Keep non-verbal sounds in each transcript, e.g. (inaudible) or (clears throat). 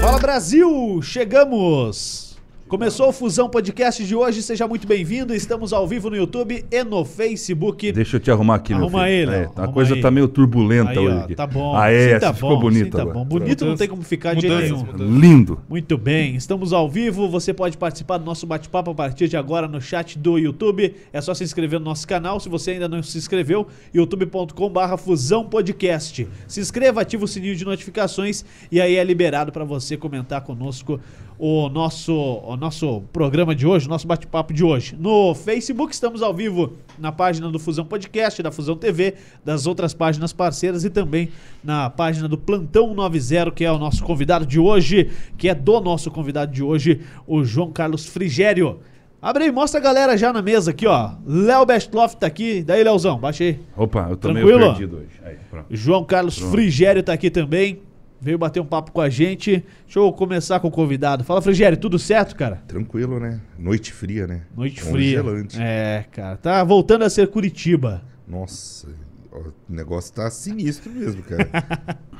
Fala Brasil, chegamos! Começou o Fusão Podcast de hoje, seja muito bem-vindo. Estamos ao vivo no YouTube e no Facebook. Deixa eu te arrumar aqui, meu Arruma filho. ele, É, ó, a arruma coisa aí. tá meio turbulenta Aí, hoje. ó, aqui. tá bom. Ah, é, Sim, tá essa ficou bom, bonita sim, tá agora. bom. Bonito não tem como ficar de jeito nenhum. mudança. Lindo. Muito bem, estamos ao vivo. Você pode participar do nosso bate-papo a partir de agora no chat do YouTube. É só se inscrever no nosso canal. Se você ainda não se inscreveu, youtube.com/barra Fusão Podcast. Se inscreva, ativa o sininho de notificações e aí é liberado para você comentar conosco o nosso, o nosso programa de hoje, o nosso bate-papo de hoje. No Facebook estamos ao vivo na página do Fusão Podcast, da Fusão TV, das outras páginas parceiras e também na página do Plantão 90, que é o nosso convidado de hoje, que é do nosso convidado de hoje, o João Carlos Frigério. Abre aí, mostra a galera já na mesa aqui, ó. Léo Bestloff tá aqui. Daí, Leozão, baixa aí. Opa, eu tô Tranquilo? meio perdido hoje. Aí, pronto. João Carlos Pronto. Frigério tá aqui também. Veio bater um papo com a gente. Deixa eu começar com o convidado. Fala, Frigério, tudo certo, cara? Tranquilo, né? Noite fria, né? Noite Congelante. fria. É, cara. Tá voltando a ser Curitiba. Nossa, o negócio tá sinistro mesmo, cara. (laughs)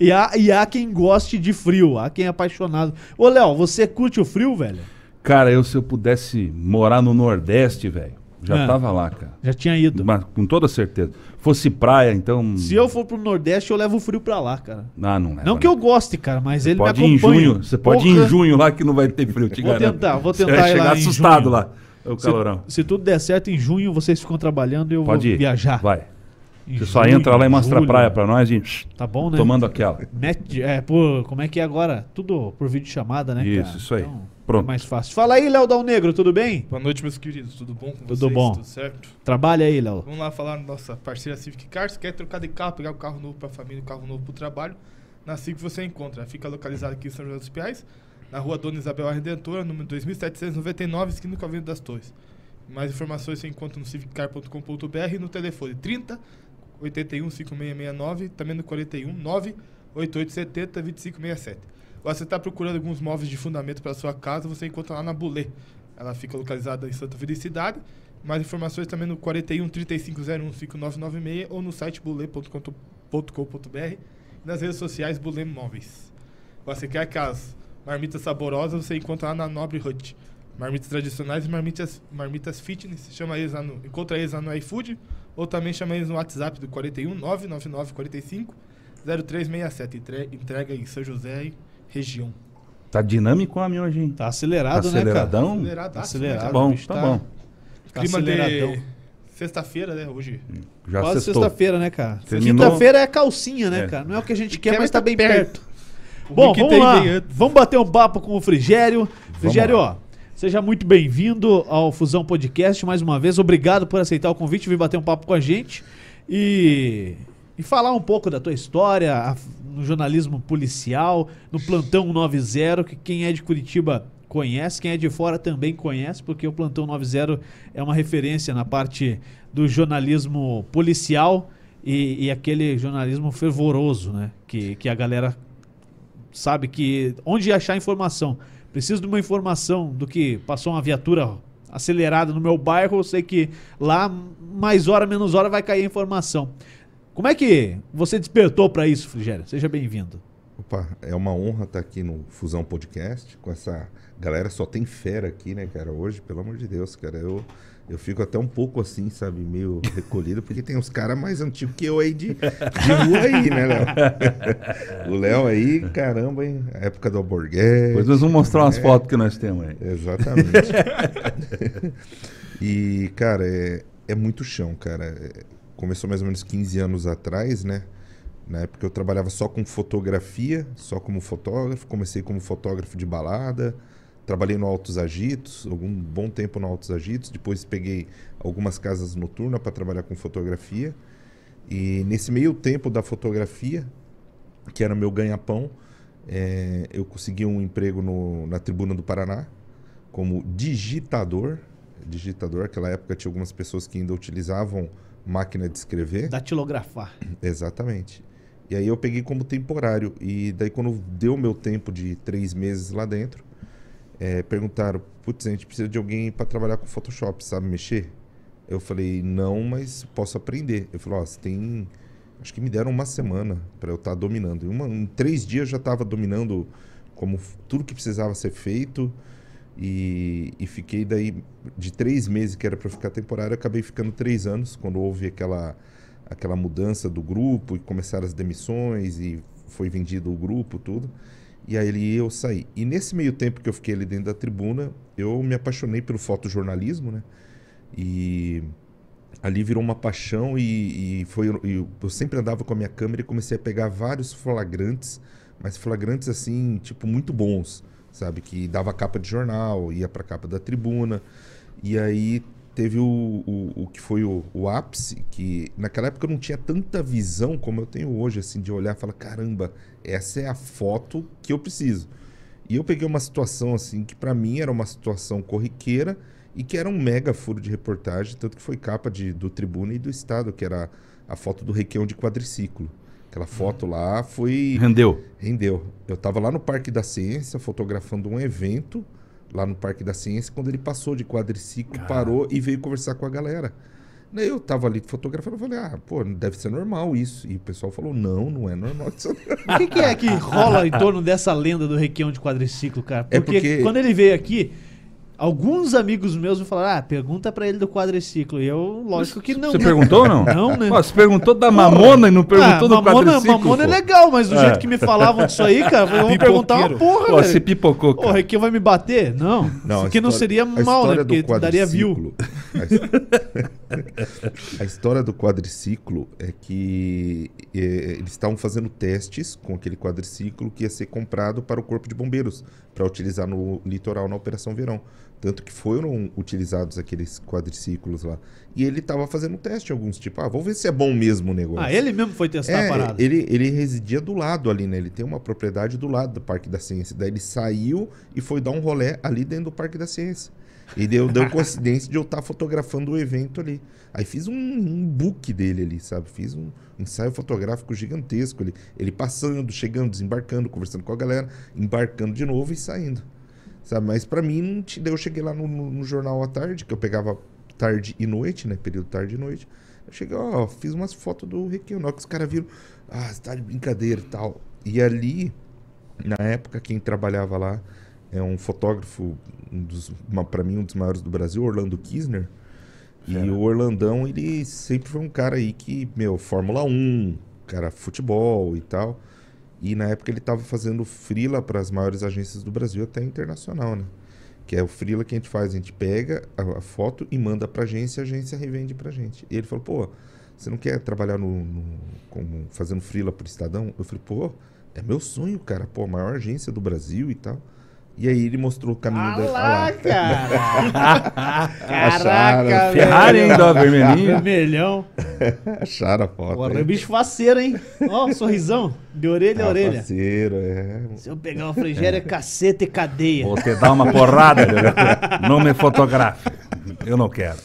E há, e há quem goste de frio, há quem é apaixonado. Ô, Léo, você curte o frio, velho? Cara, eu se eu pudesse morar no Nordeste, velho, já Ah. tava lá, cara. Já tinha ido. Mas com toda certeza. Fosse praia, então. Se eu for pro Nordeste, eu levo o frio pra lá, cara. Ah, não leva, Não que eu goste, cara, mas ele Pode me ir em acompanha. junho. Você pode ir Porra. em junho lá que não vai ter frio, te Vou garanto. tentar, vou Você tentar vai ir chegar lá em assustado junho. lá. É o calorão. Se, se tudo der certo, em junho vocês ficam trabalhando e eu Pode vou ir. viajar. Vai. Em Você só junho, entra lá e mostra a julho. praia pra nós e Tá bom, né? tomando aquela. Net, é, por, como é que é agora? Tudo por vídeo chamada, né, Isso, cara? isso aí. Então, Pronto. É mais fácil. Fala aí, Léo Dal Negro, tudo bem? Boa noite, meus queridos. Tudo bom com Tudo vocês? bom. Tudo certo? Trabalha aí, Léo. Vamos lá falar da nossa parceira Civic Cars. Quer trocar de carro, pegar um carro novo para a família, um carro novo para o trabalho? Na Civic você encontra. Fica localizada aqui em São José dos Piais, na rua Dona Isabel A Redentora, número 2799, esquina com a Avenida das Torres. Mais informações você encontra no civiccar.com.br e no telefone 30 81 5669, também no 41 98870 2567. Você está procurando alguns móveis de fundamento para sua casa, você encontra lá na Bulê. Ela fica localizada em Santa Felicidade. Mais informações também no 41 3501 5996 ou no site bulê.com.br nas redes sociais Bulê Móveis. Você quer aquelas marmitas saborosas, você encontra lá na Nobre Hut. Marmitas tradicionais e marmitas, marmitas fitness. Chama eles lá no, encontra eles lá no iFood ou também chama eles no WhatsApp do 41 999 45 0367. Entre- Entrega em São José e região. Tá dinâmico o homem hoje, hein? Tá acelerado, Tá né, cara? aceleradão? Aceleradaço, Tá né, acelerado. Tá cara? bom, bicho tá tá- bom. Tá Clima aceleradão. de sexta-feira, né? Hoje. Já Quase sexta-feira, né, cara? Terminou. Quinta-feira é calcinha, né, É. cara? Não é o que a gente quer, quer, mas tá tá bem perto. perto. Bom, vamos tem lá. Vamos bater um papo com o Frigério. Frigério, ó, seja muito bem-vindo ao Fusão Podcast mais uma vez. Obrigado por aceitar o convite vir bater um papo com a gente. E, e falar um pouco da tua história a- no jornalismo policial, no Plantão 90, que quem é de Curitiba conhece, quem é de fora também conhece, porque o Plantão 90 é uma referência na parte do jornalismo policial e, e aquele jornalismo fervoroso, né? Que, que a galera sabe que onde achar informação. Preciso de uma informação do que passou uma viatura acelerada no meu bairro, eu sei que lá mais hora menos hora vai cair a informação. Como é que você despertou para isso, Frigério? Seja bem-vindo. Opa, é uma honra estar aqui no Fusão Podcast com essa galera. Só tem fera aqui, né, cara? Hoje, pelo amor de Deus, cara. Eu, eu fico até um pouco assim, sabe? Meio (laughs) recolhido, porque tem uns caras mais antigos que eu aí de, de rua aí, né, Léo? (laughs) o Léo aí, caramba, hein? A época do Alborguete. Depois nós vamos mostrar É. umas fotos que nós temos aí. Exatamente. (laughs) e, cara, é, é muito chão, cara. É, começou mais ou menos 15 anos atrás, né? Na época eu trabalhava só com fotografia, só como fotógrafo. Comecei como fotógrafo de balada. Trabalhei no Altos Agitos, algum bom tempo no Altos Agitos. Depois peguei algumas casas noturnas para trabalhar com fotografia. E nesse meio tempo da fotografia, que era meu ganha-pão, é, eu consegui um emprego no- na Tribuna do Paraná como digitador. Digitador, naquela época tinha algumas pessoas que ainda utilizavam máquina de escrever. Datilografar. (clears throat) Exatamente. E aí eu peguei como temporário. E daí quando deu meu tempo de três meses lá dentro, eh, perguntaram, putz, a gente precisa de alguém para trabalhar com Photoshop, sabe mexer? Eu falei, não, mas posso aprender. Eu falei, ó, você tem... Acho que me deram uma semana para eu estar dominando. Em, uma- em três dias eu já estava dominando como tudo que precisava ser feito. E, e fiquei daí de três meses que era para ficar temporário, acabei ficando três anos quando houve aquela aquela mudança do grupo e começaram as demissões e foi vendido o grupo tudo. E aí eu saí. E nesse meio tempo que eu fiquei ali dentro da tribuna, eu me apaixonei pelo fotojornalismo, né? E ali virou uma paixão e, e foi e eu sempre andava com a minha câmera e comecei a pegar vários flagrantes, mas flagrantes assim, tipo muito bons, sabe, que dava capa de jornal, ia para capa da tribuna. E aí teve o, o, o que foi o, o ápice, que naquela época eu não tinha tanta visão como eu tenho hoje, assim, de olhar e falar, caramba, essa é a foto que eu preciso. E eu peguei uma situação assim que para mim era uma situação corriqueira e que era um mega furo de reportagem, tanto que foi capa de, do Tribuna e do Estado, que era a foto do Requião de quadriciclo. Aquela foto lá foi Rendeu. rendeu. Eu estava lá no Parque da Ciência fotografando um evento lá no Parque da Ciência quando ele passou de quadriciclo, parou e veio conversar com a galera. Daí eu tava ali fotografando, eu falei: "Ah, pô, deve ser normal isso". E o pessoal falou: "Não, não é normal isso". O que, que é que (laughs) rola em torno dessa lenda do Requião de quadriciclo, cara? Porque, É porque- quando ele veio aqui, alguns amigos meus me falaram: ah, pergunta pra ele do quadriciclo. E eu, lógico que não. Você né? perguntou ou não? Não, né? Pô, você perguntou da mamona e não perguntou Ah, do mamona, quadriciclo? mamona é pô. legal, mas do É. jeito que me falavam disso aí, cara, eu vamos perguntar uma porra, Pô, velho. você pipocou, cara. Requião vai me bater? Não. Não, Isso aqui não seria mal, né? Porque daria view. quadriciclo- A, his- (laughs) a história do quadriciclo é que eh, eles estavam fazendo testes com aquele quadriciclo que ia ser comprado para o Corpo de Bombeiros, para utilizar no litoral na Operação Verão. Tanto que foram utilizados aqueles quadriciclos lá. E ele estava fazendo um teste, alguns, tipo, ah, vamos ver se é bom mesmo o negócio. Ah, ele mesmo foi testar a É, parada. ele, ele residia do lado ali, né? Ele tem uma propriedade do lado do Parque da Ciência. Daí ele saiu e foi dar um rolé ali dentro do Parque da Ciência. E deu, deu (laughs) coincidência de eu estar fotografando o evento ali. Aí fiz um, um book dele ali, sabe? Fiz um ensaio fotográfico gigantesco ali. Ele passando, chegando, desembarcando, conversando com a galera, embarcando de novo e saindo. Sabe? Mas pra mim, daí eu cheguei lá no, no- no jornal à tarde, que eu pegava tarde e noite, né? Período tarde e noite. Eu cheguei, ó, fiz umas fotos do Requião. Na hora que os caras viram, ah, você tá de brincadeira e tal. E ali, na época, quem trabalhava lá é um fotógrafo, um pra mim, um dos maiores do Brasil, Orlando Kisner. E Fera. o Orlandão, ele sempre foi um cara aí que, meu, Fórmula 1, cara, futebol e tal. E na época ele tava fazendo frila para as maiores agências do Brasil, até internacional, né? Que é o frila que a gente faz, a gente pega a, a foto e manda pra agência, a agência revende pra gente. E ele falou, pô, você não quer trabalhar no, no- como fazendo frila pro Estadão? Eu falei, pô, é meu sonho, cara, pô, a maior agência do Brasil e tal. E aí ele mostrou o caminho da. ah lá, lá. cara. (laughs) Acharam, Caraca, Ferrari velho. ainda, vermelhinho. Vermelhão. (laughs) Acharam a foto. Porra, aí. bicho faceiro, hein? Ó, sorrisão. De orelha a Ah, orelha. parceiro, é. Se eu pegar uma frigéria, caceta e cadeia. Vou te dar uma porrada, velho. Não me fotografe. Eu não quero.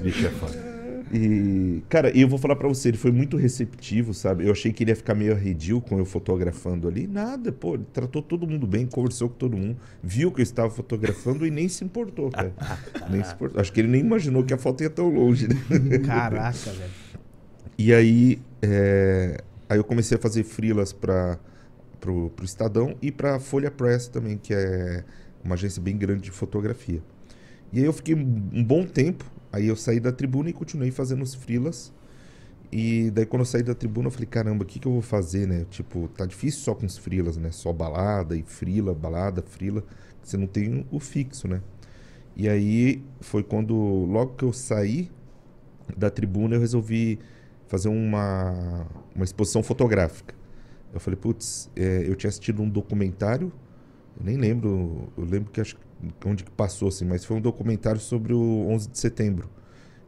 Bicho é foda. E, cara, eu vou falar pra você, ele foi muito receptivo, sabe? Eu achei que ele ia ficar meio arredio com eu fotografando ali. Nada, pô, ele tratou todo mundo bem, conversou com todo mundo, viu que eu estava fotografando e nem se importou, cara. (laughs) nem se importou. Acho que ele nem imaginou que a foto ia tão longe, né? Caraca, velho. E aí, é, aí eu comecei a fazer frilas para pro, pro Estadão e para Folha Press também, que é uma agência bem grande de fotografia. E aí eu fiquei um bom tempo, aí eu saí da tribuna e continuei fazendo os frilas. E daí quando eu saí da tribuna eu falei, caramba, o que, que eu vou fazer, né? Tipo, tá difícil só com os frilas, né? Só balada e frila, balada, frila. Você não tem o fixo, né? E aí foi quando, logo que eu saí da tribuna, eu resolvi fazer uma, uma exposição fotográfica. Eu falei, putz, é, eu tinha assistido um documentário, eu nem lembro, eu lembro que acho que onde que passou, assim, mas foi um documentário sobre o 11 de setembro.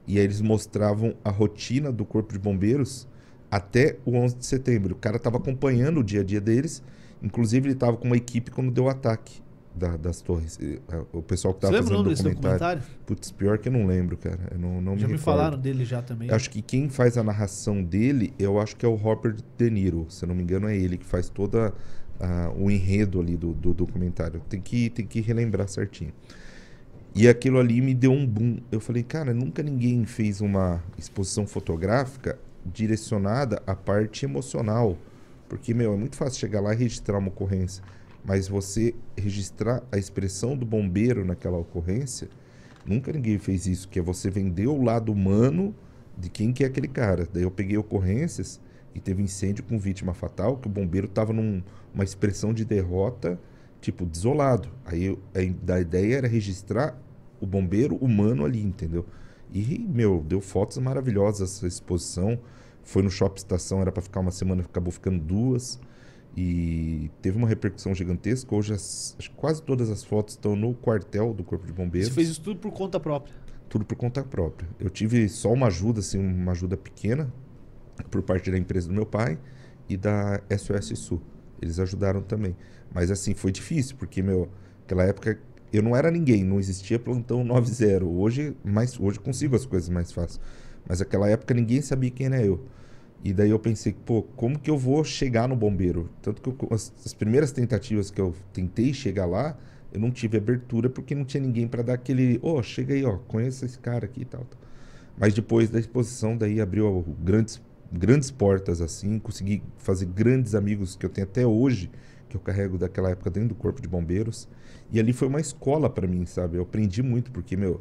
E aí eles mostravam a rotina do Corpo de Bombeiros até o 11 de setembro. O cara estava acompanhando o dia a dia deles, inclusive ele estava com uma equipe quando deu o ataque da- das torres. A- O pessoal que estava o fazendo desse documentário. documentário? Putz, pior que eu não lembro, cara. Eu não, não Já me recordo. falaram dele já também. Acho que quem faz a narração dele, eu acho que é o Robert De Niro. Se eu não me engano, é ele que faz toda ah, o enredo ali do, do documentário. Tem que, tem que relembrar certinho. E aquilo ali me deu um boom. Eu falei, cara, nunca ninguém fez uma exposição fotográfica direcionada à parte emocional. Porque, meu, é muito fácil chegar lá e registrar uma ocorrência. Mas você registrar a expressão do bombeiro naquela ocorrência, nunca ninguém fez isso, que é você vender o lado humano de quem que é aquele cara. Daí eu peguei ocorrências e teve incêndio com vítima fatal, que o bombeiro estava numa expressão de derrota, tipo, desolado. Aí a, a ideia era registrar o bombeiro humano ali, entendeu? E, meu, deu fotos maravilhosas essa exposição. Foi no Shopping Estação, era para ficar uma semana, acabou ficando duas. E teve uma repercussão gigantesca. Hoje as- quase todas as fotos estão no quartel do Corpo de Bombeiros. Você fez isso tudo por conta própria. Tudo por conta própria. Eu tive só uma ajuda, assim, uma ajuda pequena, por parte da empresa do meu pai e da SOS Sul. Eles ajudaram também. Mas assim, foi difícil, porque, meu, naquela época eu não era ninguém, não existia plantão 90. Hoje, mais, hoje consigo as coisas mais fácil. Mas naquela época ninguém sabia quem era eu. E daí eu pensei, pô, como que eu vou chegar no bombeiro? Tanto que eu- as, as primeiras tentativas que eu tentei chegar lá, eu não tive abertura porque não tinha ninguém para dar aquele, ó, chega aí, ó, conheça esse cara aqui e tal, tal. Mas depois da exposição, daí abriu grandes, grandes portas assim, consegui fazer grandes amigos que eu tenho até hoje, que eu carrego daquela época dentro do corpo de bombeiros. E ali foi uma escola para mim, sabe? Eu aprendi muito porque, meu,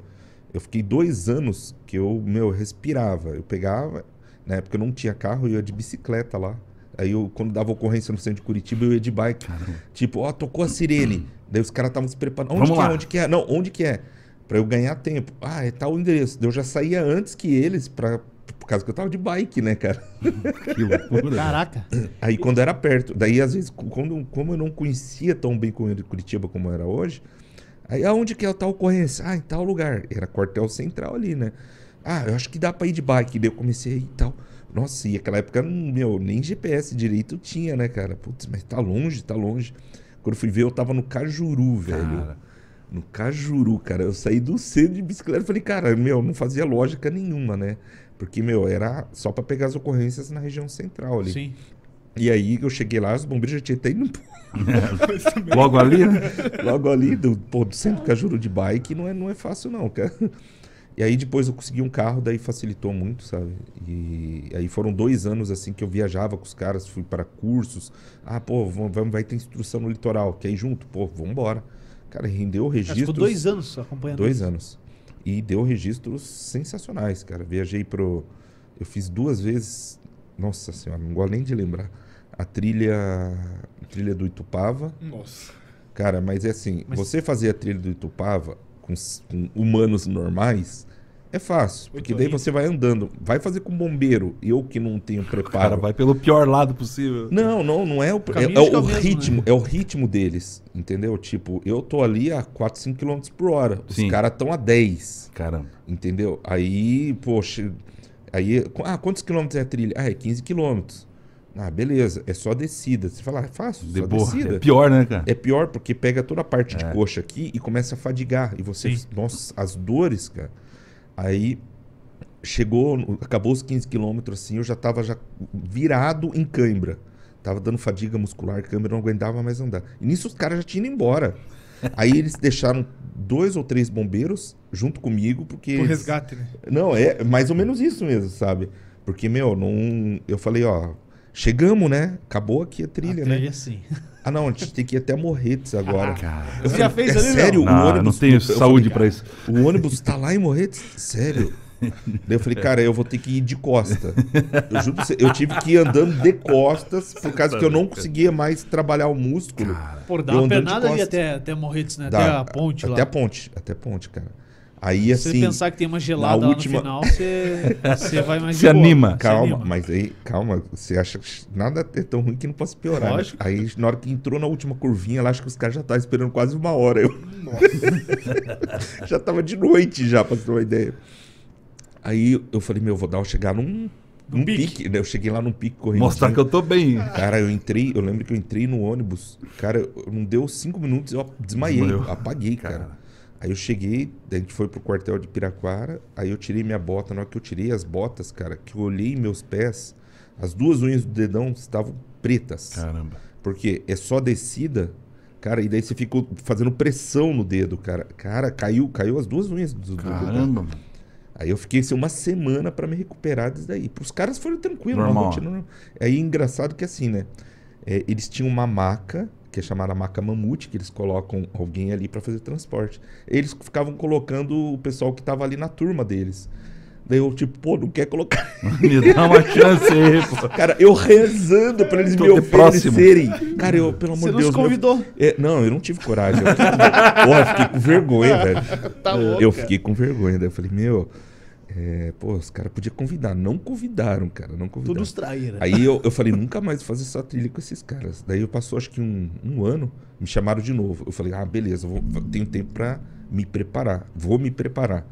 eu fiquei dois anos que eu, meu, respirava. Eu pegava, na época eu não tinha carro, eu ia de bicicleta lá. Aí eu, quando dava ocorrência no centro de Curitiba, eu ia de bike. Tipo, ó, tocou a sirene. (clears throat) Daí os caras estavam se preparando. Onde Vamos que é? lá. Onde que é? Não, onde que é? Pra eu ganhar tempo. Ah, é tal endereço. Daí Eu já saía antes que eles, pra, por causa que eu tava de bike, né, cara? (laughs) Que loucura. Caraca. Aí quando era perto. Daí, às vezes, quando, como eu não conhecia tão bem Curitiba como era hoje, aí aonde que é a tal ocorrência? Ah, em tal lugar. Era quartel central ali, né? Ah, eu acho que dá pra ir de bike. Daí eu comecei a ir e tal. Nossa, e aquela época, não- meu, nem GPS direito tinha, né, cara? Putz, mas tá longe, tá longe. Quando eu fui ver, eu tava no Cajuru, velho. Cara. No Cajuru, cara. Eu saí do centro de bicicleta e falei, cara, meu, não fazia lógica nenhuma, né? Porque, meu, era só pra pegar as ocorrências na região central ali. Sim. E aí eu cheguei lá, os bombeiros já tinham até ido (laughs) Logo ali, né? logo ali do, pô, do centro Cajuru de bike, não é, não é fácil não, cara. E aí depois eu consegui um carro, daí facilitou muito, sabe? E aí foram dois anos assim que eu viajava com os caras, fui para cursos. Ah, pô, vamos, vamos- vai ter instrução no litoral, quer ir junto? Pô, vambora. Cara, rendeu Cara, registros. ficou dois anos acompanhando. Dois isso. anos. E deu registros sensacionais, cara. Viajei pro. Eu fiz duas vezes. Nossa senhora, não gosto nem de lembrar. A trilha. a trilha do Itupava. Nossa. Cara, mas é assim: Mas- você fazer a trilha do Itupava com, com humanos normais é fácil. Porque daí você vai andando. Vai fazer com bombeiro. Eu que não tenho O (laughs) cara preparo. vai pelo pior lado possível. Não, não, não é o, é, é o mesmo, ritmo, né? é o ritmo deles, entendeu? Tipo, eu tô ali a 4, 5 km por hora. Os caras estão a 10. Caramba. Entendeu? Aí, poxa. Aí, ah, quantos quilômetros é a trilha? Ah, é 15 quilômetros. Ah, beleza. É só descida. Você fala, ah, é fácil, De só descida. É pior, né, cara? É pior porque pega toda a parte de É. coxa aqui e começa a fadigar. E você, Sim. nossa, as dores, cara. Aí chegou, acabou os 15 quilômetros assim, eu já tava já virado em cãibra. Tava dando fadiga muscular, câmera não aguentava mais andar. E nisso os caras já tinham ido embora. (laughs) Aí eles deixaram dois ou três bombeiros junto comigo, porque. Eles- resgate, né? não, é mais ou menos isso mesmo, sabe? Porque, meu, não. Eu falei, ó, chegamos, né? Acabou aqui a trilha, A né? trilha, sim. Ah, não, a gente tem que ir até Morretes agora. Cara. Eu Você já falei, fez é ali, sério? Não, o ônibus não tenho eu saúde falei, pra isso. O ônibus tá lá em Morretes? Sério? Daí eu falei, cara, eu vou ter que ir de costa. Eu juro pra você, eu tive que ir andando de costas por causa que eu não conseguia mais trabalhar o músculo. Por dar Eu uma pernada ali até, até Morretes, né? Da- até a ponte lá. Até a ponte, até a ponte, cara. Aí Se assim. você pensar que tem uma gelada na lá última- no final, você, você vai mais (laughs) Se anima. Se Calma, anima. mas aí, calma, você acha que nada é tão ruim que não possa piorar. né? Lógico. Aí, na hora que entrou na última curvinha, lá, acho que os caras já estavam esperando quase uma hora. Eu... (laughs) já tava de noite já, pra você ter uma ideia. Aí eu falei, meu, vou dar uma chegar num, Num num pique. pique. né? Eu cheguei lá num pique correndo. Mostrar que eu tô bem. Cara, eu entrei, eu lembro que eu entrei no ônibus, cara, não deu cinco minutos, eu desmaiei, Desmaiou. apaguei, cara. Cara. Aí eu cheguei, daí a gente foi pro quartel de Piraquara, aí eu tirei minha bota, na hora que eu tirei as botas, cara, que eu olhei meus pés, as duas unhas do dedão estavam pretas. Caramba. Porque é só descida, cara, e daí você ficou fazendo pressão no dedo, cara. Cara, caiu, caiu as duas unhas do, do dedão. Caramba. Aí eu fiquei assim, uma semana pra me recuperar disso daí. Pros caras foi tranquilo, uma Normal. rotina. Aí engraçado que assim, né? é, eles tinham uma maca que é chamada maca mamute, que eles colocam alguém ali para fazer transporte. Eles ficavam colocando o pessoal que tava ali na turma deles. Daí eu, tipo, pô, não quer colocar. (laughs) Me dá uma chance aí, pô. Cara, eu rezando pra eles Tô me próximo. oferecerem. Cara, eu, pelo amor Você de não Deus. se meu- convidou. É, não, eu não tive coragem. Eu fiquei, com- porra, eu fiquei com vergonha, (laughs) velho. Tá louco, eu cara. fiquei com vergonha. Daí eu falei, meu, é, pô, os caras podiam convidar. Não convidaram, cara, não convidaram. Todos traíram. Aí eu, eu (laughs) falei, nunca mais vou fazer essa trilha com esses caras. Daí eu passou acho que um, um ano, me chamaram de novo. Eu falei, ah, beleza, vou, tenho tempo pra me preparar. Vou me preparar.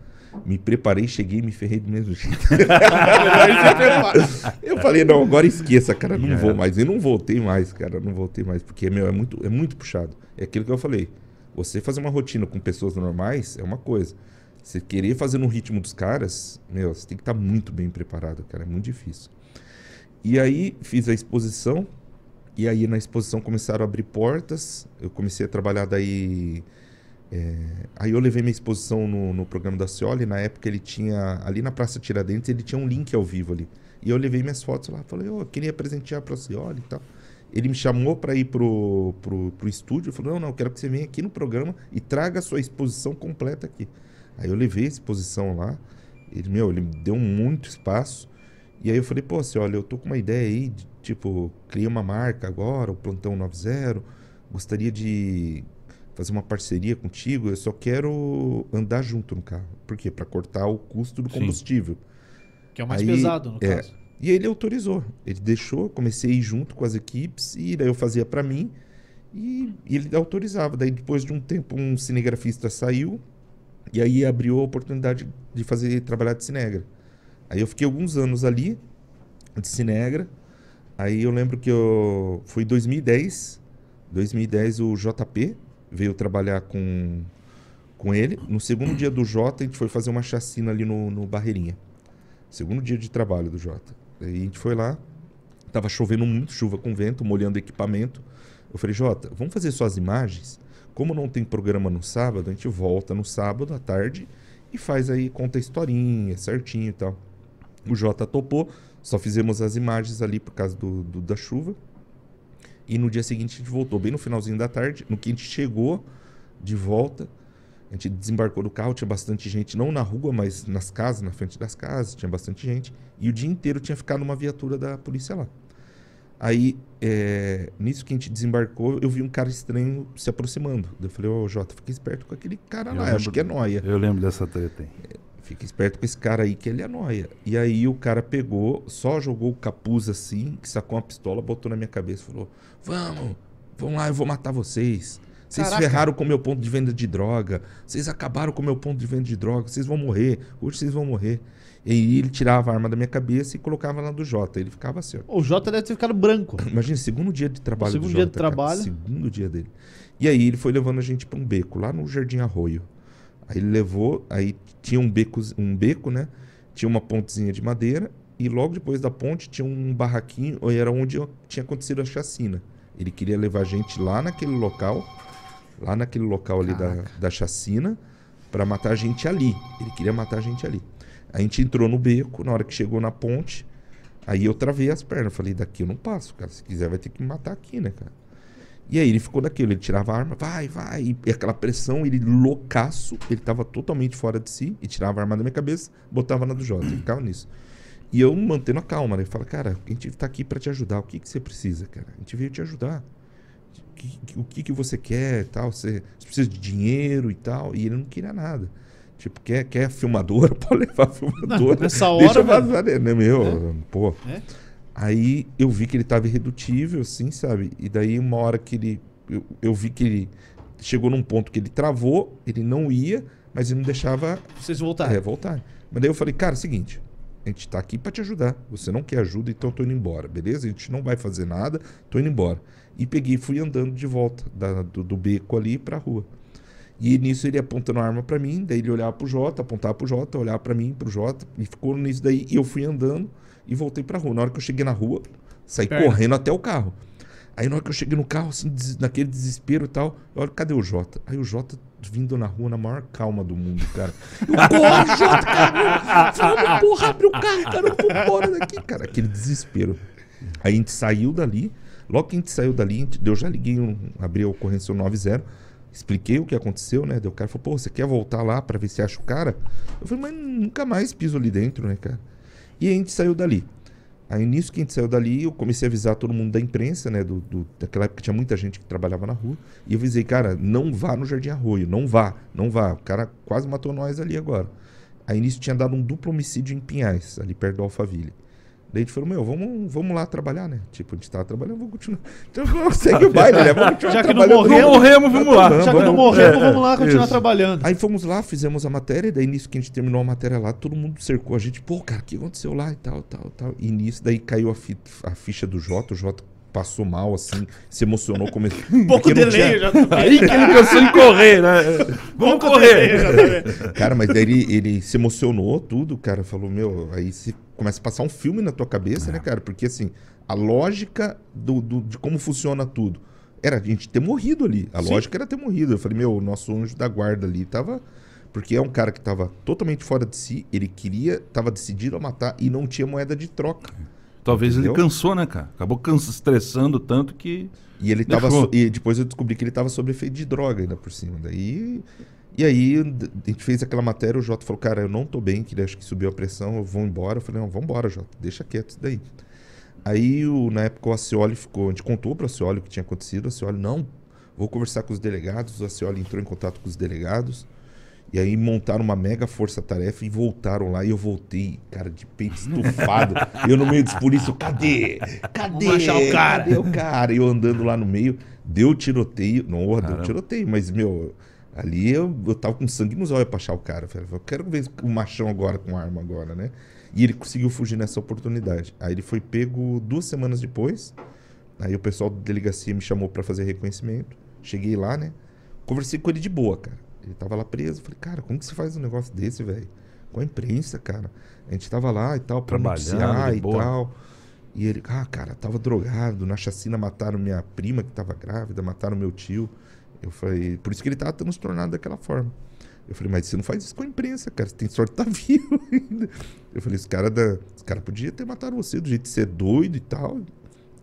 Me preparei, cheguei e me ferrei do mesmo jeito. (laughs) eu falei, não, agora esqueça, cara, não vou mais. E não voltei mais, cara, não voltei mais. Porque, meu, é muito, é muito puxado. É aquilo que eu falei. Você fazer uma rotina com pessoas normais é uma coisa. Você querer fazer no ritmo dos caras, meu, você tem que estar muito bem preparado, cara. É muito difícil. E aí fiz a exposição. E aí na exposição começaram a abrir portas. Eu comecei a trabalhar daí. é, Aí eu levei minha exposição no, no programa da Cioli. Na época ele tinha. Ali na Praça Tiradentes ele tinha um link ao vivo ali. E eu levei minhas fotos lá. Falei, ô, eu queria presentear pra Cioli e tal. Ele me chamou para ir pro, pro, pro estúdio. Falei, não, não, eu quero que você venha aqui no programa e traga a sua exposição completa aqui. Aí eu levei a exposição lá. Ele, meu, ele me deu muito espaço. E aí eu falei, pô, assim, olha, eu tô com uma ideia aí, de, tipo, criei uma marca agora, o Plantão 90. Gostaria de fazer uma parceria contigo. Eu só quero andar junto no carro. Por quê? Para cortar o custo do Sim. combustível. Que é o mais Aí, pesado, no é. caso. E aí ele autorizou. Ele deixou, comecei a ir junto com as equipes e daí eu fazia para mim e, e ele autorizava. Daí depois de um tempo um cinegrafista saiu e aí abriu a oportunidade de fazer trabalhar de cinegra. Aí eu fiquei alguns anos ali de cinegra. Aí eu lembro que eu foi 2010, 2010 o JP veio trabalhar com com ele. No segundo dia do Jota, a gente foi fazer uma chacina ali no, no Barreirinha. Segundo dia de trabalho do Jota. Aí a gente foi lá, tava chovendo muito, chuva com vento, molhando equipamento. Eu falei, Jota, vamos fazer só as imagens? Como não tem programa no sábado, a gente volta no sábado à tarde e faz aí, conta a historinha certinho e tal. O Jota topou, só fizemos as imagens ali por causa do, do- da chuva. E no dia seguinte a gente voltou, bem no finalzinho da tarde. No que a gente chegou de volta, a gente desembarcou do carro, tinha bastante gente, não na rua, mas nas casas, na frente das casas, tinha bastante gente. E o dia inteiro tinha ficado uma viatura da polícia lá. Aí, é, nisso que a gente desembarcou, eu vi um cara estranho se aproximando. Eu falei, ô Jota, fica esperto com aquele cara Eu lá, lembro acho que é noia. Eu lembro dessa treta aí. Fica esperto com esse cara aí que ele é noia. E aí o cara pegou, só jogou o capuz assim, que sacou uma pistola, botou na minha cabeça e falou: Vamos, vamos lá, eu vou matar vocês. Vocês Caraca. ferraram com o meu ponto de venda de droga. Vocês acabaram com o meu ponto de venda de droga. Vocês vão morrer. Hoje vocês vão morrer. E ele tirava a arma da minha cabeça e colocava lá do Jota. Ele ficava assim, ó. O Jota deve ter ficado branco. (laughs) Imagina, segundo dia de trabalho segundo do dia Jota, de cara. trabalho. Segundo dia dele. E aí ele foi levando a gente pra um beco, lá no Jardim Arroio. Aí ele levou, aí tinha um beco, um beco, né? Tinha uma pontezinha de madeira e logo depois da ponte tinha um barraquinho, ou era onde tinha acontecido a chacina. Ele queria levar a gente lá naquele local, lá naquele local ali da, da chacina, pra matar a gente ali. Ele queria matar a gente ali. A gente entrou no beco, na hora que chegou na ponte, aí eu travei as pernas. Falei, daqui eu não passo, cara. Se quiser vai ter que me matar aqui, né, cara? E aí ele ficou daquilo, ele tirava a arma, vai, vai, e aquela pressão, ele loucaço, ele tava totalmente fora de si, e tirava a arma da minha cabeça, botava na do Jota, ficava nisso. E eu mantendo a calma, né? Fala, cara, a gente tá aqui pra te ajudar, o que que você precisa, cara? A gente veio te ajudar. O que, que- você quer tal? Você precisa de dinheiro e tal? E ele não queria nada. Tipo, quer, quer filmadora? (laughs) Pode levar a filmadora. nessa Deixa hora, vazar, né? né, Meu, pô. É. Aí eu vi que ele tava irredutível, assim, sabe? E daí uma hora que ele. Eu, eu vi que ele chegou num ponto que ele travou, ele não ia, mas ele não deixava Vocês voltaram. é, voltar. Mas daí eu falei, cara, é o seguinte, a gente tá aqui pra te ajudar. Você não quer ajuda, então eu tô indo embora, beleza? A gente não vai fazer nada, tô indo embora. E peguei e fui andando de volta da- do, do beco ali pra rua. E nisso ele apontando a arma pra mim, daí ele olhava pro Jota, apontava pro Jota, olhava pra mim, pro Jota, e ficou nisso daí. E eu fui andando e voltei pra rua. Na hora que eu cheguei na rua, saí Perna. correndo até o carro. Aí na hora que eu cheguei no carro, assim, des- naquele desespero e tal, eu olho, cadê o Jota? Aí o Jota vindo na rua na maior calma do mundo, cara. Eu corro, Jota, cara! Vamos, porra, abre o carro, cara, vamos embora daqui, cara. Aquele desespero. Aí a gente saiu dali, Logo que a gente saiu dali, eu já liguei, um, abri a ocorrência 90, expliquei o que aconteceu, né? Daí o cara falou, pô, você quer voltar lá pra ver se acha o cara? Eu falei, mas nunca mais piso ali dentro, né, cara? E a gente saiu dali. Aí nisso que a gente saiu dali, eu comecei a avisar todo mundo da imprensa, né? Do, do- daquela época tinha muita gente que trabalhava na rua. E eu avisei, cara, não vá no Jardim Arroio, não vá, não vá. O cara quase matou nós ali agora. Aí nisso tinha dado um duplo homicídio em Pinhais, ali perto do Alphaville. Daí a gente falou, meu, vamos, vamos lá trabalhar, né? Tipo, a gente tava trabalhando, vamos continuar. (laughs) Então vamos, segue o (laughs) baile, né? Vamos continuar Já que não morremos, vamos lá. Já que não morremos, É, vamos lá continuar isso. trabalhando. Aí fomos lá, fizemos a matéria, e daí nisso que a gente terminou a matéria lá, todo mundo cercou a gente, pô, cara, o que aconteceu lá e tal, tal, tal. E nisso daí caiu a, a ficha do Jota, o Jota passou mal, assim, se emocionou, começou. (laughs) Um pouco delay, já Aí que ele pensou em correr, né? Vamos Pouco delay, correr. vendo. Cara, mas daí ele, ele se emocionou tudo, cara, falou, meu, aí você começa a passar um filme na tua cabeça, né, cara? Porque assim, a lógica do, do- de como funciona tudo era a gente ter morrido ali. A Sim. lógica era ter morrido. Eu falei, meu, o nosso anjo da guarda ali tava. Porque é um cara que tava totalmente fora de si, ele queria, tava decidido a matar e não tinha moeda de troca. Talvez ele Entendeu? cansou, né, cara? Acabou cansa, estressando tanto que. E ele tava. Deixou. so- E depois eu descobri que ele tava sob efeito de droga ainda por cima. Daí. E aí a gente fez aquela matéria, o Jota falou, cara, eu não tô bem, que ele acho que subiu a pressão, eu vou embora. Eu falei, não, vambora, Jota, deixa quieto isso daí. Aí, o, na época, o Acioli ficou. A gente contou pro Acioli o que tinha acontecido. O Acioli, não, vou conversar com os delegados. O Acioli entrou em contato com os delegados. E aí montaram uma mega força-tarefa e voltaram lá. E eu voltei, cara, de peito estufado. (laughs) eu no meio dos polícias, cadê? Cadê? Vamos achar o cara." Cadê o cara? E eu andando lá no meio, deu tiroteio. Não, deu Caramba. tiroteio, mas, meu, ali eu, eu tava com sangue nos olhos pra achar o cara. Eu falei, eu quero ver o machão agora com arma agora, né? E ele conseguiu fugir nessa oportunidade. Aí ele foi pego duas semanas depois. Aí o pessoal da delegacia me chamou pra fazer reconhecimento. Cheguei lá, né? Conversei com ele de boa, cara. Ele tava lá preso. Falei, cara, como que você faz um negócio desse, velho? Com a imprensa, cara. A gente tava lá e tal, pra noticiar de e tal. E ele, ah, cara, tava drogado. Na chacina mataram minha prima que tava grávida, mataram meu tio. Eu falei, por isso que ele tava transtornado daquela forma. Eu falei, mas você não faz isso com a imprensa, cara. Você tem sorte de estar (laughs) vivo ainda. Eu falei, esse cara, da... esse cara podia ter matado você do jeito de ser doido e tal.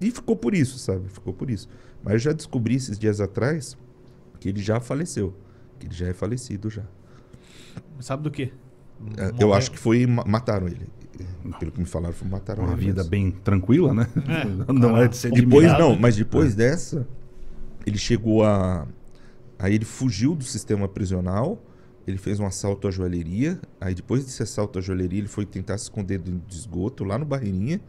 E ficou por isso, sabe? Ficou por isso. Mas eu já descobri esses dias atrás que ele já faleceu. Que ele já é falecido já. Sabe do quê? É, Eu Morreu. acho que foi. ma- Mataram ele. Pelo que me falaram, foi mataram Uma ele. vida mas- bem tranquila, né? É. (laughs) Não é de ser Depois, admirado. não, mas depois dessa, ele chegou a. Aí ele fugiu do sistema prisional, ele fez um assalto à joalheria. Aí depois desse assalto à joalheria, ele foi tentar se esconder do de esgoto lá no Barreirinha.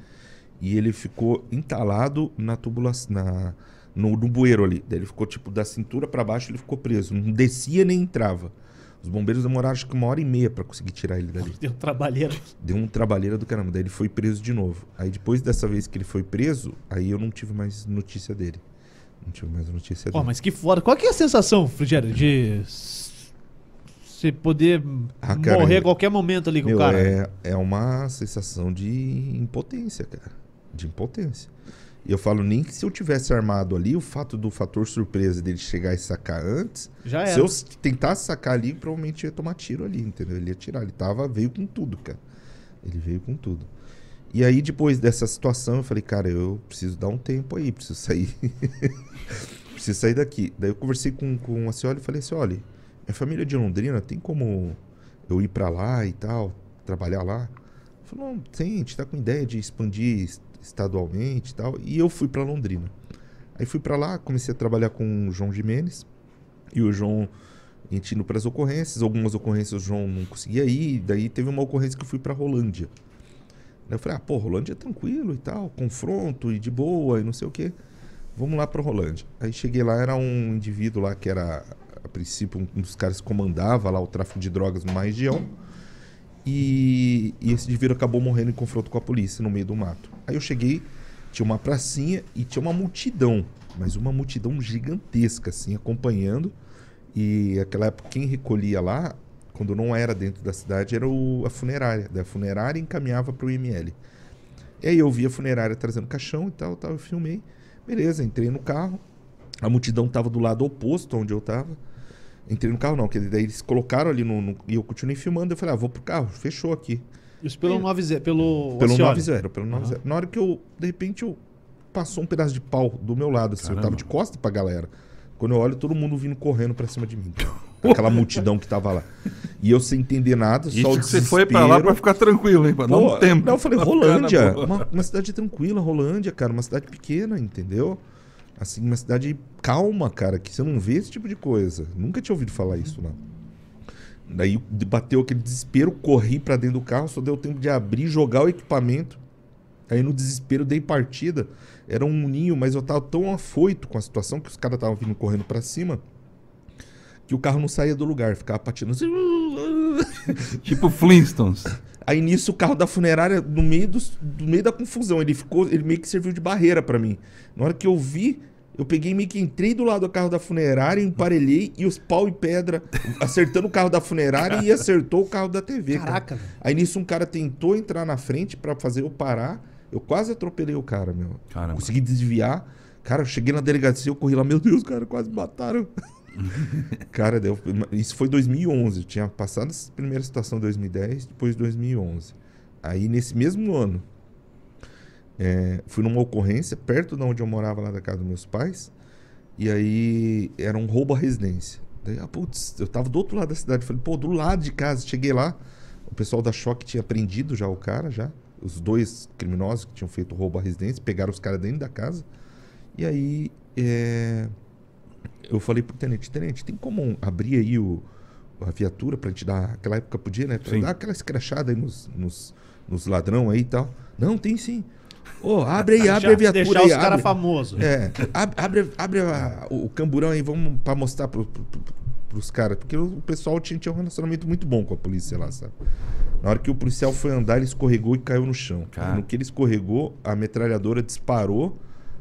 E ele ficou entalado na tubulação. Na, no, no bueiro ali. Daí ele ficou, tipo, da cintura pra baixo, ele ficou preso. Não descia nem entrava. Os bombeiros demoraram acho que uma hora e meia pra conseguir tirar ele dali. Deu trabalheiro. Deu um trabalheira do caramba. Daí ele foi preso de novo. Aí depois dessa vez que ele foi preso, aí eu não tive mais notícia dele. Não tive mais notícia Pô, dele. mas que foda. Qual que é a sensação, Frigério, de você poder Ah, cara, morrer a qualquer momento ali com Meu, o cara? é, é uma sensação de impotência, cara. De impotência. E eu falo nem que se eu tivesse armado ali, o fato do fator surpresa dele chegar e sacar antes, Já se era. eu s- tentasse sacar ali, provavelmente eu ia tomar tiro ali, entendeu? Ele ia tirar. Ele tava, veio com tudo, cara. Ele veio com tudo. E aí, depois dessa situação, eu falei, cara, eu preciso dar um tempo aí, preciso sair. (laughs) preciso sair daqui. Daí eu conversei com, com a senhora e falei assim, olha, minha família é de Londrina, tem como eu ir pra lá e tal, trabalhar lá? Falou, não, tem, a gente tá com ideia de expandir es- estadualmente e tal. E eu fui pra Londrina. Aí fui pra lá, comecei a trabalhar com o João Jimenez. E o João, a gente indo pras ocorrências, algumas ocorrências o João não conseguia ir. Daí teve uma ocorrência que eu fui pra Rolândia. Eu falei, ah, pô, Rolândia é tranquilo e tal, confronto e de boa e não sei o quê. Vamos lá pra Rolândia. Aí cheguei lá, era um indivíduo lá que era, a princípio, um dos caras que comandava lá o tráfico de drogas numa região. E, e esse indivíduo acabou morrendo em confronto com a polícia no meio do mato. Aí eu cheguei, tinha uma pracinha e tinha uma multidão, mas uma multidão gigantesca, assim, acompanhando. E naquela época, quem recolhia lá, quando não era dentro da cidade, era o- a funerária. Da funerária encaminhava para o IML. E aí eu vi a funerária trazendo caixão e tal, tal, eu filmei. Beleza, entrei no carro. A multidão estava do lado oposto onde eu estava. Entrei no carro não, porque daí eles colocaram ali no, no- e eu continuei filmando. Eu falei, ah, vou pro carro, fechou aqui. Isso pelo 90, pelo Pelo Oceano. 90, pelo 90. Na hora que eu, de repente, eu passou um pedaço de pau do meu lado. Assim, eu Caramba. tava de costa pra galera. Quando eu olho, todo mundo vindo correndo pra cima de mim. (laughs) Aquela multidão que tava lá. E eu sem entender nada, Isso só o que você foi pra lá desespero. pra ficar tranquilo, hein? Pra dar Pô, um tempo. Não, eu falei, Rolândia, uma, uma cidade tranquila, Rolândia, cara, uma cidade pequena, entendeu? Assim, uma cidade calma, cara, que você não vê esse tipo de coisa. Nunca tinha ouvido falar isso, não. Daí bateu aquele desespero, corri pra dentro do carro, só deu tempo de abrir, jogar o equipamento. Aí no desespero dei partida. Era um ninho, mas eu tava tão afoito com a situação que os caras estavam vindo correndo pra cima que o carro não saía do lugar, ficava patinando assim. (laughs) Tipo Flintstones. Aí nisso o carro da funerária, no meio, do meio da confusão, ele ficou, ele meio que serviu de barreira pra mim. Na hora que eu vi, eu peguei meio que entrei do lado do carro da funerária, emparelhei e os pau e pedra acertando o carro da funerária e acertou o carro da TV. cara. Caraca, velho. Aí nisso um cara tentou entrar na frente pra fazer eu parar. Eu quase atropelei o cara, meu. Caramba. Consegui desviar. Cara, eu cheguei na delegacia, eu corri lá, meu Deus, cara, quase me mataram. (laughs) cara, deu, isso foi 2011. Eu tinha passado essa primeira situação em 2010, depois 2011. Aí nesse mesmo ano, é, fui numa ocorrência perto de onde eu morava, lá da casa dos meus pais. E aí era um roubo à residência. Daí, ah, putz, eu tava do outro lado da cidade. Falei, pô, do lado de casa. Cheguei lá, o pessoal da Choque tinha prendido já o cara, já. Os dois criminosos que tinham feito roubo à residência, pegaram os caras dentro da casa. E aí, é, eu falei pro tenente, tenente, tem como abrir aí o, a viatura pra gente dar. Aquela época podia, né? Pra Sim. dar aquela escrachada aí nos, nos, nos ladrão aí e tal. Não, tem sim. Ô, abre aí, (laughs) abre a viatura deixar aí. os caras famosos. É, ab- abre, abre a- o camburão aí, vamos pra mostrar pro, pro, pro, pros caras. Porque o pessoal tinha, tinha um relacionamento muito bom com a polícia lá, sabe? Na hora que o policial foi andar, ele escorregou e caiu no chão. Cara. No que ele escorregou, a metralhadora disparou,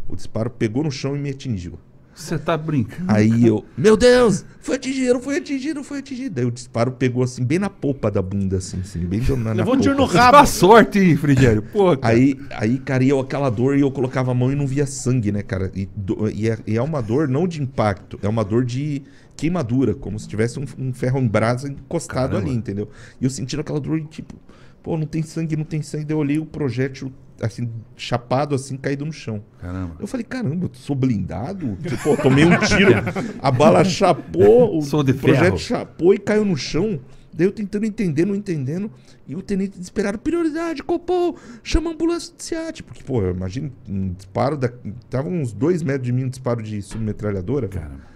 o disparo pegou no chão e me atingiu. Você tá brincando? Aí eu, meu Deus, foi atingido, foi atingido, foi atingido. Daí o disparo pegou assim, bem na polpa da bunda, assim, assim bem na, na Levou um tiro no rabo. Dá sorte, hein, Frigério? Pô, cara. Aí, aí, cara, e eu aquela dor e eu colocava a mão e não via sangue, né, cara? E, do- e é, e é uma dor não de impacto, é uma dor de queimadura, como se tivesse um, um ferro em brasa encostado Caramba. ali, entendeu? E eu sentindo aquela dor e tipo, pô, não tem sangue, não tem sangue. Daí eu olhei o projétil, assim, chapado, assim, caído no chão. Caramba. Eu falei, caramba, eu sou blindado? Tipo, tomei um tiro, (laughs) a bala chapou, o Sou de projeto ferro. chapou e caiu no chão. Daí eu tentando entender, não entendendo. E o tenente desesperado, prioridade, Copom, chama a ambulância de SEAT. Porque, pô, eu imagino um disparo, da... tava uns dois metros de mim, um disparo de submetralhadora. Caramba.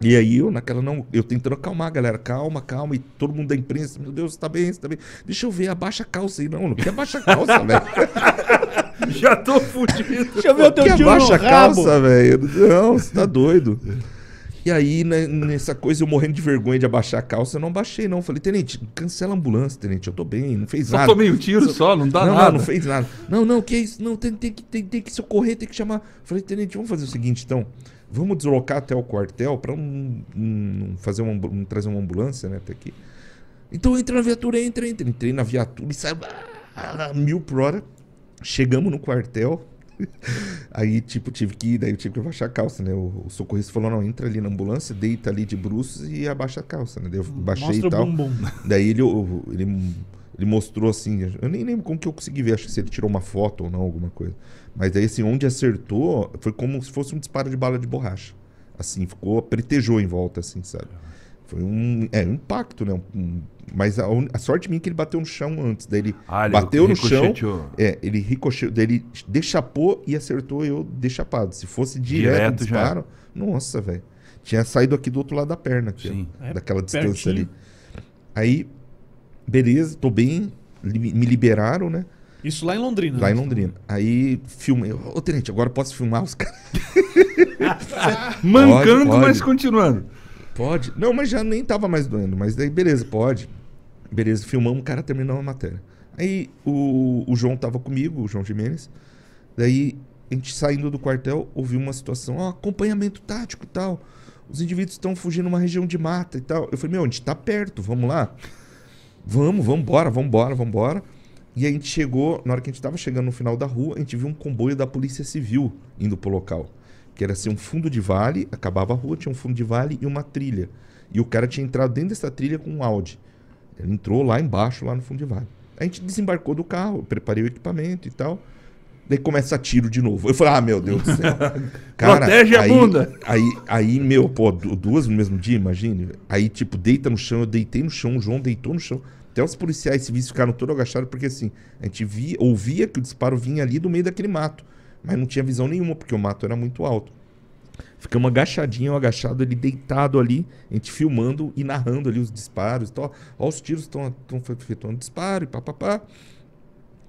E aí eu naquela não, eu tentando acalmar galera, calma, calma, e todo mundo da imprensa, meu Deus, tá bem, você tá bem. Deixa eu ver, abaixa a calça aí. Não, não quer abaixa a calça, velho. (laughs) (laughs) Já tô fudido. Deixa eu ver o teu no abaixa a rabo. calça, velho. Não, você tá doido. E aí, né, nessa coisa, eu morrendo de vergonha de abaixar a calça, eu não baixei, não. Falei, tenente, cancela a ambulância, tenente. Eu tô bem, não fez Só nada. tomei um tiro só, não dá não, nada. não, não fez nada. Não, não, que isso? Não, tem, tem, que, tem, tem que socorrer, tem que chamar. Falei, tenente, vamos fazer o seguinte, então. Vamos deslocar até o quartel pra um, um- fazer uma, um- trazer uma ambulância, né, até aqui. Então entra na viatura, entra, entra. Entrei na viatura e saiu ah, mil por hora. Chegamos no quartel. (laughs) Aí, tipo, tive que ir, daí eu tive que abaixar a calça, né? O, o socorrista falou, não, entra ali na ambulância, deita ali de bruços e abaixa a calça, né? Daí eu baixei Mostra e tal. bumbum. (laughs) Daí ele, ele, ele mostrou assim, eu nem lembro como que eu consegui ver, acho que se ele tirou uma foto ou não, alguma coisa. Mas daí assim, onde acertou, foi como se fosse um disparo de bala de borracha. Assim, ficou, pretejou em volta, assim, sabe? Foi um, é, um impacto, né? Um- mas a, a sorte minha é que ele bateu no chão antes. Daí ele Ah, ele bateu no chão, é, ele ricocheteou, daí ele deixapou e acertou eu deixapado. Se fosse direto, Direto o já. disparo, nossa, velho. Tinha saído aqui do outro lado da perna, aqui, ó, Sim. É, daquela distância pertinho. ali. Aí, beleza, tô bem, li- me liberaram, né? Isso lá em Londrina. Lá em né? Londrina. Aí filmei. Ô, tenente, agora posso filmar os caras? (laughs) Mancando, pode. mas continuando. Pode. Não, mas já nem tava mais doendo. Mas daí, beleza, pode. Beleza, filmamos, o cara terminou a matéria. Aí o, o João tava comigo, o João Jimenez. Daí, a gente saindo do quartel, ouviu uma situação, ó, acompanhamento tático e tal. Os indivíduos estão fugindo numa região de mata e tal. Eu falei, meu, a gente tá perto, vamos lá. Vamos, vamos embora, vamos embora, vamos embora. E a gente chegou, na hora que a gente tava chegando no final da rua, a gente viu um comboio da Polícia Civil indo pro local. Que era assim, um fundo de vale, acabava a rua, tinha um fundo de vale e uma trilha. E o cara tinha entrado dentro dessa trilha com um Audi. Ele entrou lá embaixo, lá no fundo de vale. A gente desembarcou do carro, preparei o equipamento e tal. Daí começa tiro de novo. Eu falei, ah, meu Deus do céu. (laughs) Cara, Protege a aí, bunda. Aí, aí, meu, pô, du- duas no mesmo dia, imagine. Aí, tipo, deita no chão, eu deitei no chão, o João deitou no chão. Até os policiais civis ficaram todos agachados, porque assim, a gente via, ouvia que o disparo vinha ali do meio daquele mato. Mas não tinha visão nenhuma, porque o mato era muito alto. Ficamos agachadinho, agachado, ele deitado ali, a gente filmando e narrando ali os disparos. Então, ó, ó, os tiros estão efetuando disparo e papapá.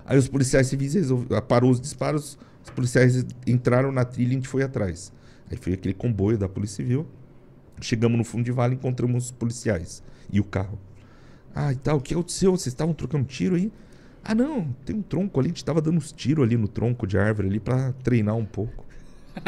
Aí os policiais civis resolveram, parou os disparos, os policiais entraram na trilha e a gente foi atrás. Aí foi aquele comboio da Polícia Civil. Chegamos no fundo de vale, encontramos os policiais e o carro. Ah, e tal, o que aconteceu? Vocês estavam trocando tiro aí? Ah, não, tem um tronco ali, a gente tava dando uns tiros ali no tronco de árvore ali pra treinar um pouco. (laughs)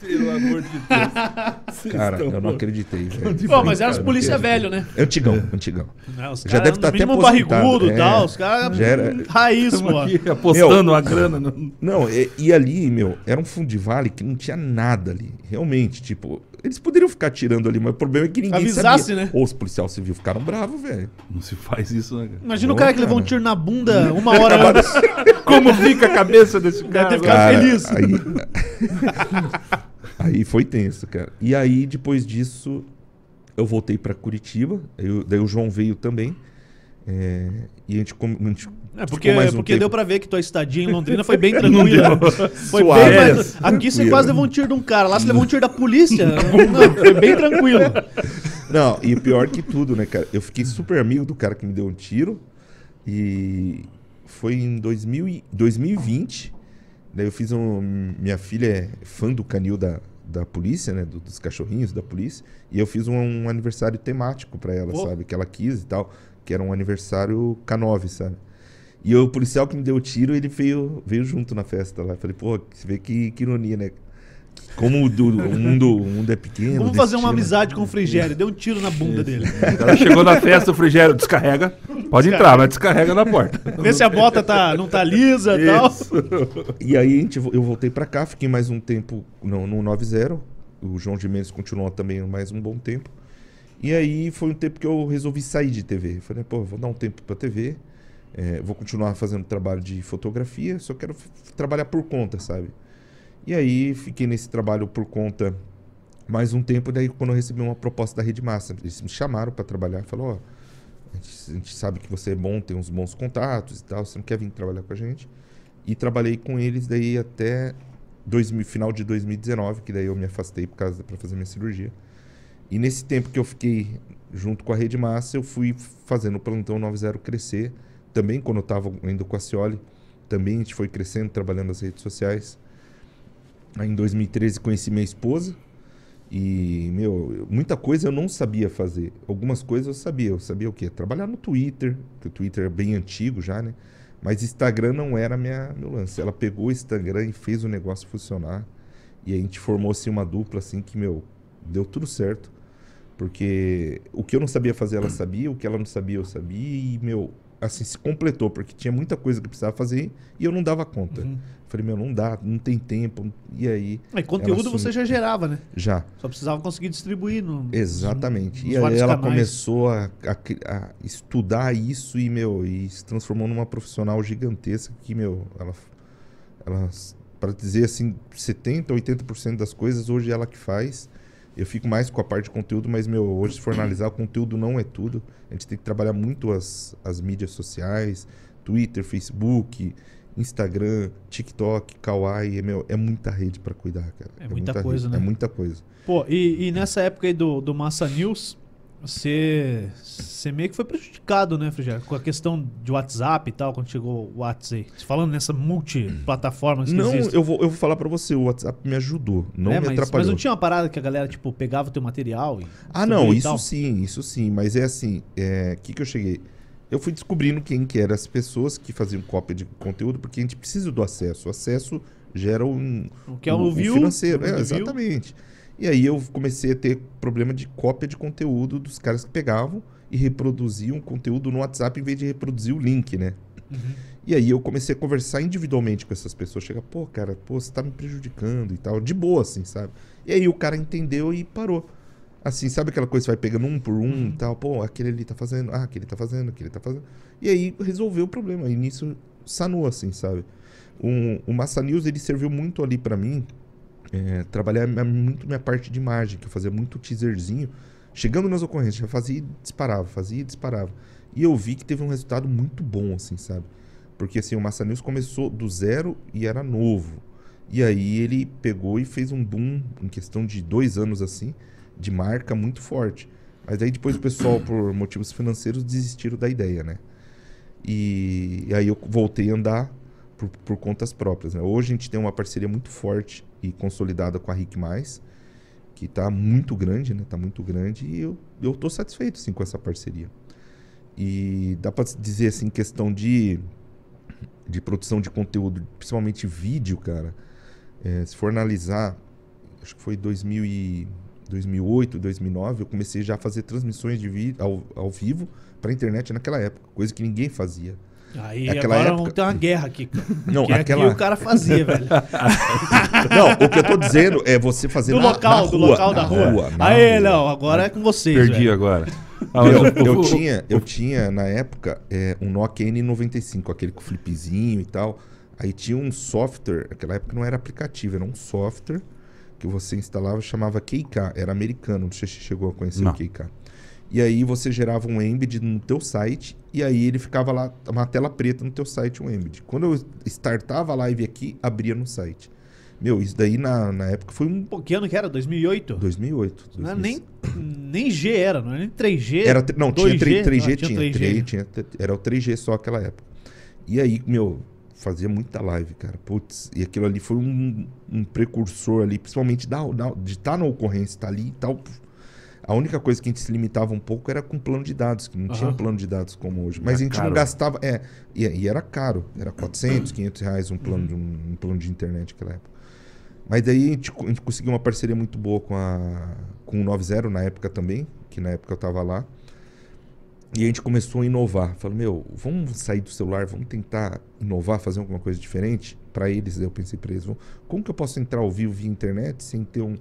Pelo amor de Deus. Cara, eu não acreditei. Pô, mas era os polícia não velho, né? Antigão, antigão. Né, Os Já deve tá no até mínimo aposentado, barrigudo e é. tal. Os caras. Já era- Raiz, aqui apostando a grana. No... Não, e, e ali, meu, era um fundo de vale que não tinha nada ali. Realmente, tipo, eles poderiam ficar tirando ali, mas o problema é que ninguém Avisasse, sabia. né? Ou os policiais civis ficaram bravos, velho. Não se faz isso, né? cara? Imagina o Ô, cara que levou um cara. tiro na bunda uma hora antes. (laughs) Como fica a cabeça desse cara? ter agora? ficado feliz. Aí, (laughs) aí foi tenso, cara. E aí, depois disso, eu voltei pra Curitiba. Eu- daí o João veio também. É, e a gente, a gente É porque, um porque tempo. deu pra ver que tua estadia em Londrina foi bem (laughs) tranquila. Foi bem mais... Aqui você quase levou um tiro de um cara, lá você levou um tiro da polícia. (laughs) Não, foi bem tranquilo. Não, e pior que tudo, né, cara? Eu fiquei super amigo do cara que me deu um tiro. E foi em 2000 e- 2020. Daí eu fiz um. Minha filha é fã do canil da, da polícia, né? do- dos cachorrinhos da polícia. E eu fiz um, um aniversário temático pra ela, Pô. sabe? Que ela quis e tal. Que era um aniversário K9, sabe? E o policial que me deu o tiro, ele veio, veio junto na festa lá. Eu falei, pô, você vê que, que ironia, né? Como o, do- o mundo, o mundo é pequeno. Vamos fazer uma destino- amizade com o Frigério. Deu um tiro na bunda dele. O cara chegou na festa, o frigério descarrega. Pode entrar, mas descarrega na porta. Vê se a bota tá, não tá lisa e tal. E aí gente, eu voltei pra cá, fiquei mais um tempo no, no 9-0. O João de Mendes continuou também mais um bom tempo. E aí foi um tempo que eu resolvi sair de TV. Falei, pô, vou dar um tempo pra TV. É, vou continuar fazendo trabalho de fotografia, só quero trabalhar por conta, sabe? E aí fiquei nesse trabalho por conta mais um tempo. Daí quando eu recebi uma proposta da Rede Massa, eles me chamaram pra trabalhar. Falou, ó, a gente, a gente sabe que você é bom, tem uns bons contatos e tal, você não quer vir trabalhar com a gente? E trabalhei com eles daí até 2000, final de 2019, que daí eu me afastei por causa para fazer minha cirurgia. E nesse tempo que eu fiquei junto com a Rede Massa, eu fui fazendo o plantão 90 crescer. Também quando eu estava indo com a Cioli, também a gente foi crescendo, trabalhando nas redes sociais. Aí em 2013 conheci minha esposa. E, meu, eu- muita coisa eu não sabia fazer. Algumas coisas eu sabia. Eu sabia o quê? Trabalhar no Twitter, que o Twitter é bem antigo já, né? Mas Instagram não era minha, meu lance. Ela pegou o Instagram e fez o negócio funcionar. E a gente formou assim uma dupla assim que, meu, deu tudo certo. Porque o que eu não sabia fazer, ela sabia, o que ela não sabia, eu sabia, e, meu, assim, se completou, porque tinha muita coisa que precisava fazer e eu não dava conta. Uhum. Falei, meu, não dá, não tem tempo. E aí, E conteúdo você já gerava, né? já. Só precisava conseguir distribuir no. Exatamente. nos E aí ela canais. começou a, a a estudar isso e, meu, e se transformou numa profissional gigantesca que, meu, ela, ela para dizer assim, 70, 80% das coisas hoje é ela que faz. Eu fico mais com a parte de conteúdo, mas, meu, hoje se for analisar, o conteúdo não é tudo. A gente tem que trabalhar muito as, as mídias sociais, Twitter, Facebook, Instagram, TikTok, Kawaii, é, meu, é muita rede para cuidar, cara. É muita coisa, rede, né? É muita coisa. Pô, e, e nessa época aí do, do Massa News, você, você meio que foi prejudicado, né, Frigério? Com a questão de WhatsApp e tal, quando chegou o WhatsApp. Falando nessa multiplataforma que Não, existe. eu vou, eu vou falar pra você, o WhatsApp me ajudou, não É, me mas, atrapalhou. mas não tinha uma parada que a galera, tipo, pegava o teu material e. Ah, não, isso sim, isso sim, mas é assim, é, que que eu cheguei? Eu fui descobrindo quem que eram as pessoas que faziam cópia de conteúdo, porque a gente precisa do acesso. O acesso gera um, O que é o view, financeiro, o é, view. E aí eu comecei a ter problema de cópia de conteúdo dos caras que pegavam e reproduziam conteúdo no WhatsApp em vez de reproduzir o link, né? Uhum. E aí eu comecei a conversar individualmente com essas pessoas. Chega, pô, cara, pô, você tá me prejudicando e tal. De boa, assim, sabe? E aí o cara entendeu e parou. Assim, sabe aquela coisa que você vai pegando um por um e tal? Pô, aquele ali tá fazendo, ah, aquele tá fazendo, aquele tá fazendo. E aí resolveu o problema. E nisso sanou, assim, sabe? Um, o Massa News, ele serviu muito ali pra mim, é, trabalhar minha- muito minha parte de imagem, que eu fazia muito teaserzinho. Chegando nas ocorrências, já fazia e disparava, fazia e disparava. E eu vi que teve um resultado muito bom, assim, sabe? Porque, assim, o Massa News começou do zero e era novo. E aí ele pegou e fez um boom, em questão de dois anos, assim, de marca muito forte. Mas aí depois o pessoal, por motivos financeiros, desistiram da ideia, né? E, e aí eu voltei a andar por, por contas próprias. Né? Hoje a gente tem uma parceria muito forte e consolidada com a Mais, que está muito grande, né? Tá muito grande e eu, eu tô satisfeito sim com essa parceria. E dá para dizer assim, questão de, de produção de conteúdo, principalmente vídeo, cara. é, se for analisar, acho que foi 2000 e 2008, 2009, eu comecei já a fazer transmissões de vídeo ao, ao vivo para internet naquela época, coisa que ninguém fazia. Aí Naquela agora época- vamos ter uma guerra aqui. cara. Não, que aquela aqui o cara fazia, velho. (laughs) Não, o que eu tô dizendo é você fazer Do na, local, na do rua, local na da rua. rua, rua. não, agora é com vocês, Perdi velho. agora. Ah, eu, o- tinha, eu tinha, na época, é, um Nokia N95, aquele com flipzinho e tal. Aí tinha um software, naquela época não era aplicativo, era um software que você instalava, chamava KK, era americano, não sei se você chegou a conhecer Não. o KK. E aí você gerava um embed no teu site e aí ele ficava lá, uma tela preta no teu site, um embed. Quando eu startava a live aqui, abria no site. Meu, isso daí na, na época foi um Pô, que ano que era? 2008? 2008. Não era nem, nem G era, não era nem 3G. Era, não, tinha 2G, 3G, 3G Ah, tinha, 3G. 3G tinha, era o 3G só aquela época. E aí, meu, fazia muita live, cara. Putz, e aquilo ali foi um, um precursor ali, principalmente da, da- de estar na ocorrência, estar ali e tal. A única coisa que a gente se limitava um pouco era com plano de dados, que não tinha Aham. um plano de dados como hoje. Mas Era a gente caro. não gastava. É, e, e era caro. Era 400, 500 (clears throat) reais um plano, de, um, um plano de internet naquela época. Mas daí a gente, a gente conseguiu uma parceria muito boa com, a, com o 90 na época também, que na época eu tava lá. E a gente começou a inovar. Falei, meu, vamos sair do celular, vamos tentar inovar, fazer alguma coisa diferente. Para eles, eu pensei para eles, como que eu posso entrar ao vivo via internet sem ter um,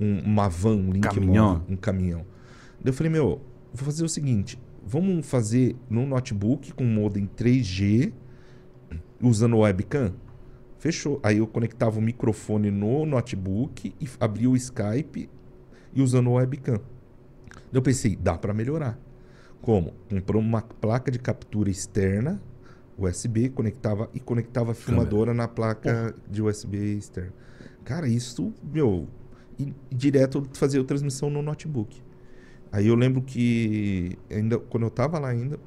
um- uma van, um link Caminhão. móvel, um caminhão? Daí eu falei, meu, vou fazer o seguinte, vamos fazer no notebook com modem 3G, usando o webcam? Fechou. Aí eu conectava o microfone no notebook e abria o Skype e usando o webcam. Eu pensei, dá para melhorar. Como? Comprou uma placa de captura externa, USB, conectava e conectava a filmadora na placa de USB externa. Cara, isso, meu, e, direto fazia a transmissão no notebook. Aí eu lembro que ainda quando eu tava lá ainda,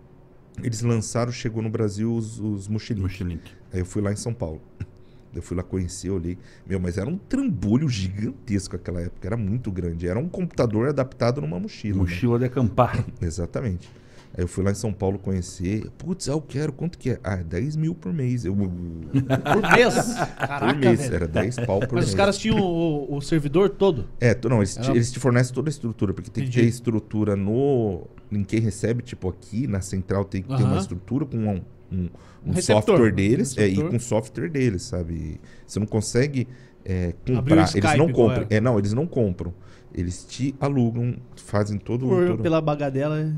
eles lançaram, chegou no Brasil os, os. Mochilink. Aí eu fui lá em São Paulo. (laughs) Eu fui lá conhecer, olhei. Meu, mas era um trambolho gigantesco naquela época. Era muito grande. Era um computador adaptado numa mochila. né? Mochila de acampar. (laughs) Exatamente. Aí eu fui lá em São Paulo conhecer. Putz, eu quero. Quanto que é? Ah, 10 mil por mês. Eu, (laughs) Por mês? Caraca, por mês. velho. Era 10 pau por Mas mês. os caras tinam o, o servidor todo. É, tu- não, eles te, Era- eles te fornecem toda a estrutura, porque tem que Entendi. ter estrutura no. Em quem recebe, tipo aqui na central tem que ter Aham. uma estrutura com um, um, um Um software um deles é, e com software deles, sabe? Você não consegue é, comprar. Eles Skype, não qual compram. é? É, não, eles não compram. Eles te alugam, fazem todo. Por, todo- pela bagadela,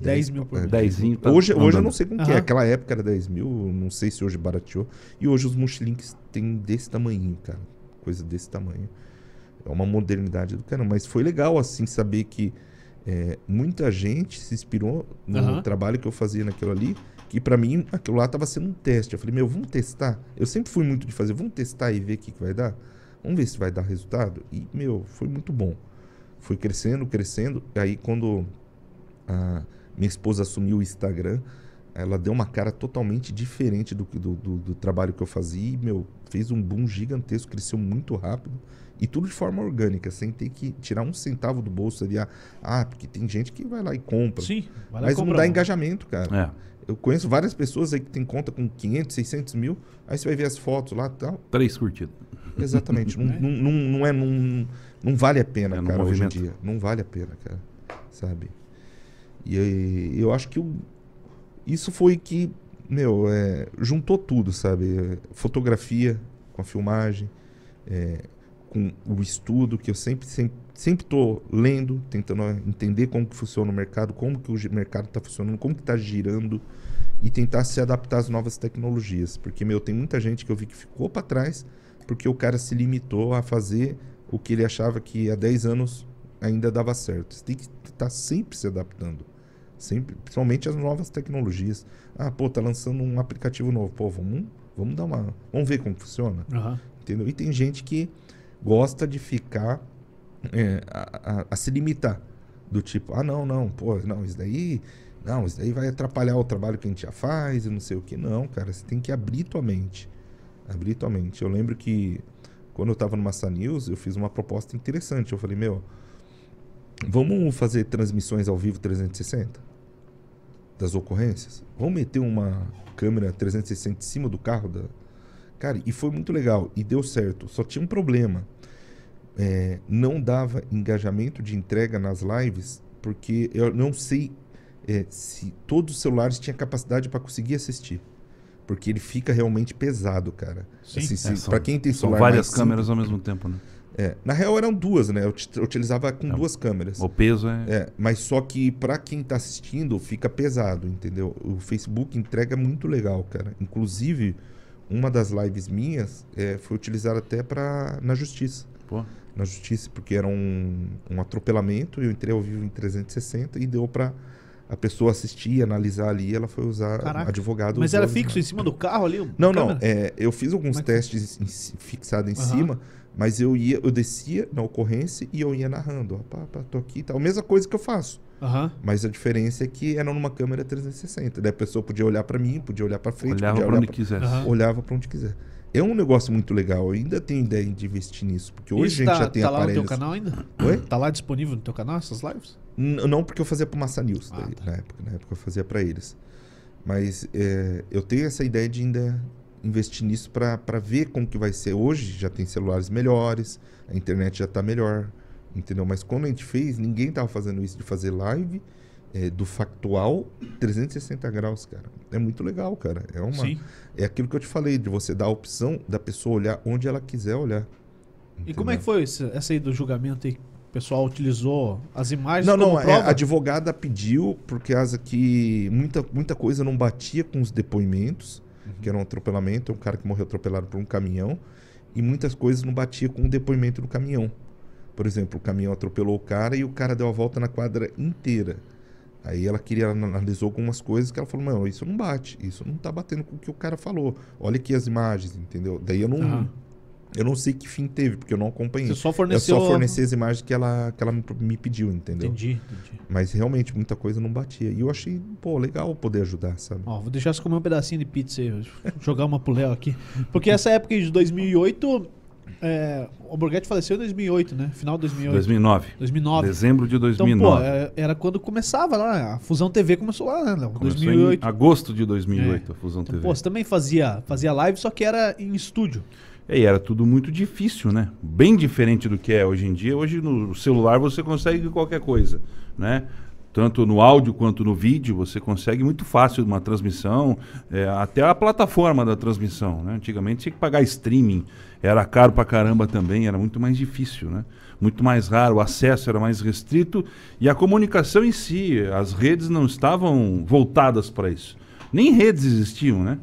10 mil por é, mês. Dezinho. tá Hoje, hoje eu não sei como que é. Aquela época era 10 mil, não sei se hoje barateou. E hoje os mochilinks têm desse tamanho, cara. Coisa desse tamanho. É uma modernidade do caramba. Mas foi legal, assim, saber que é, muita gente se inspirou no Aham. trabalho que eu fazia naquilo ali. Que pra mim, aquilo lá tava sendo um teste. Eu falei, meu, vamos testar. Eu sempre fui muito de fazer, vamos testar e ver o que, que vai dar. Vamos ver se vai dar resultado. E, meu, foi muito bom. Foi crescendo, crescendo. E aí, quando a minha esposa assumiu o Instagram, ela deu uma cara totalmente diferente do, que- do, do, do trabalho que eu fazia. E, meu, fez um boom gigantesco, cresceu muito rápido. E tudo de forma orgânica, sem ter que tirar um centavo do bolso ali. Ah, ah, porque tem gente que vai lá e compra. Sim, vai lá Mas e não compra dá um. engajamento, cara. É, Eu conheço várias pessoas aí que tem conta com 500, 600 mil. Aí você vai ver as fotos lá e tal. três curtidas. Exatamente. (laughs) não, não, não, não é. Não, não vale a pena, É, cara, hoje em dia. Não vale a pena, cara. Sabe? E eu acho que o- isso foi que, meu, é, juntou tudo, sabe? É, Fotografia com a filmagem, é, com o estudo, que eu sempre, sempre, sempre tô lendo, tentando entender como que funciona o mercado, como que o mercado está funcionando, como que está girando. e tentar se adaptar às novas tecnologias. Porque, meu, tem muita gente que eu vi que ficou para trás porque o cara se limitou a fazer o que ele achava que há 10 anos ainda dava certo. Você tem que estar sempre se adaptando. Sempre, principalmente às novas tecnologias. Ah, pô, tá lançando um aplicativo novo. Pô, vamos, vamos dar uma. Vamos ver como funciona. Aham. Entendeu? E tem gente que gosta de ficar é, a, a- a se limitar. Do tipo, ah, não, não, pô, não, isso daí. Não, isso daí vai atrapalhar o trabalho que a gente já faz e não sei o que. Não, cara, você tem que abrir tua mente. Abrir tua mente. Eu lembro que quando eu tava no Massa News, eu fiz uma proposta interessante. Eu falei, meu, vamos fazer transmissões ao vivo 360 das ocorrências? Vamos meter uma câmera 360 em cima do carro da, Cara, e foi muito legal. E deu certo. Só tinha um problema. É, não dava engajamento de entrega nas lives, porque eu não sei é, se todos os celulares tinham capacidade para conseguir assistir. Porque ele fica realmente pesado, cara. Sim. Assim, É, são- pra quem tem São celular várias mais câmeras ao mesmo tempo, né? simples- é, na real eram duas, né? Eu ut- eu utilizava com É. duas câmeras. O peso é. É, mas só que pra quem tá assistindo fica pesado, entendeu? O Facebook entrega muito legal, cara. Inclusive, uma das lives minhas é, foi utilizada até pra, na justiça. Pô, Na justiça, porque era um, um atropelamento, eu entrei ao vivo em 360 e deu pra a pessoa assistir, analisar ali, ela foi usar Caraca. advogado. Mas era fixo em cima do carro ali? Não, não. é, eu fiz alguns Como é testes em fixado em Aham. cima, mas eu ia, eu descia na ocorrência e eu ia narrando. Ó, pá, pá, tô aqui e tal. Mesma coisa que eu faço. Aham. Mas a diferença é que era numa câmera 360. Daí a pessoa podia olhar pra mim, podia olhar pra frente, olhava podia pra olhar onde pra... quisesse. Aham. olhava pra onde quiser. É um negócio muito legal. Eu ainda tenho ideia de investir nisso, porque hoje Isso a gente tá, já tem tá lá no aparelhos. teu canal ainda? Oi? Tá lá disponível no teu canal essas lives? Não porque eu fazia pro Massa News Ah, daí, tá. na época, na época eu fazia pra eles. Mas é, eu tenho essa ideia de ainda investir nisso pra ver como que vai ser. Hoje já tem celulares melhores, a internet já tá melhor, entendeu? Mas quando a gente fez, ninguém tava fazendo isso de fazer live é, do factual 360 graus, cara. É muito legal, cara. É uma Sim. é aquilo que eu te falei de você dar a opção da pessoa olhar onde ela quiser olhar. E como é que entendeu? foi essa aí do julgamento aí? O pessoal utilizou as imagens Não, não, é, a advogada pediu por causa que muita, muita coisa não batia com os depoimentos, que era um atropelamento, um cara que morreu atropelado por um caminhão, e muitas coisas não batia com o depoimento do caminhão. Por exemplo, o caminhão atropelou o cara e o cara deu a volta na quadra inteira. Aí ela queria, ela analisou algumas coisas que ela falou, não, isso não bate, isso não tá batendo com o que o cara falou. Olha aqui as imagens, entendeu? Daí eu não, Aham. Eu não sei que fim teve, porque eu não acompanhei. Você só Eu forneceu... só forneci as imagens que ela, que ela me, me pediu, entendeu? Entendi, entendi. Mas realmente muita coisa não batia. E eu achei, pô, legal poder ajudar, sabe? Ó, vou deixar você comer um pedacinho de pizza aí, jogar uma pro Léo aqui. Porque essa época aí de 2008, é, o Borghetti faleceu em 2008, né? Final de 2008. 2009. 2009. Dezembro de Então, 2009. pô, é- era quando começava lá, a Fusão TV começou lá, né, Léo? Começou 2008. em agosto de 2008 a Fusão Então, TV. pô, você também fazia, fazia live, só que era em estúdio. E era tudo muito difícil, né? Bem diferente do que é hoje em dia. Hoje no celular você consegue qualquer coisa, né? Tanto no áudio quanto no vídeo, você consegue muito fácil uma transmissão, é, até a plataforma da transmissão, né? Antigamente tinha que pagar streaming, era caro pra caramba também, era muito mais difícil, né? Muito mais raro, o acesso era mais restrito e a comunicação em si, as redes não estavam voltadas para isso. Nem redes existiam, né?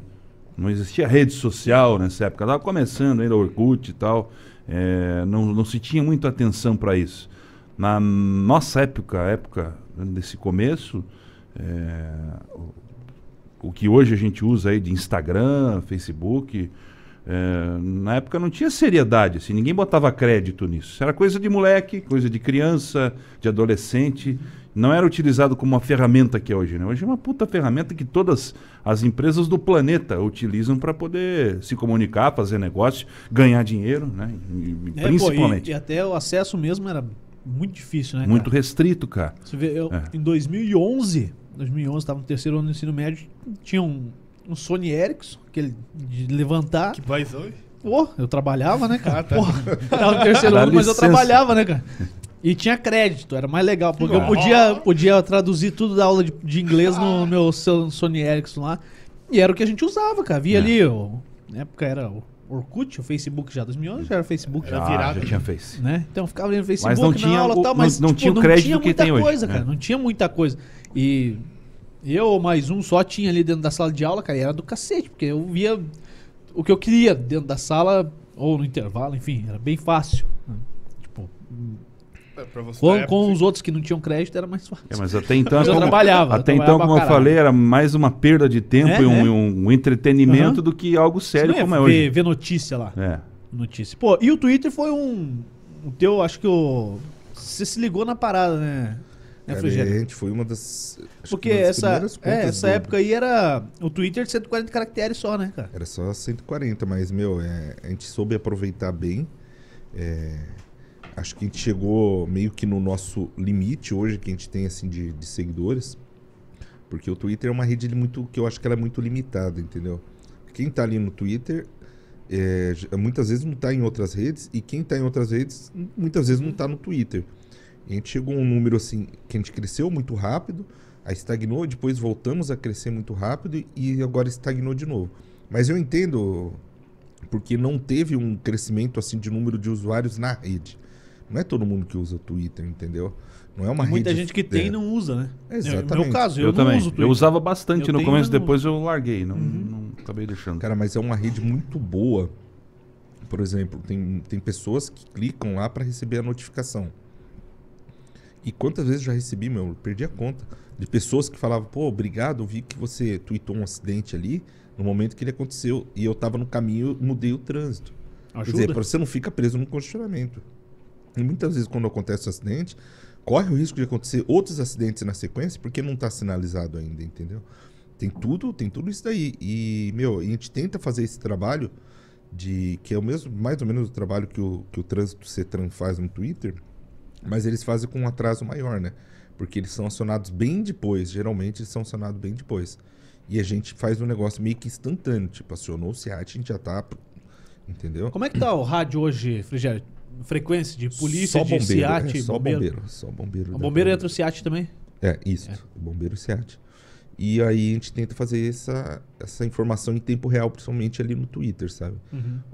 Não existia rede social nessa época. Estava começando ainda Orkut e tal. É, não, não se tinha muita atenção para isso. Na nossa época, época desse começo, é, o, que hoje a gente usa aí de Instagram, Facebook, é, na época não tinha seriedade, assim, ninguém botava crédito nisso. Era coisa de moleque, coisa de criança, de adolescente. Não era utilizado como uma ferramenta que é hoje. Né? Hoje é uma puta ferramenta que todas as empresas do planeta utilizam para poder se comunicar, fazer negócio, ganhar dinheiro, né? E- e É, pô, principalmente. e, e até o acesso mesmo era muito difícil, né? muito cara? restrito, cara. Você vê, eu, É. em 2011, 2011, estava no terceiro ano do ensino médio, tinha um, um Sony Ericsson, aquele de levantar. Que voz oi? Pô, eu trabalhava, né, cara? Ah, tá. Pô, tava no terceiro Dá ano, mas eu licença. trabalhava, né, cara? E tinha crédito, era mais legal, porque eu podia, podia traduzir tudo da aula de, de inglês no meu seu- Sony Ericsson lá. E era o que a gente usava, cara. Via É. ali, o, na época era o Orkut, o Facebook já, 2011 já era Facebook. Era já. Ah, virado. já tinha Face. Né? Então eu ficava ali no Facebook Mas não na tinha aula o- e tal, não- mas não tipo, tinha o não crédito tinha que muita tem hoje, coisa, né? cara. Não tinha muita coisa. E Eu, mais um só, tinha ali dentro da sala de aula, cara, e era do cacete, porque eu via o que eu queria dentro da sala, ou no intervalo, enfim, era bem fácil. Tipo, É, pra você com, com os outros que não tinham crédito era mais fácil. É, mas até então, como, trabalhava, eu até então, como eu falei, era mais uma perda de tempo É, e um, é. um- entretenimento Aham. do que algo sério não como é ver, hoje. ver notícia lá. É. Notícia. Pô, e o Twitter foi um. O teu, acho que o. Você se ligou na parada, né? Né, Cara, Frigério? foi uma das. Porque uma das essa, é, essa do- época aí era o Twitter de 140 caracteres só, né, cara? Era só 140, mas, meu, é, a gente soube aproveitar bem. É, acho que a gente chegou meio que no nosso limite hoje que a gente tem, assim, de, de seguidores. Porque o Twitter é uma rede muito, que eu acho que ela é muito limitada, entendeu? Quem tá ali no Twitter, é, muitas vezes não tá em outras redes. E quem tá em outras redes, muitas vezes não tá no Twitter. A gente chegou a um número, assim, que a gente cresceu muito rápido. Aí estagnou, depois voltamos a crescer muito rápido e agora estagnou de novo. Mas eu entendo porque não teve um crescimento assim de número de usuários na rede. Não é todo mundo que usa o Twitter, entendeu? Não é uma Muita rede gente que tem é. não usa, né? Exatamente. No meu caso, Eu, eu, não também. uso o Twitter. eu usava bastante Eu no tenho, começo, depois eu larguei. Não, não acabei deixando. Cara, mas é uma rede muito boa. Por exemplo, tem, tem pessoas que clicam lá para receber a notificação. E quantas vezes já recebi, meu, eu perdi a conta. De pessoas que falavam, pô, obrigado, eu vi que você tweetou um acidente ali no momento que ele aconteceu. E eu tava no caminho, mudei o trânsito. Quer Ajuda. dizer, pra você não fica preso no congestionamento. E muitas vezes, quando acontece um acidente, corre o risco de acontecer outros acidentes na sequência porque não está sinalizado ainda, entendeu? Tem tudo, tem tudo isso daí. E, meu, a gente tenta fazer esse trabalho de que é o mesmo, mais ou menos o trabalho que o, que o Trânsito Cetran faz no Twitter, mas eles fazem com um atraso maior, né? Porque eles são acionados bem depois, geralmente eles são acionados bem depois. E a gente faz um negócio meio que instantâneo, tipo, acionou o SEAT, a gente já tá, entendeu? Como é que tá o rádio hoje, Frigério? Frequência de polícia, só de bombeiro, SEAT, é, só bombeiro. bombeiro, só bombeiro. O bombeiro entra o SEAT também? É, isso. O bombeiro SEAT. E aí a gente tenta fazer essa, essa informação em tempo real, principalmente ali no Twitter, sabe?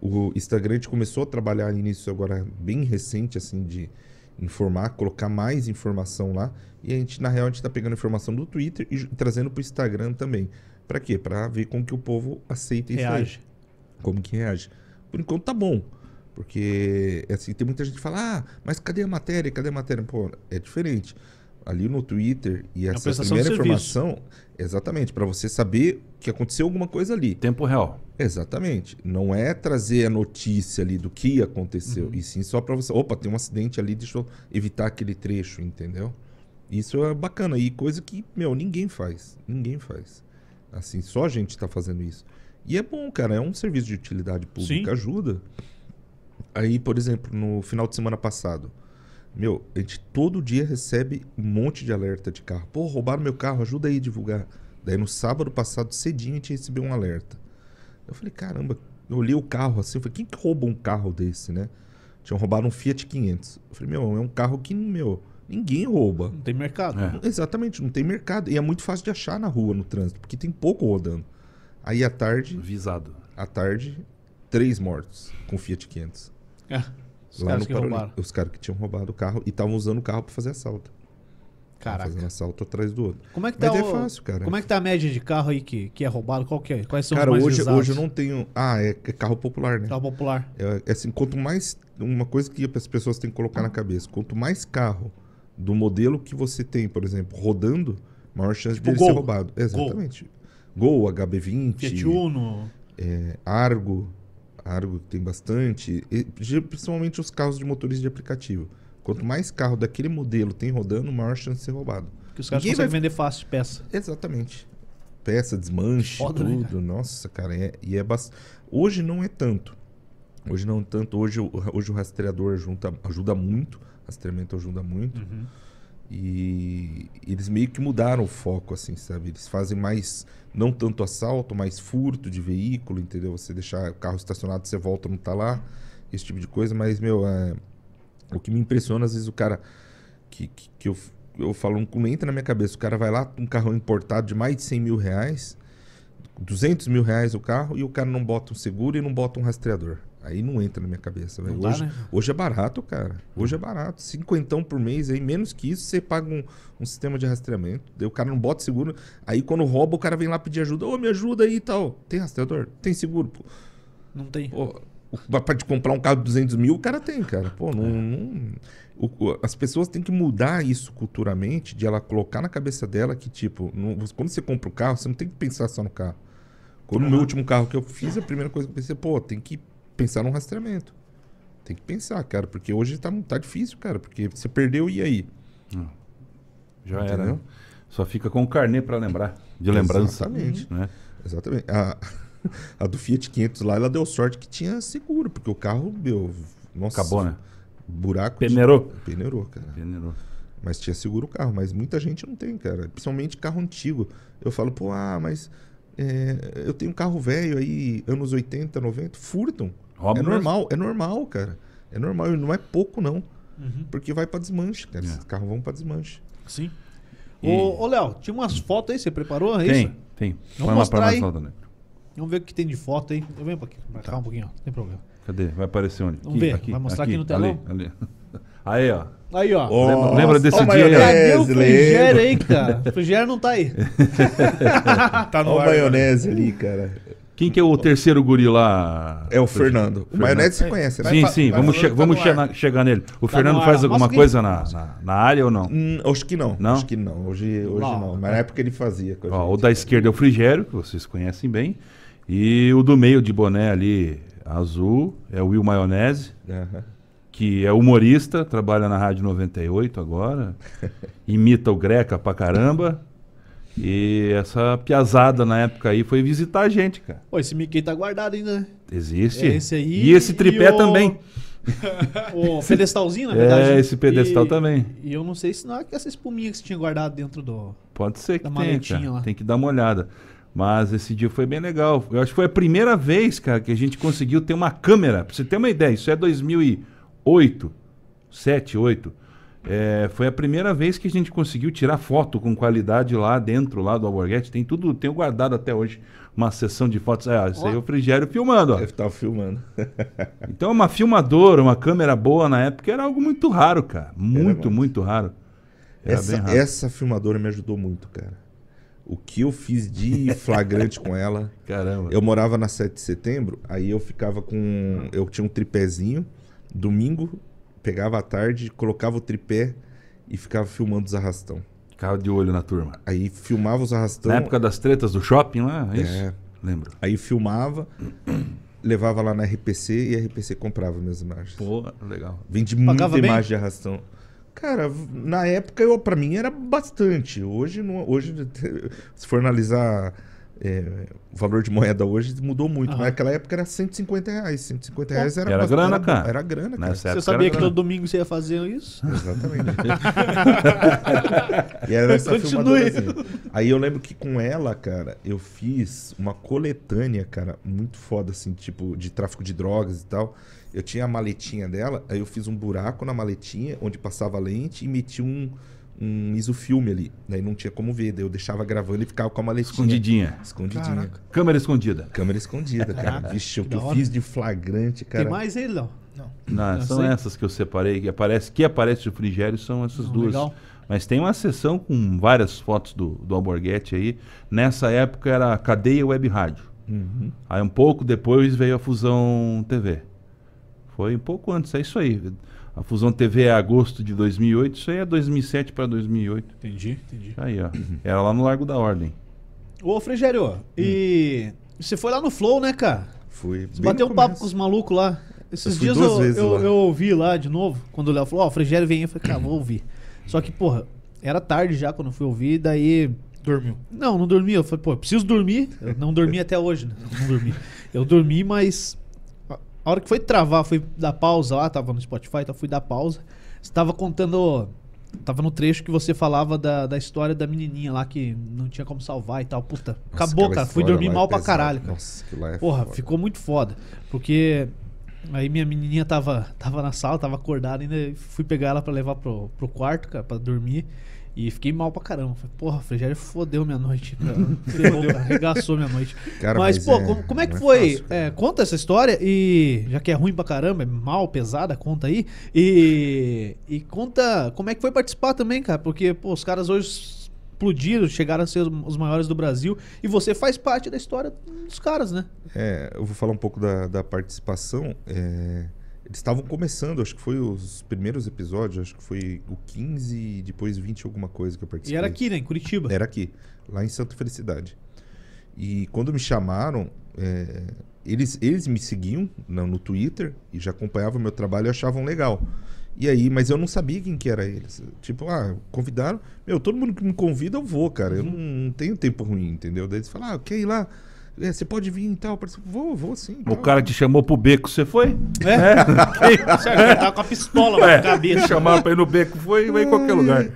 O Instagram a gente começou a trabalhar nisso agora bem recente, assim, de informar, colocar mais informação lá. E a gente, na real, a gente tá pegando informação do Twitter e trazendo pro Instagram também. Pra quê? Pra ver como que o povo aceita isso aí Reage. como que reage. Por enquanto tá bom. Porque, assim, tem muita gente que fala, ah, mas cadê a matéria? Cadê a matéria? Pô, é diferente. Ali no Twitter e a essa primeira informação, exatamente, para você saber que aconteceu alguma coisa ali. Tempo real. Exatamente. Não é trazer a notícia ali do que aconteceu, e sim só para você, opa, tem um acidente ali, deixa eu evitar aquele trecho, entendeu? Isso é bacana e coisa que, meu, ninguém faz. Ninguém faz. Assim, só a gente tá fazendo isso. E é bom, cara, é um serviço de utilidade pública, Sim. ajuda. Aí, por exemplo, no final de semana passado, meu, a gente todo dia recebe um monte de alerta de carro. Pô, roubaram meu carro, ajuda aí a divulgar. Daí no sábado passado, cedinho, a gente recebeu um alerta. Eu falei, caramba, eu olhei o carro assim, eu falei, quem que rouba um carro desse, né? Tinham roubado um Fiat 500. Eu falei, meu, é um carro que, meu, ninguém rouba. Não tem mercado. É. Exatamente, não tem mercado. E é muito fácil de achar na rua, no trânsito, porque tem pouco rodando. Aí à tarde, Visado. à tarde, três mortos com Fiat 500. É. Os lá caras que roubaram. Os caras que tinham roubado o carro e estavam usando o carro pra fazer assalto. Caraca. Fazendo assalto atrás do outro. Como é que tá Mas é o- fácil, cara. Como é que tá a média de carro aí que, que é roubado? Qual que é? Quais são Cara, os mais hoje, visados? hoje eu não tenho. Ah, é, é carro popular, né? Carro popular. É, é assim, quanto mais. Uma coisa que as pessoas têm que colocar na cabeça: quanto mais carro do modelo que você tem, por exemplo, rodando, maior chance Tipo de Gol. ser roubado. Exatamente. Gol, HB20, Fiat Uno. é, Argo. Argo que tem bastante. E, principalmente os carros de motores de aplicativo. Quanto mais carro daquele modelo tem rodando, maior chance de ser roubado. Que os caras Ninguém conseguem vai- vender fácil peça. Exatamente. Peça, desmanche, Foda, né, tudo. Nossa, cara. é- e é bas- Hoje não é tanto. Hoje não é tanto. Hoje, o- hoje o rastreador junta, ajuda muito. Rastreamento ajuda muito. Uhum. E eles meio que mudaram o foco, assim, sabe? Eles fazem mais, não tanto assalto, mais furto de veículo, entendeu? Você deixar o carro estacionado, você volta, não tá lá. Esse tipo de coisa. Mas, meu, é... o que me impressiona, às vezes, o cara que, que, que eu, eu falo, não entra na minha cabeça. O cara vai lá um carro importado de mais de 100 mil reais, 200 mil reais o carro, e o cara não bota um seguro e não bota um rastreador. Aí não entra na minha cabeça. Não dá, Hoje, né? hoje é barato, cara. Hoje é barato. Cinquentão por mês, aí menos que isso, você paga um, um sistema de rastreamento. Daí o cara não bota seguro. Aí quando rouba, o cara vem lá pedir ajuda. Ô, me ajuda aí e tal. Tem rastreador? Tem seguro, pô. Não tem. Pô, pra te comprar um carro de 200 mil, o cara tem, cara. Pô, não. não- o- as pessoas têm que mudar isso culturalmente, de ela colocar na cabeça dela que, tipo, não- quando você compra o carro, você não tem que pensar só no carro. Quando o meu último carro que eu fiz, a primeira coisa que eu pensei, pô, tem que pensar no rastreamento. Tem que pensar, cara, porque hoje tá, tá difícil, cara, porque você perdeu e aí? Já Entendeu? era. Só fica com o carnê pra lembrar. De lembrança. Exatamente. Né? Exatamente. A, (laughs) a do Fiat 500 lá, ela deu sorte que tinha seguro, porque o carro, meu, nossa, Acabou, né? buraco. de- Peneirou. Peneirou, cara. Peneirou. Mas tinha seguro o carro, mas muita gente não tem, cara. Principalmente carro antigo. Eu falo, pô, ah, mas é, eu tenho um carro velho aí, anos 80, 90, furtam. Rouba é mesmo. normal, é normal, cara. É normal, e não é pouco, não. Uhum. Porque vai pra desmanche, cara. É. Esses carros vão pra desmanche. Sim. E- Ô, ô, Léo, tinha umas fotos aí, você preparou? É Tem, isso? tem. Vamos Põe lá mostrar pra aí. nós, Dona. Vamos ver o que tem de foto aí. Eu venho pra aqui, pra Tá. cá um pouquinho, ó. Não tem problema. Cadê? Vai aparecer onde? Vamos ver. Vai mostrar aqui no telão? Ali, ali. Aí, ó. Aí, ó. Lembra- lembra desse dia aí, ó? Cadê o Frigério aí, cara? O Frigério não tá aí. (laughs) Tá no a ar. maionese ali, cara. Quem que é o terceiro guri lá? É o Fernando. O maionese você conhece, né? Sim, sim, vai vamos, che tá vamos no che- ar. chegar nele. O Tá Fernando faz alguma coisa na, na, na área ou não? Hum, acho que não. Não? Acho que não. Hoje, hoje Não. não. Mas na época ele fazia. com a Ó, gente. o da esquerda é o Frigério, que vocês conhecem bem. E o do meio de boné ali, azul, é o Will Maionese, Aham. que é humorista, trabalha na Rádio 98 agora. (laughs) imita o Greca pra caramba. E essa piazada na época aí foi visitar a gente, cara. Pô, esse Mickey tá guardado ainda, né? Existe. É esse aí e esse tripé e o- também. (laughs) O pedestalzinho, na É, verdade. esse pedestal E- também. E eu não sei se não é que essa espuminha que você tinha guardado dentro do. Pode ser que tenha, cara. lá. Tem que dar uma olhada. Mas esse dia foi bem legal. Eu acho que foi a primeira vez, cara, que a gente conseguiu ter uma câmera. Pra você ter uma ideia, isso é 2008, 7, 8. É, foi a primeira vez que a gente conseguiu tirar foto com qualidade lá dentro lá do Alborguete. Tem tudo, tenho guardado até hoje uma sessão de fotos. Ah, isso aí é o Frigério filmando, ó. Deve estar filmando. (laughs) Então uma filmadora, uma câmera boa na época era algo muito raro, cara. Muito, muito raro. Era Essa, raro. essa filmadora me ajudou muito, cara. O que eu fiz de (laughs) flagrante com ela. Caramba. Eu morava na 7 de setembro, aí eu ficava com. Eu tinha um tripézinho. Domingo, pegava à tarde, colocava o tripé e ficava filmando os arrastão. Ficava de olho na turma. Aí filmava os arrastão. Na época das tretas do shopping lá, é isso? É. Lembro. Aí filmava, (clears throat) levava lá na RPC e a RPC comprava minhas imagens. Pô, legal. Vende muita Pagava bem? imagem de arrastão. Cara, na época eu para mim era bastante. Hoje não, hoje (laughs) se for analisar é, o valor de moeda hoje mudou muito. Aham. Naquela época era 150 reais. 150 reais era Era grana, era, cara. Era grana, cara. Você sabia era que grana. todo domingo você ia fazer isso? Exatamente. (laughs) e era essa Continue. filmadorazinha. Aí eu lembro que com ela, cara, eu fiz uma coletânea, cara, muito foda, assim, tipo, de tráfico de drogas e tal. Eu tinha a maletinha dela, aí eu fiz um buraco na maletinha, onde passava a lente e meti um, um isofilme ali. Daí não tinha como ver, daí eu deixava gravando e ficava com a maletinha. Escondidinha. Escondidinha. Caraca. Câmera escondida. Câmera escondida, cara. Vixe, o que eu hora. fiz de flagrante, cara. Tem mais aí, Léo? Não. Não, Eu são sei. essas que eu separei. Que aparece, que aparece o Frigério são essas Não, duas. legal. Mas tem uma sessão com várias fotos do, do Alborguete aí. Nessa época era a cadeia web rádio. Uhum. Aí um pouco depois veio a Fusão TV. Foi um pouco antes, é isso aí. A Fusão TV é agosto de 2008, isso aí é 2007 para 2008. Entendi, entendi. Aí, ó. Era lá no Largo da Ordem. Ô, Frigério, e você foi lá no Flow, né, cara? Fui. Você bem bateu no um papo começo. com os malucos lá. Esses Eu fui dias duas eu, vezes eu, lá. eu ouvi lá de novo, quando o Léo falou, ó, o Frigério vem aí, eu falei, cara, vou (clears throat) ouvir. Só que, porra, era tarde já quando eu fui ouvir, daí. Dormiu. Não, não dormi. Eu falei, pô, eu preciso dormir. Eu não dormi até hoje, né? Não dormi. Eu dormi, mas. A hora que foi travar, fui dar pausa lá, tava no Spotify, então fui dar pausa. Você tava contando. Tava no trecho que você falava da, da história da menininha lá que não tinha como salvar e tal. Puta, Nossa, acabou, cara. Fui dormir é mal pra pesada. caralho. cara. Nossa, que lá é Porra, foda. ficou muito foda. Porque Aí minha menininha tava, tava na sala, tava acordada ainda. Fui pegar ela pra levar pro, pro quarto, cara, pra dormir. E fiquei mal pra caramba. Falei, porra, o Frigério fodeu minha noite. (laughs) Ferrou, arregaçou minha noite. Cara, mas, mas pô, é- como, como é que é foi? fácil, cara. É, conta essa história e. Já que é ruim pra caramba, é mal, pesada, conta aí. E. E conta como é que foi participar também, cara. Porque, pô, os caras hoje explodiram, chegaram a ser os, os maiores do Brasil. E você faz parte da história dos caras, né? É, eu vou falar um pouco da, da participação. É, eles estavam começando, acho que foi os primeiros episódios, acho que foi o 15 e depois 20 alguma coisa que eu E participei. era aqui, né? Em Curitiba. Era aqui, lá em Santa Felicidade. E quando me chamaram, é, eles, eles me seguiam no, no Twitter e já acompanhavam o meu trabalho e achavam legal. E aí, mas eu não sabia quem que era eles. Tipo, ah, convidaram. Meu, todo mundo que me convida eu vou, cara. Eu não, não tenho tempo ruim, entendeu? Daí eles falaram, ah, quer ir lá? É, você pode vir e tal. Vou, vou sim. O tal. cara te chamou pro beco, você foi? É? Certo, ele tava com a pistola na cabeça. (laughs) Chamaram pra ir no beco, foi, vai em qualquer lugar.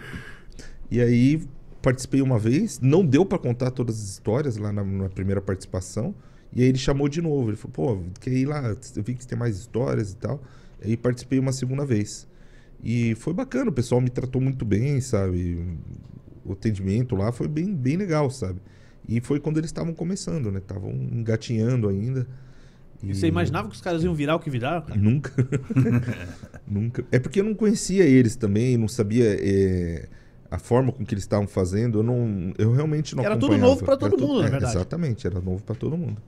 E aí participei uma vez, não deu pra contar todas as histórias lá na, na primeira participação. E aí ele chamou de novo. Ele falou, pô, quer ir lá? Eu vi que tem mais histórias e tal. E aí participei uma segunda vez. E foi bacana, o pessoal me tratou muito bem, sabe? O atendimento lá foi bem, bem legal, sabe? E foi quando eles estavam começando, né? Estavam engatinhando ainda. E Você imaginava que os caras iam virar o que viraram? cara? Nunca. (laughs) Nunca. É porque eu não conhecia eles também, não sabia é, a forma com que eles estavam fazendo. Eu, não, eu realmente não Era tudo novo pra todo Era tu- mundo, na é, verdade. Exatamente, era novo pra todo mundo.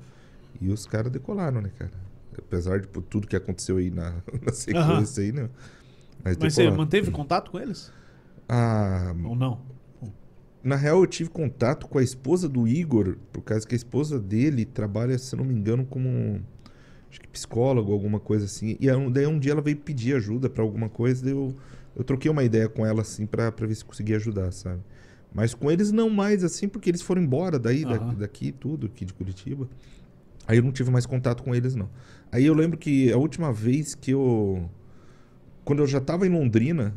E os caras decolaram, né, cara? Apesar de pô, tudo que aconteceu aí na, (laughs) na sequência aí, né? Mas, Mas você manteve contato com eles? Ah, Ou não? Na real, eu tive contato com a esposa do Igor, por causa que a esposa dele trabalha, se não me engano, como acho que psicólogo, alguma coisa assim. E aí, um- daí um dia ela veio pedir ajuda pra alguma coisa, daí eu, eu troquei uma ideia com ela, assim, pra, pra ver se conseguia ajudar, sabe? Mas com eles não mais, assim, porque eles foram embora daí, da- Aham. daqui, tudo, aqui de Curitiba. Aí eu não tive mais contato com eles, não. Aí eu lembro que a última vez que eu. Quando eu já tava em Londrina,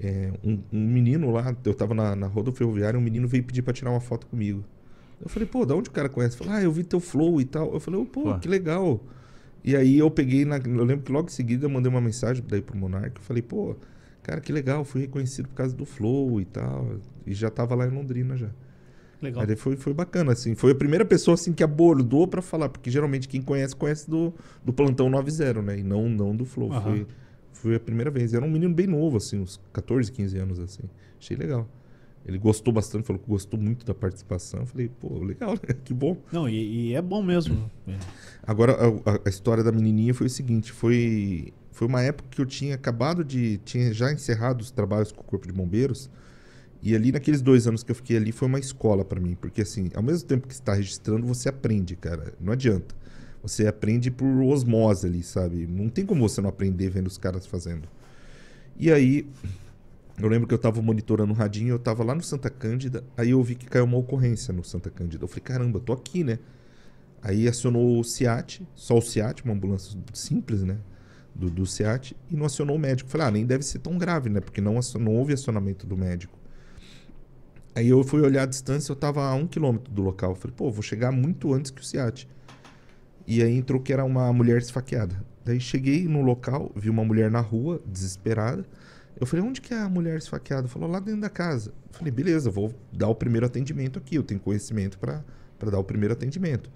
é, um, um menino lá, eu tava na, na roda ferroviária, um menino veio pedir pra tirar uma foto comigo. Eu falei, pô, da onde o cara conhece? Falei, ah, eu vi teu flow e tal. Eu falei, oh, pô, Pô. que legal. E aí eu peguei, na, eu lembro que logo em seguida eu mandei uma mensagem daí pro Monark. Eu falei, pô, cara, que legal, fui reconhecido por causa do flow e tal. E já tava lá em Londrina já. Legal. Aí foi, foi bacana, assim. Foi a primeira pessoa, assim, que abordou pra falar. Porque geralmente quem conhece, conhece do, do Plantão 90, né? E não, não do Flow. Aham. Foi, foi a primeira vez. Era um menino bem novo, assim, uns 14, 15 anos, assim. Achei legal. Ele gostou bastante, falou que gostou muito da participação. Eu falei, pô, legal, né? (laughs) Que bom. Não, e, e é bom mesmo. É. Agora, a, a- história da menininha foi o seguinte: foi, foi uma época que eu tinha acabado de. tinha já encerrado os trabalhos com o Corpo de Bombeiros. E ali, naqueles dois anos que eu fiquei ali, foi uma escola pra mim. Porque, assim, ao mesmo tempo que você tá registrando, você aprende, cara. Não adianta. Você aprende por osmose ali, sabe? Não tem como você não aprender vendo os caras fazendo. E aí, eu lembro que eu tava monitorando o radinho, eu tava lá no Santa Cândida, aí eu vi que caiu uma ocorrência no Santa Cândida. Eu falei, caramba, tô aqui, né? Aí acionou o SIAT, só o SIAT, uma ambulância simples, né? Do, do SIAT, e não acionou o médico. Falei, ah, nem deve ser tão grave, né? Porque não, não houve acionamento do médico. Aí eu fui olhar a distância, eu tava a um quilômetro do local. Falei, pô, vou chegar muito antes que o SIAT. E aí entrou que era uma mulher esfaqueada. Daí cheguei no local, vi uma mulher na rua, desesperada. Eu falei, onde que é a mulher esfaqueada? Falou, lá dentro da casa. Eu falei, beleza, vou dar o primeiro atendimento aqui. Eu tenho conhecimento para dar o primeiro atendimento.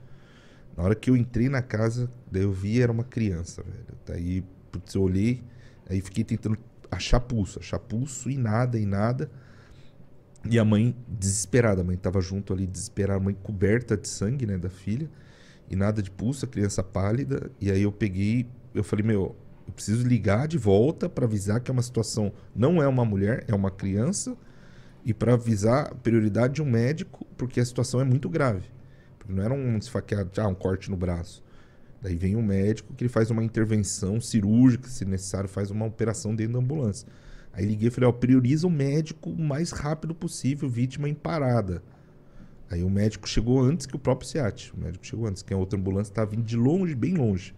Na hora que eu entrei na casa, daí eu vi era uma criança, velho. Daí, putz, eu olhei, aí fiquei tentando achar pulso, achar pulso e nada, e nada. E a mãe desesperada, a mãe tava junto ali, desesperada, a mãe coberta de sangue, né, da filha. E nada de pulso, a criança pálida. E aí eu peguei, eu falei, meu, eu preciso ligar de volta para avisar que é uma situação, não é uma mulher, é uma criança. E para avisar a prioridade de um médico, porque a situação é muito grave. Porque não era um esfaqueado, ah, um corte no braço. Daí vem um médico que ele faz uma intervenção cirúrgica, se necessário, faz uma operação dentro da ambulância. Aí liguei e falei, ó, prioriza o médico o mais rápido possível, vítima em parada. Aí o médico chegou antes que o próprio SEAT. O médico chegou antes, que a outra ambulância estava vindo de longe, bem longe.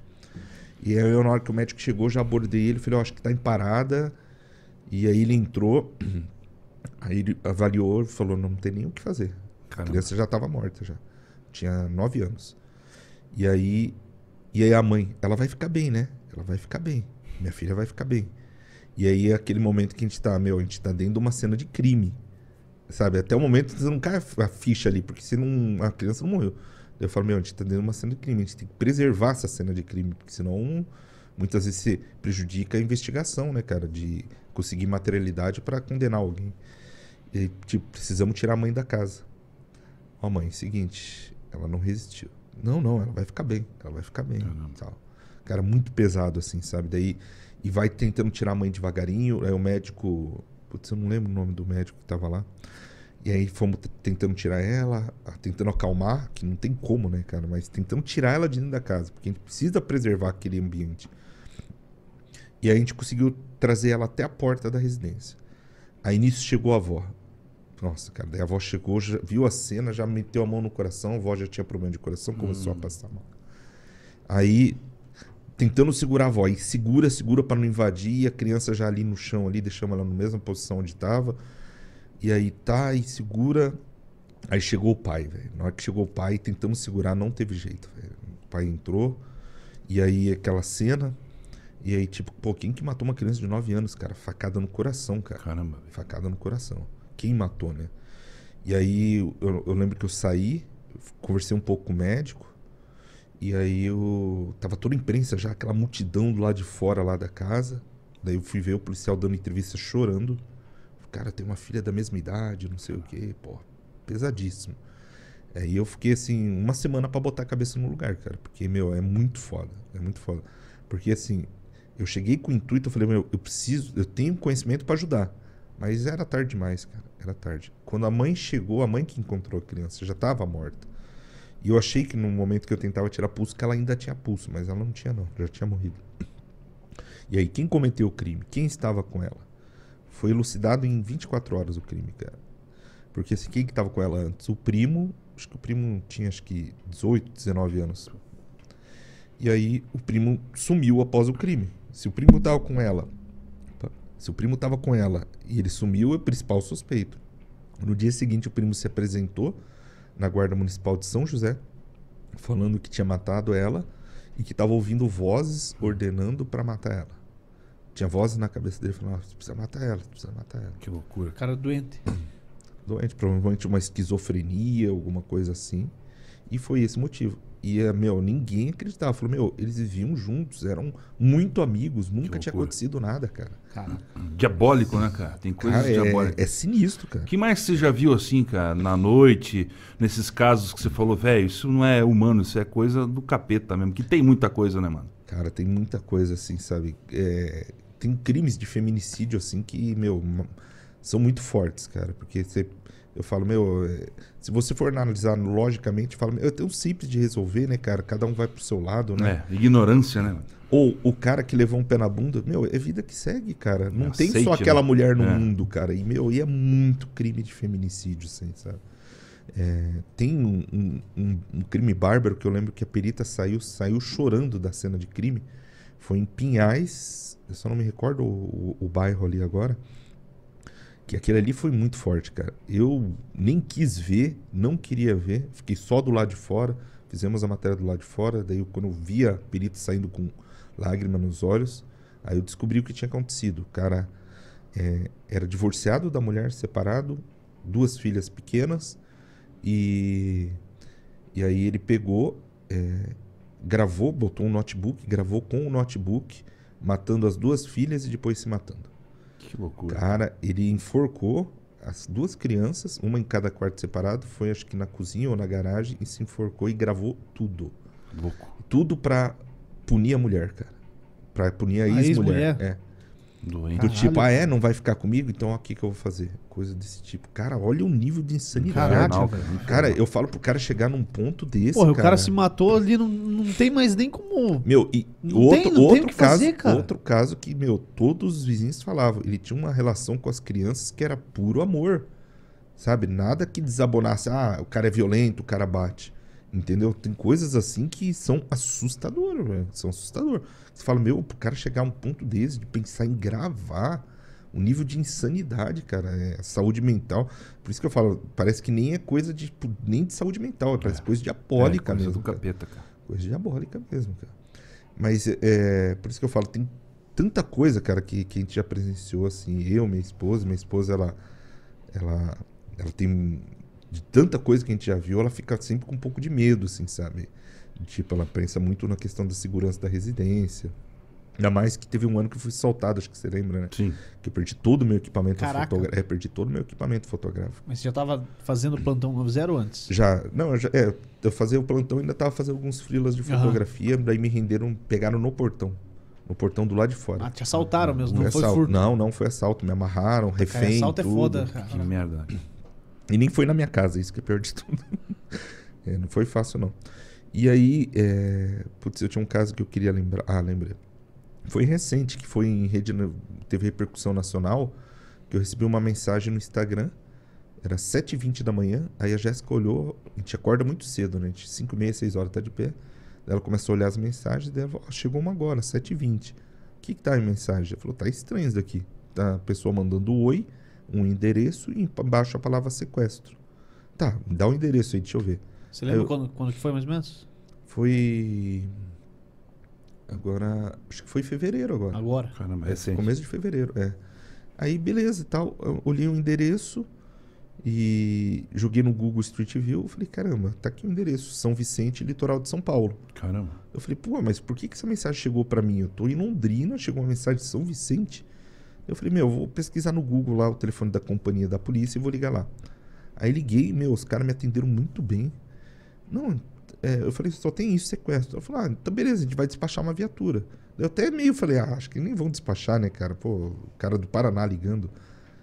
E aí, eu, na hora que o médico chegou, já abordei ele, falei, ó, acho que tá em parada. E aí ele entrou, (clears throat) aí ele avaliou falou, não tem nem o que fazer. A Caramba. criança já estava morta já. Tinha nove anos. E aí, e aí a mãe, ela vai ficar bem, né? ela vai ficar bem. Minha filha vai ficar bem. E aí é aquele momento que a gente tá, meu, a gente tá dentro de uma cena de crime. Sabe? Até o momento você não cai a ficha ali, porque se não, a criança não morreu. Eu falo, meu, a gente tá dentro de uma cena de crime, a gente tem que preservar essa cena de crime, porque senão muitas vezes se prejudica a investigação, né, cara, de conseguir materialidade para condenar alguém. E, tipo, precisamos tirar a mãe da casa. Ó, mãe, seguinte, ela não resistiu. Não, não, ela vai ficar bem, ela vai ficar bem. Tal. Cara, muito pesado, assim, sabe? Daí, e vai tentando tirar a mãe devagarinho. Aí o médico, putz, eu não lembro o nome do médico que tava lá. E aí fomos tentando tirar ela, tentando acalmar, que não tem como, né, cara? Mas tentando tirar ela de dentro da casa, porque a gente precisa preservar aquele ambiente. E aí a gente conseguiu trazer ela até a porta da residência. Aí nisso chegou a avó. Nossa, cara, daí a avó chegou, já, viu a cena, já meteu a mão no coração, a avó já tinha problema de coração, começou hum. a passar mal. Aí, tentando segurar a avó, aí segura, segura para não invadir, a criança já ali no chão, ali, deixamos ela na mesma posição onde estava e aí tá, e segura. Aí chegou o pai, velho. Na hora que chegou o pai, tentamos segurar, não teve jeito, velho. O pai entrou, e aí aquela cena. E aí, tipo, pô, quem que matou uma criança de 9 anos, cara? Facada no coração, cara. Caramba. Véio. Facada no coração. Quem matou, né? E aí eu, eu lembro que eu saí, conversei um pouco com o médico. E aí eu. Tava toda imprensa já, aquela multidão do lado de fora lá da casa. Daí eu fui ver o policial dando entrevista chorando cara tem uma filha da mesma idade, não sei o quê, pô, pesadíssimo. E eu fiquei assim, uma semana para botar a cabeça no lugar, cara, porque, meu, é muito foda, é muito foda. Porque assim, eu cheguei com o intuito, eu falei, meu, eu preciso, eu tenho conhecimento para ajudar. Mas era tarde demais, cara, era tarde. Quando a mãe chegou, a mãe que encontrou a criança já estava morta. E eu achei que no momento que eu tentava tirar pulso, que ela ainda tinha pulso, mas ela não tinha não, já tinha morrido. E aí, quem cometeu o crime? Quem estava com ela? Foi elucidado em 24 horas o crime, cara. Porque assim, quem que tava com ela antes? O primo, acho que o primo tinha acho que 18, 19 anos. E aí o primo sumiu após o crime. Se o primo tava com ela, se o primo tava com ela e ele sumiu, é o principal suspeito. No dia seguinte o primo se apresentou na Guarda Municipal de São José, falando que tinha matado ela e que estava ouvindo vozes ordenando para matar ela. Tinha vozes na cabeça dele falando: ah, você precisa matar ela, você precisa matar ela. Que loucura. Cara doente. Doente, provavelmente uma esquizofrenia, alguma coisa assim. E foi esse motivo. E, eh, meu, ninguém acreditava. Falou, meu, eles viviam juntos, eram muito amigos, nunca tinha acontecido nada, cara. Caraca. Diabólico, né, cara? Tem coisas cara, é, diabólicas. É sinistro, cara. O que mais você já viu assim, cara, na noite, nesses casos que você falou, velho, isso não é humano, isso é coisa do capeta mesmo. Que tem muita coisa, né, mano? Cara, tem muita coisa assim, sabe? É, tem crimes de feminicídio, assim, que, meu, são muito fortes, cara. Porque você, eu falo, meu, é, se você for analisar logicamente, fala, eu tenho simples de resolver, né, cara? Cada um vai pro seu lado, né? É, ignorância, né? Ou o cara que levou um pé na bunda, meu, é vida que segue, cara. Não Aceite, tem só aquela né? mulher no é. mundo, cara. E, meu, e é muito crime de feminicídio, assim, sabe? É, tem um, um, um, um, crime bárbaro que eu lembro que a perita saiu, saiu chorando da cena de crime. Foi em Pinhais, eu só não me recordo o, o, o bairro ali agora. Que aquele ali foi muito forte, cara. Eu nem quis ver, não queria ver, fiquei só do lado de fora. Fizemos a matéria do lado de fora. Daí, quando eu vi a perita saindo com lágrima nos olhos, aí eu descobri o que tinha acontecido. O cara é, era divorciado da mulher, separado, duas filhas pequenas, e, e aí ele pegou, é, gravou, botou um notebook, gravou com o notebook matando as duas filhas e depois se matando. Que loucura. Cara, ele enforcou as duas crianças, uma em cada quarto separado, foi acho que na cozinha ou na garagem e se enforcou e gravou tudo. Louco. Tudo pra punir a mulher, cara. Pra punir a, a ex-mulher. Ex é. Doente. Do tipo, ah, é, não vai ficar comigo? Então o que, que eu vou fazer? Coisa desse tipo. Cara, olha o nível de insanidade. Caraca, cara. cara, eu falo pro cara chegar num ponto desse. Porra, cara. o cara se matou ali, não, não tem mais nem como. Meu, e não outro, tem, outro caso, fazer, outro caso que, meu, todos os vizinhos falavam. Ele tinha uma relação com as crianças que era puro amor. Sabe? Nada que desabonasse. Ah, o cara é violento, o cara bate. Entendeu? Tem coisas assim que são assustadoras, velho. São assustadoras. Você fala, meu, pro cara chegar a um ponto desse, de pensar em gravar, o nível de insanidade, cara, é saúde mental. Por isso que eu falo, parece que nem é coisa de, nem de saúde mental, parece é. coisa diabólica é, coisa mesmo. do capeta, cara. Coisa diabólica mesmo, cara. Mas é, por isso que eu falo, tem tanta coisa, cara, que, que a gente já presenciou, assim, eu, minha esposa, minha esposa, ela, ela, ela tem de tanta coisa que a gente já viu, ela fica sempre com um pouco de medo, assim, sabe? Tipo, ela pensa muito na questão da segurança da residência. Ainda mais que teve um ano que eu fui soltado, acho que você lembra, né? Sim. Que eu perdi todo o meu equipamento fotográfico. É, perdi todo o meu equipamento fotográfico. Mas você já tava fazendo plantão no zero antes. Já, não, eu já, é, eu fazia o plantão e ainda tava fazendo alguns freelas de fotografia, daí me renderam, pegaram no portão. No portão do lado de fora. Ah, te assaltaram mesmo, não foi assalto. furto. Não, não foi assalto, me amarraram, Cara, refém, assalto é tudo. foda, cara. Que merda. E nem foi na minha casa, isso que é pior de (laughs) tudo. É, não foi fácil, não. E aí, é... putz, eu tinha um caso que eu queria lembrar. Ah, lembrei. Foi recente, que foi em rede, teve repercussão nacional, que eu recebi uma mensagem no Instagram. Era 7h20 da manhã, aí a Jéssica olhou, a gente acorda muito cedo, né? A gente 5 meia, 6 horas tá de pé. Ela começou a olhar as mensagens, ela falou, "Ó, chegou uma agora, 7h20. O que que tá em mensagem? Ela falou, tá estranho isso daqui. Tá a pessoa mandando oi, um endereço e embaixo a palavra sequestro. Tá, me dá o endereço aí, deixa eu ver. Você lembra Eu- quando, quando que foi mais ou menos? Foi. Agora. Acho que foi em fevereiro agora. Agora. Caramba, É, recente. começo de fevereiro, é. Aí, beleza e tal. Eu olhei o endereço e joguei no Google Street View. Falei, caramba, tá aqui o endereço. São Vicente, litoral de São Paulo. Caramba. Eu falei, pô, mas por que, que essa mensagem chegou pra mim? Eu tô em Londrina, chegou uma mensagem de São Vicente. Eu falei, meu, vou pesquisar no Google lá o telefone da companhia da polícia e vou ligar lá. Aí liguei, meu, os caras me atenderam muito bem. Não, é, eu falei, só tem isso, sequestro. Eu falei, ah, então beleza, a gente vai despachar uma viatura. Eu até meio falei, ah, acho que nem vão despachar, né, cara? Pô, o cara do Paraná ligando.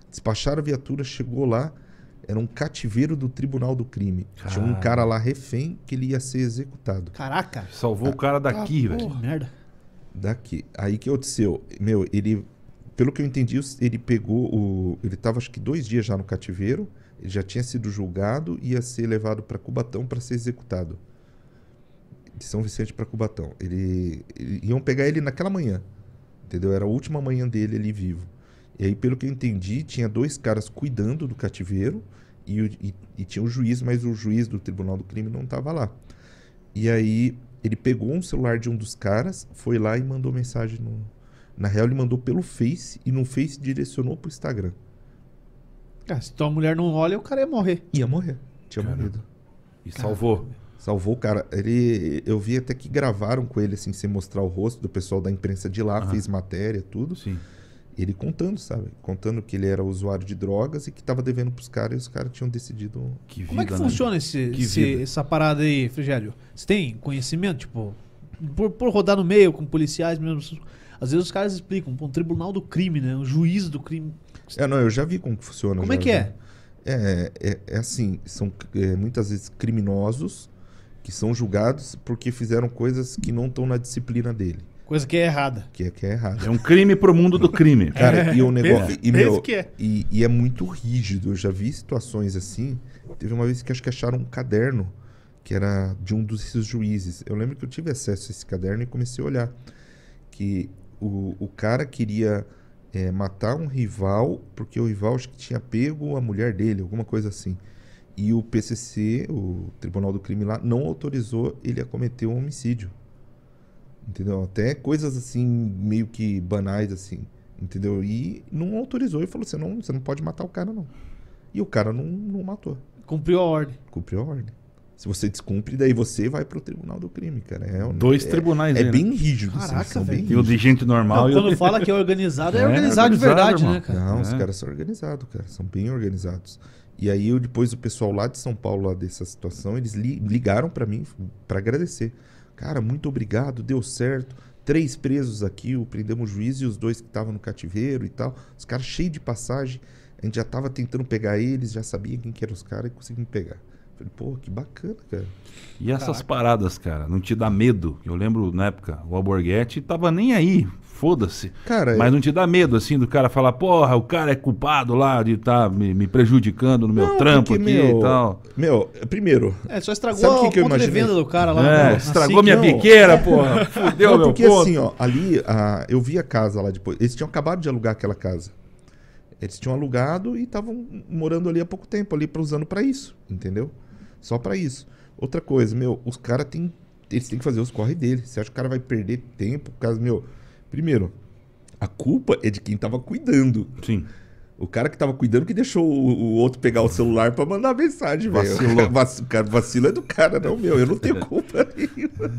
Despacharam a viatura, chegou lá, era um cativeiro do Tribunal do Crime. Tinha um Cara. lá refém que ele ia ser executado. Caraca. Salvou o cara daqui, Que velho. merda. Daqui. Aí que aconteceu? Meu, ele. Pelo que eu entendi, ele pegou o. Ele tava acho que dois dias já no cativeiro. Ele já tinha sido julgado e ia ser levado para Cubatão para ser executado. De São Vicente para Cubatão. Ele, ele- Iam pegar ele naquela manhã. Entendeu? Era a última manhã dele ali vivo. E aí, pelo que eu entendi, tinha dois caras cuidando do cativeiro e, e- e tinha o juiz, mas o juiz do Tribunal do Crime não estava lá. E aí ele pegou um celular de um dos caras, foi lá e mandou mensagem no. Na real, ele mandou pelo Face e no Face direcionou pro Instagram. Cara, se tua mulher não olha, o cara ia morrer. Ia morrer. Tinha Caramba. morrido. E salvou. Salvou o cara. Ele, eu vi até que gravaram com ele, assim, sem mostrar o rosto do pessoal da imprensa de lá, fez matéria, tudo. Sim. Ele contando, sabe? Contando que ele era usuário de drogas e que tava devendo pros caras e os caras tinham decidido. Que vida, Como é que né? funciona esse, Que esse- essa parada aí, Frigério? Você tem conhecimento? Tipo, por, por rodar no meio com policiais mesmo. Às vezes os caras explicam, um tribunal do crime, né? Um juiz do crime. É, não, eu já vi como que funciona. Como já é que vi. é? É, é, é assim, são é, muitas vezes criminosos que são julgados porque fizeram coisas que não estão na disciplina dele, Coisa que é errada. que é, que é errado. É um crime pro mundo do crime. (laughs) Cara, e o negócio. Pensa- e, meu, que é. e, e é muito rígido. Eu já vi situações assim. Teve uma vez que acho que acharam um caderno que era de um dos juízes. Eu lembro que eu tive acesso a esse caderno e comecei a olhar. Que o, o cara queria é, matar um rival, porque o rival acho que tinha pego a mulher dele, alguma coisa assim. E o PCC, o Tribunal do Crime lá, não autorizou ele a cometer um homicídio. Entendeu? Até coisas assim, meio que banais, assim. Entendeu? E não autorizou e falou: você não, você não pode matar o cara, não. E o cara não, não matou. Cumpriu a ordem. Cumpriu a ordem. Se você descumpre, daí você vai pro Tribunal do Crime, cara. É, Dois é, tribunais É aí, né? bem rígido, assim, Caraca, são bem velho. E o de gente normal Não, e o quando fala que é organizado, (laughs) é, É, organizado, de organizado, verdade, irmão. né, cara? Não, os É. caras são organizados, cara. São bem organizados. E aí, eu, depois o pessoal lá de São Paulo, lá dessa situação, eles li- ligaram pra mim pra agradecer. Cara, muito obrigado, deu certo. Três presos aqui, o prendemos o juiz e os dois que estavam no cativeiro e tal. Os caras cheios de passagem. A gente já tava tentando pegar eles, já sabia quem que eram os caras e conseguimos pegar. Falei, pô, que bacana, cara. E essas paradas, cara, não te dá medo? Eu lembro na época, o Alborguete tava nem aí, foda-se. Cara, Mas não te dá medo, assim, do cara falar, porra, o cara é culpado lá de estar me, me prejudicando no meu Não, trampo porque, aqui meu, e tal. Meu, primeiro, É, só estragou Sabe o que a que eu ponto de imaginei? venda do cara lá. É, na estragou SIC. minha não. biqueira, porra. (laughs) Fudeu não, meu porque ponto. assim, ó, ali ah, eu vi a casa lá depois. Eles tinham acabado de alugar aquela casa. Eles tinham alugado e estavam morando ali há pouco tempo, ali usando pra isso, entendeu? Só pra isso. Outra coisa, meu, os caras têm eles têm que fazer os corre dele. Você acha que o cara vai perder tempo? Por causa, meu. Primeiro, a culpa é de quem tava cuidando. Sim. O cara que tava cuidando que deixou o, o outro pegar o celular pra mandar mensagem, velho. Vacilou. Vac- cara, vacilo é do cara, não, meu. Eu não tenho (laughs) culpa nenhuma.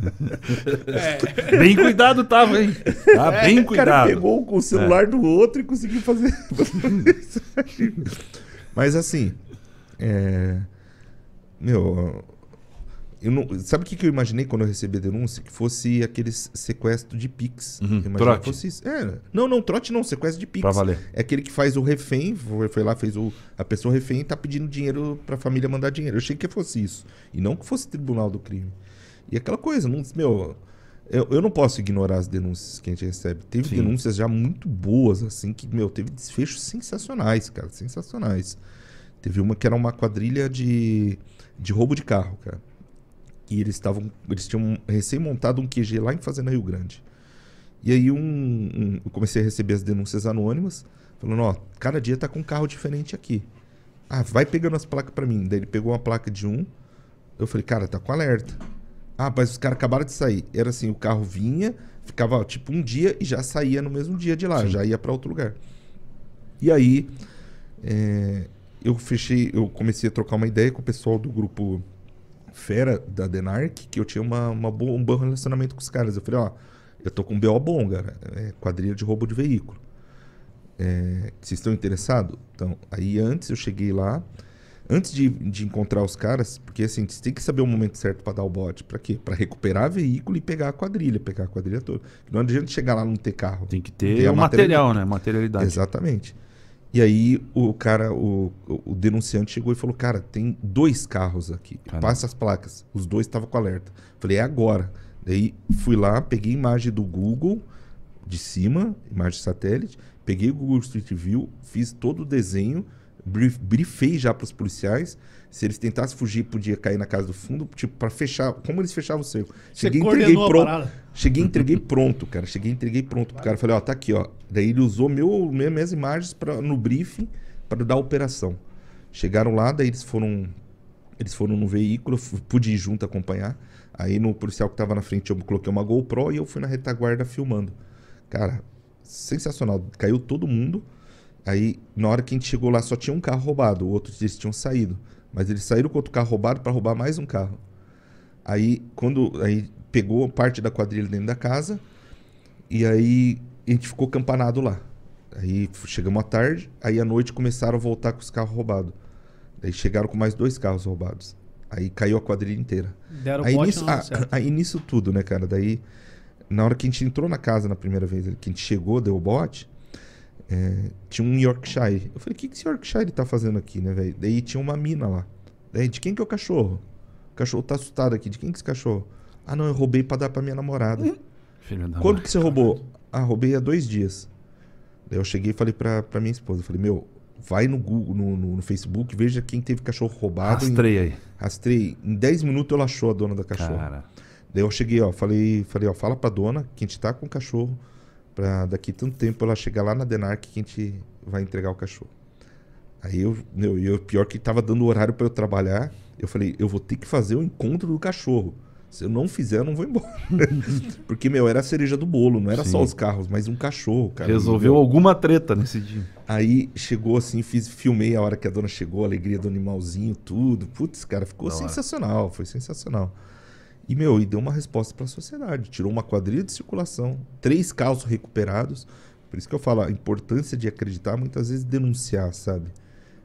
(laughs) Bem cuidado tava, hein? Tá bem O cara cuidado. pegou o celular do outro e conseguiu fazer. (laughs) Mas assim, é... meu, eu não... sabe o que que eu imaginei quando eu recebi a denúncia? Que fosse aqueles sequestro de Pix. Uhum, trote. que fosse isso. É, não, não, trote não, sequestro de Pix. Pra valer. É aquele que faz o refém, foi, foi lá, fez o, a pessoa refém e tá pedindo dinheiro pra família mandar dinheiro. Eu achei que fosse isso. E não que fosse tribunal do crime. E aquela coisa, não, meu, eu, eu não posso ignorar as denúncias que a gente recebe. Teve Sim. denúncias já muito boas, assim, que, meu, teve desfechos sensacionais, cara, sensacionais. Teve uma que era uma quadrilha de, de roubo de carro, cara. E eles estavam, eles tinham recém montado um QG lá em Fazenda Rio Grande. E aí um, um- eu comecei a receber as denúncias anônimas, falando, ó, cada dia tá com um carro diferente aqui. Ah, vai pegando as placas pra mim. Daí ele pegou uma placa de um, eu falei, cara, tá com alerta. Ah, mas os caras acabaram de sair. Era assim, o carro vinha, ficava ó, tipo um dia e já saía no mesmo dia de lá, já ia pra outro lugar. E aí é, eu fechei, eu comecei a trocar uma ideia com o pessoal do grupo Fera da Denarc, que eu tinha uma, uma boa- um bom relacionamento com os caras. Eu falei, ó, eu tô com um BO bom, cara. É quadrilha de roubo de veículo. É, vocês estão interessados? Então, aí antes eu cheguei lá, antes de, de encontrar os caras, porque assim, você tem que saber o momento certo para dar o bote. Para quê? Para recuperar veículo e pegar a quadrilha, pegar a quadrilha toda. Não adianta chegar lá e não ter carro. Tem que ter a o material, né? Materialidade. Exatamente. E aí o cara, o, o denunciante chegou e falou: Cara, tem dois carros aqui. Caramba. Passa as placas. Os dois estavam com alerta. Falei, é agora. Daí fui lá, peguei imagem do Google de cima, imagem de satélite, peguei o Google Street View, fiz todo o desenho, brief, briefei já para os policiais. Se eles tentassem fugir, podia cair na casa do fundo, tipo, para fechar. Como eles fechavam o cerco? Você Cheguei, coordenou entreguei a pronto. Cheguei, entreguei pronto, cara. Cheguei, entreguei pronto pro cara. Falei, ó, tá aqui, ó. Daí ele usou meu, minha- minhas imagens pra, no briefing para dar a operação. Chegaram lá, daí eles foram eles foram no veículo, pude ir junto acompanhar. Aí no policial que tava na frente eu coloquei uma GoPro e eu fui na retaguarda filmando. Cara, sensacional. Caiu todo mundo. Aí, na hora que a gente chegou lá, só tinha um carro roubado. Outros eles tinham saído. Mas eles saíram com outro carro roubado para roubar mais um carro. Aí, quando aí pegou parte da quadrilha dentro da casa, e aí a gente ficou campanado lá. Aí chegamos à tarde, aí à noite começaram a voltar com os carros roubados. Daí chegaram com mais dois carros roubados. Aí caiu a quadrilha inteira. Deram Aí bote nisso, hora ah, aí nisso tudo, né, cara? Daí, na hora que a gente entrou na casa na primeira vez, que a gente chegou, deu o bote, é, tinha um Yorkshire. Eu falei, o que, que esse Yorkshire tá fazendo aqui, né, velho? Daí tinha uma mina lá. Daí, de quem que é o cachorro? O cachorro tá assustado aqui. De quem que é esse cachorro? Ah, não, eu roubei pra dar pra minha namorada. Filho da Quando mãe. que você roubou? Ah, roubei há dois dias. Daí eu cheguei e falei pra, pra minha esposa, falei, meu, vai no Google, no, no- no Facebook, veja quem teve cachorro roubado. Rastrei aí. Rastrei. Em 10 minutos ela achou a dona da cachorro. Cara. Daí eu cheguei, ó, falei, falei, ó, fala pra dona que a gente tá com o cachorro pra daqui tanto tempo ela chegar lá na Denarc que a gente vai entregar o cachorro. Aí eu, meu, eu, pior que tava dando horário pra eu trabalhar, eu falei, eu vou ter que fazer o encontro do cachorro. Se eu não fizer, eu não vou embora. (laughs) Porque, meu, era a cereja do bolo, não era Sim. só os carros, mas um cachorro, cara. Resolveu alguma treta nesse dia. Aí chegou assim, fiz, filmei a hora que a dona chegou, a alegria do animalzinho, tudo. Putz, cara, ficou hora. sensacional, foi sensacional. E, meu, e deu uma resposta para a sociedade. Tirou uma quadrilha de circulação, três carros recuperados. Por isso que eu falo, a importância de acreditar, muitas vezes denunciar, sabe?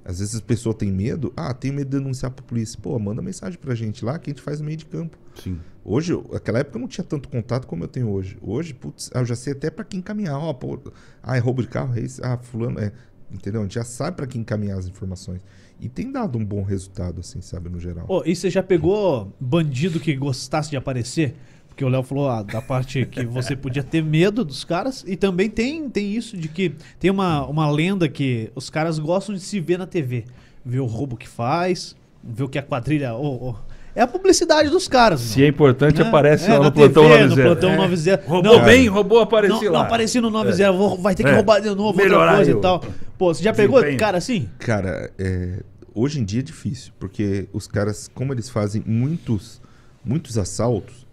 Às vezes as pessoas têm medo. Ah, tenho medo de denunciar pra polícia. Pô, manda mensagem pra gente lá que a gente faz no meio de campo. Sim. Hoje, naquela época eu não tinha tanto contato como eu tenho hoje. Hoje, putz, eu já sei até pra quem encaminhar. Ó, pô, ah, é roubo de carro? É isso? Ah, fulano, é. Entendeu? A gente já sabe pra quem encaminhar as informações. E tem dado um bom resultado, assim, sabe, no geral. Ô, e você já pegou bandido que gostasse de aparecer? Porque o Léo falou ah, da parte que você podia ter medo dos caras. E também tem, tem isso de que tem uma, uma lenda que os caras gostam de se ver na TV. Ver o roubo que faz, ver o que a quadrilha. ô, ô. É a publicidade dos caras. Se é importante, né? aparece É, lá na no plantão TV, 90. No plantão É. 90. Roubou Não, bem, roubou, apareci não, lá. não apareci no 90, vou- vai ter que É. roubar de novo, Melhorar outra coisa eu. e tal. Pô, você já pegou Desempenho. cara assim? Cara, é, hoje em dia é difícil, porque os caras, como eles fazem muitos, muitos assaltos,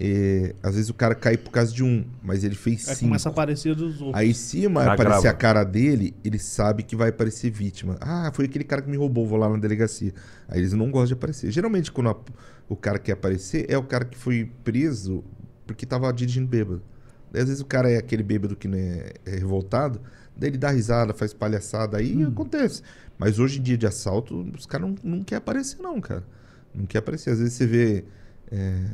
é, às vezes o cara cai por causa de um, mas ele fez Aí cinco. começa a aparecer dos outros. Aí em cima Já aparecer grava. a cara dele, ele sabe que vai aparecer vítima. Ah, foi aquele cara que me roubou, vou lá na delegacia. Aí eles não gostam de aparecer. Geralmente, quando a- o cara quer aparecer, é o cara que foi preso porque tava dirigindo bêbado. Daí, às vezes o cara é aquele bêbado que né, é revoltado, daí ele dá risada, faz palhaçada, aí acontece. Mas hoje em dia de assalto, os caras não, não querem aparecer, não, cara. Não quer aparecer. Às vezes você vê. é,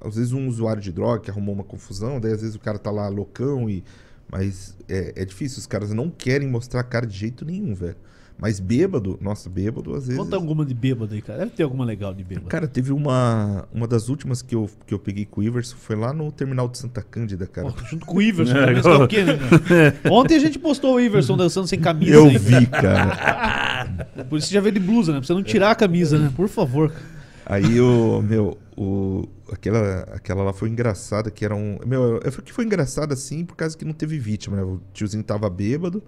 às vezes um usuário de droga que arrumou uma confusão, daí às vezes o cara tá lá loucão e. Mas é, é difícil, os caras não querem mostrar a cara de jeito nenhum, velho. Mas bêbado, nossa, bêbado às vezes. Conta alguma de bêbado aí, cara. Deve ter alguma legal de bêbado. Cara, teve uma. Uma das últimas que eu, que eu peguei com o Iverson foi lá no terminal de Santa Cândida, cara. Pô, junto com o Iverson, (laughs) é o quê, né? Ontem a gente postou o Iverson (laughs) dançando sem camisa. Eu aí. vi, cara. (laughs) Por isso você já veio de blusa, né? Pra você não tirar a camisa, né? Por favor. Aí o. Meu, o. Aquela, aquela lá foi engraçada, que era um. Meu, é que foi engraçada assim por causa que não teve vítima, né? O tiozinho tava bêbado.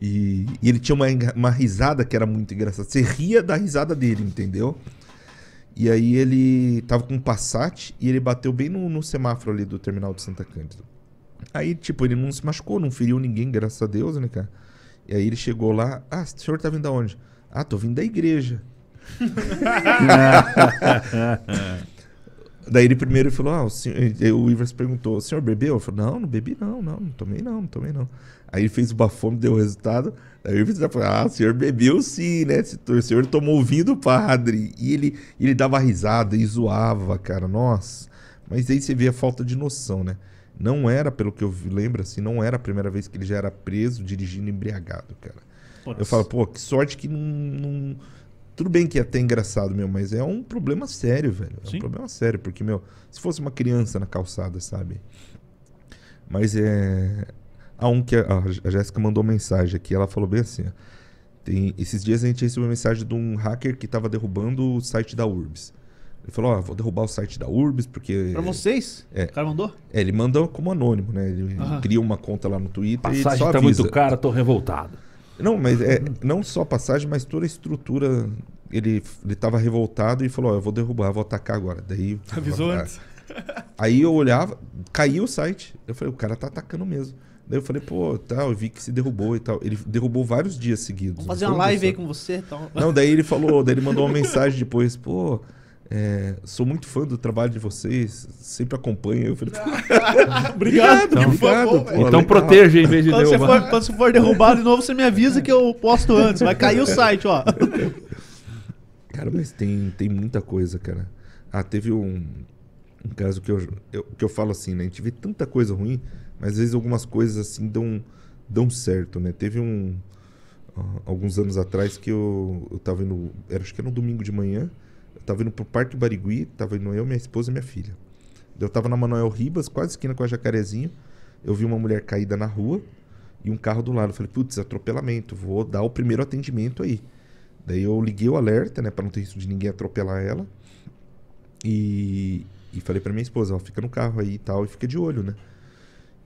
E, e ele tinha uma, uma risada que era muito engraçada. Você ria da risada dele, entendeu? E aí ele tava com um Passat e ele bateu bem no, no semáforo ali do terminal de Santa Cândida. Aí, tipo, ele não se machucou, não feriu ninguém, graças a Deus, né, cara? E aí ele chegou lá, ah, o senhor tá vindo da onde? Ah, tô vindo da igreja. (laughs) (laughs) (laughs) Daí ele primeiro falou, ah, o, senhor, o Ivers perguntou, o senhor bebeu? Eu falei, não, não bebi não, não, não tomei não, não tomei não. Aí ele fez o bafômetro, deu o resultado, aí o Ivers falou, ah, o senhor bebeu sim, né? O senhor tomou o vinho do padre. E ele, ele dava risada e zoava, cara, nossa. Mas aí você vê a falta de noção, né? Não era, pelo que eu lembro, assim, não era a primeira vez que ele já era preso dirigindo embriagado, cara. Eu falo, pô, que sorte que não, não- Tudo bem que é até engraçado, meu, mas é um problema sério, velho. É Sim. um problema sério, porque, meu, se fosse uma criança na calçada, sabe? Mas é. Há um que. A, a Jéssica mandou mensagem aqui, ela falou bem assim: ó, tem, esses dias a gente recebeu uma mensagem de um hacker que tava derrubando o site da Urbs. Ele falou: Ó, vou derrubar o site da Urbs porque. Pra vocês? É. O cara mandou? É, ele manda como anônimo, né? Ele Aham. cria uma conta lá no Twitter e Passagem só tá avisa. muito cara, tô revoltado. Não, mas é não só a passagem, mas toda a estrutura. Ele, ele tava revoltado e falou: Ó, eu vou derrubar, vou atacar agora. Daí. Avisou Ah, antes. (laughs) Aí eu olhava, caiu o site. Eu falei: o cara tá atacando mesmo. Daí eu falei: pô, tá, eu vi que se derrubou e tal. Ele derrubou vários dias seguidos. Vamos fazer uma um live aí com você e tal. Não, daí ele falou, daí ele mandou uma mensagem depois: pô. É, sou muito fã do trabalho de vocês, sempre acompanho. Eu falei, (laughs) Obrigado. Então- obrigado, pô, então legal. proteja em vez de Quando você, derrubar. for, quando você for derrubado de novo, você me avisa que eu posto antes. Vai cair o site, ó. Cara, mas tem, tem muita coisa, cara. Ah, teve um, um caso que eu, eu- que eu falo assim, né? A gente vê tanta coisa ruim, mas às vezes algumas coisas assim dão, dão certo, né? Teve um. ah, alguns anos atrás que eu, eu tava indo. Era, acho que era um domingo de manhã. Tava indo pro Parque Barigui, tava indo eu, minha esposa e minha filha. Eu tava na Manuel Ribas, quase esquina com a Jacarezinho. Eu vi uma mulher caída na rua e um carro do lado. Eu falei, putz, atropelamento, vou dar o primeiro atendimento aí. Daí eu liguei o alerta, né, pra não ter risco de ninguém atropelar ela. E, e falei pra minha esposa, ó, fica no carro aí e tal, e fica de olho, né?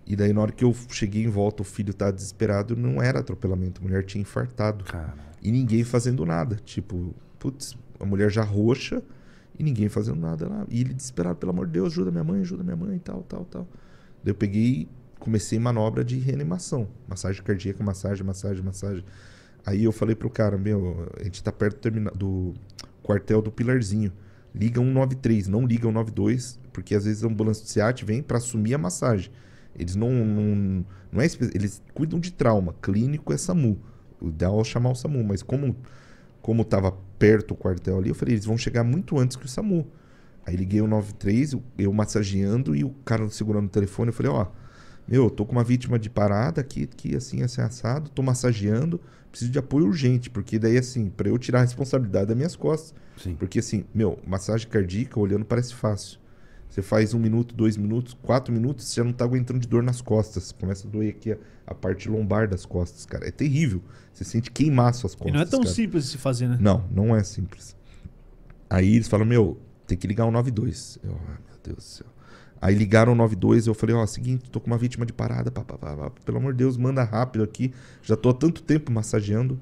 E daí na hora que eu cheguei em volta, o filho tá desesperado, não era atropelamento, a mulher tinha infartado. Cara, E ninguém fazendo nada. Tipo, putz, a mulher já roxa e ninguém fazendo nada lá. E ele desesperado, pelo amor de Deus, ajuda minha mãe, ajuda minha mãe, tal, tal, tal. Daí eu peguei, comecei manobra de reanimação. Massagem cardíaca, massagem, massagem, massagem. Aí eu falei pro cara, meu, a gente tá perto do, termina- do quartel do Pilarzinho. Liga 193, não liga 192, porque às vezes a ambulância do SEAT vem pra assumir a massagem. Eles não, não, não é eles cuidam de trauma, clínico é SAMU. O ideal é chamar o SAMU, mas como como tava perto o quartel ali, eu falei, eles vão chegar muito antes que o SAMU. Aí liguei o 93, eu- massageando e o cara segurando o telefone, eu falei, ó, meu, eu tô com uma vítima de parada aqui, que assim, assim, assado, tô massageando, preciso de apoio urgente, porque daí assim, pra eu tirar a responsabilidade das minhas costas. sim. Porque assim, meu, massagem cardíaca olhando parece fácil. Você faz um minuto, dois minutos, quatro minutos, você já não tá aguentando de dor nas costas. Começa a doer aqui a, a parte lombar das costas, cara. É terrível. Você sente queimar suas costas. E não é tão cara. simples de se fazer, né? Não, não é simples. Aí eles falam, meu, tem que ligar o 92. Eu, ai, meu Deus do céu. Aí ligaram o 92, eu falei, ó, seguinte, tô com uma vítima de parada, pá, pá, pá, pá, pelo amor de Deus, manda rápido aqui. Já tô há tanto tempo massageando.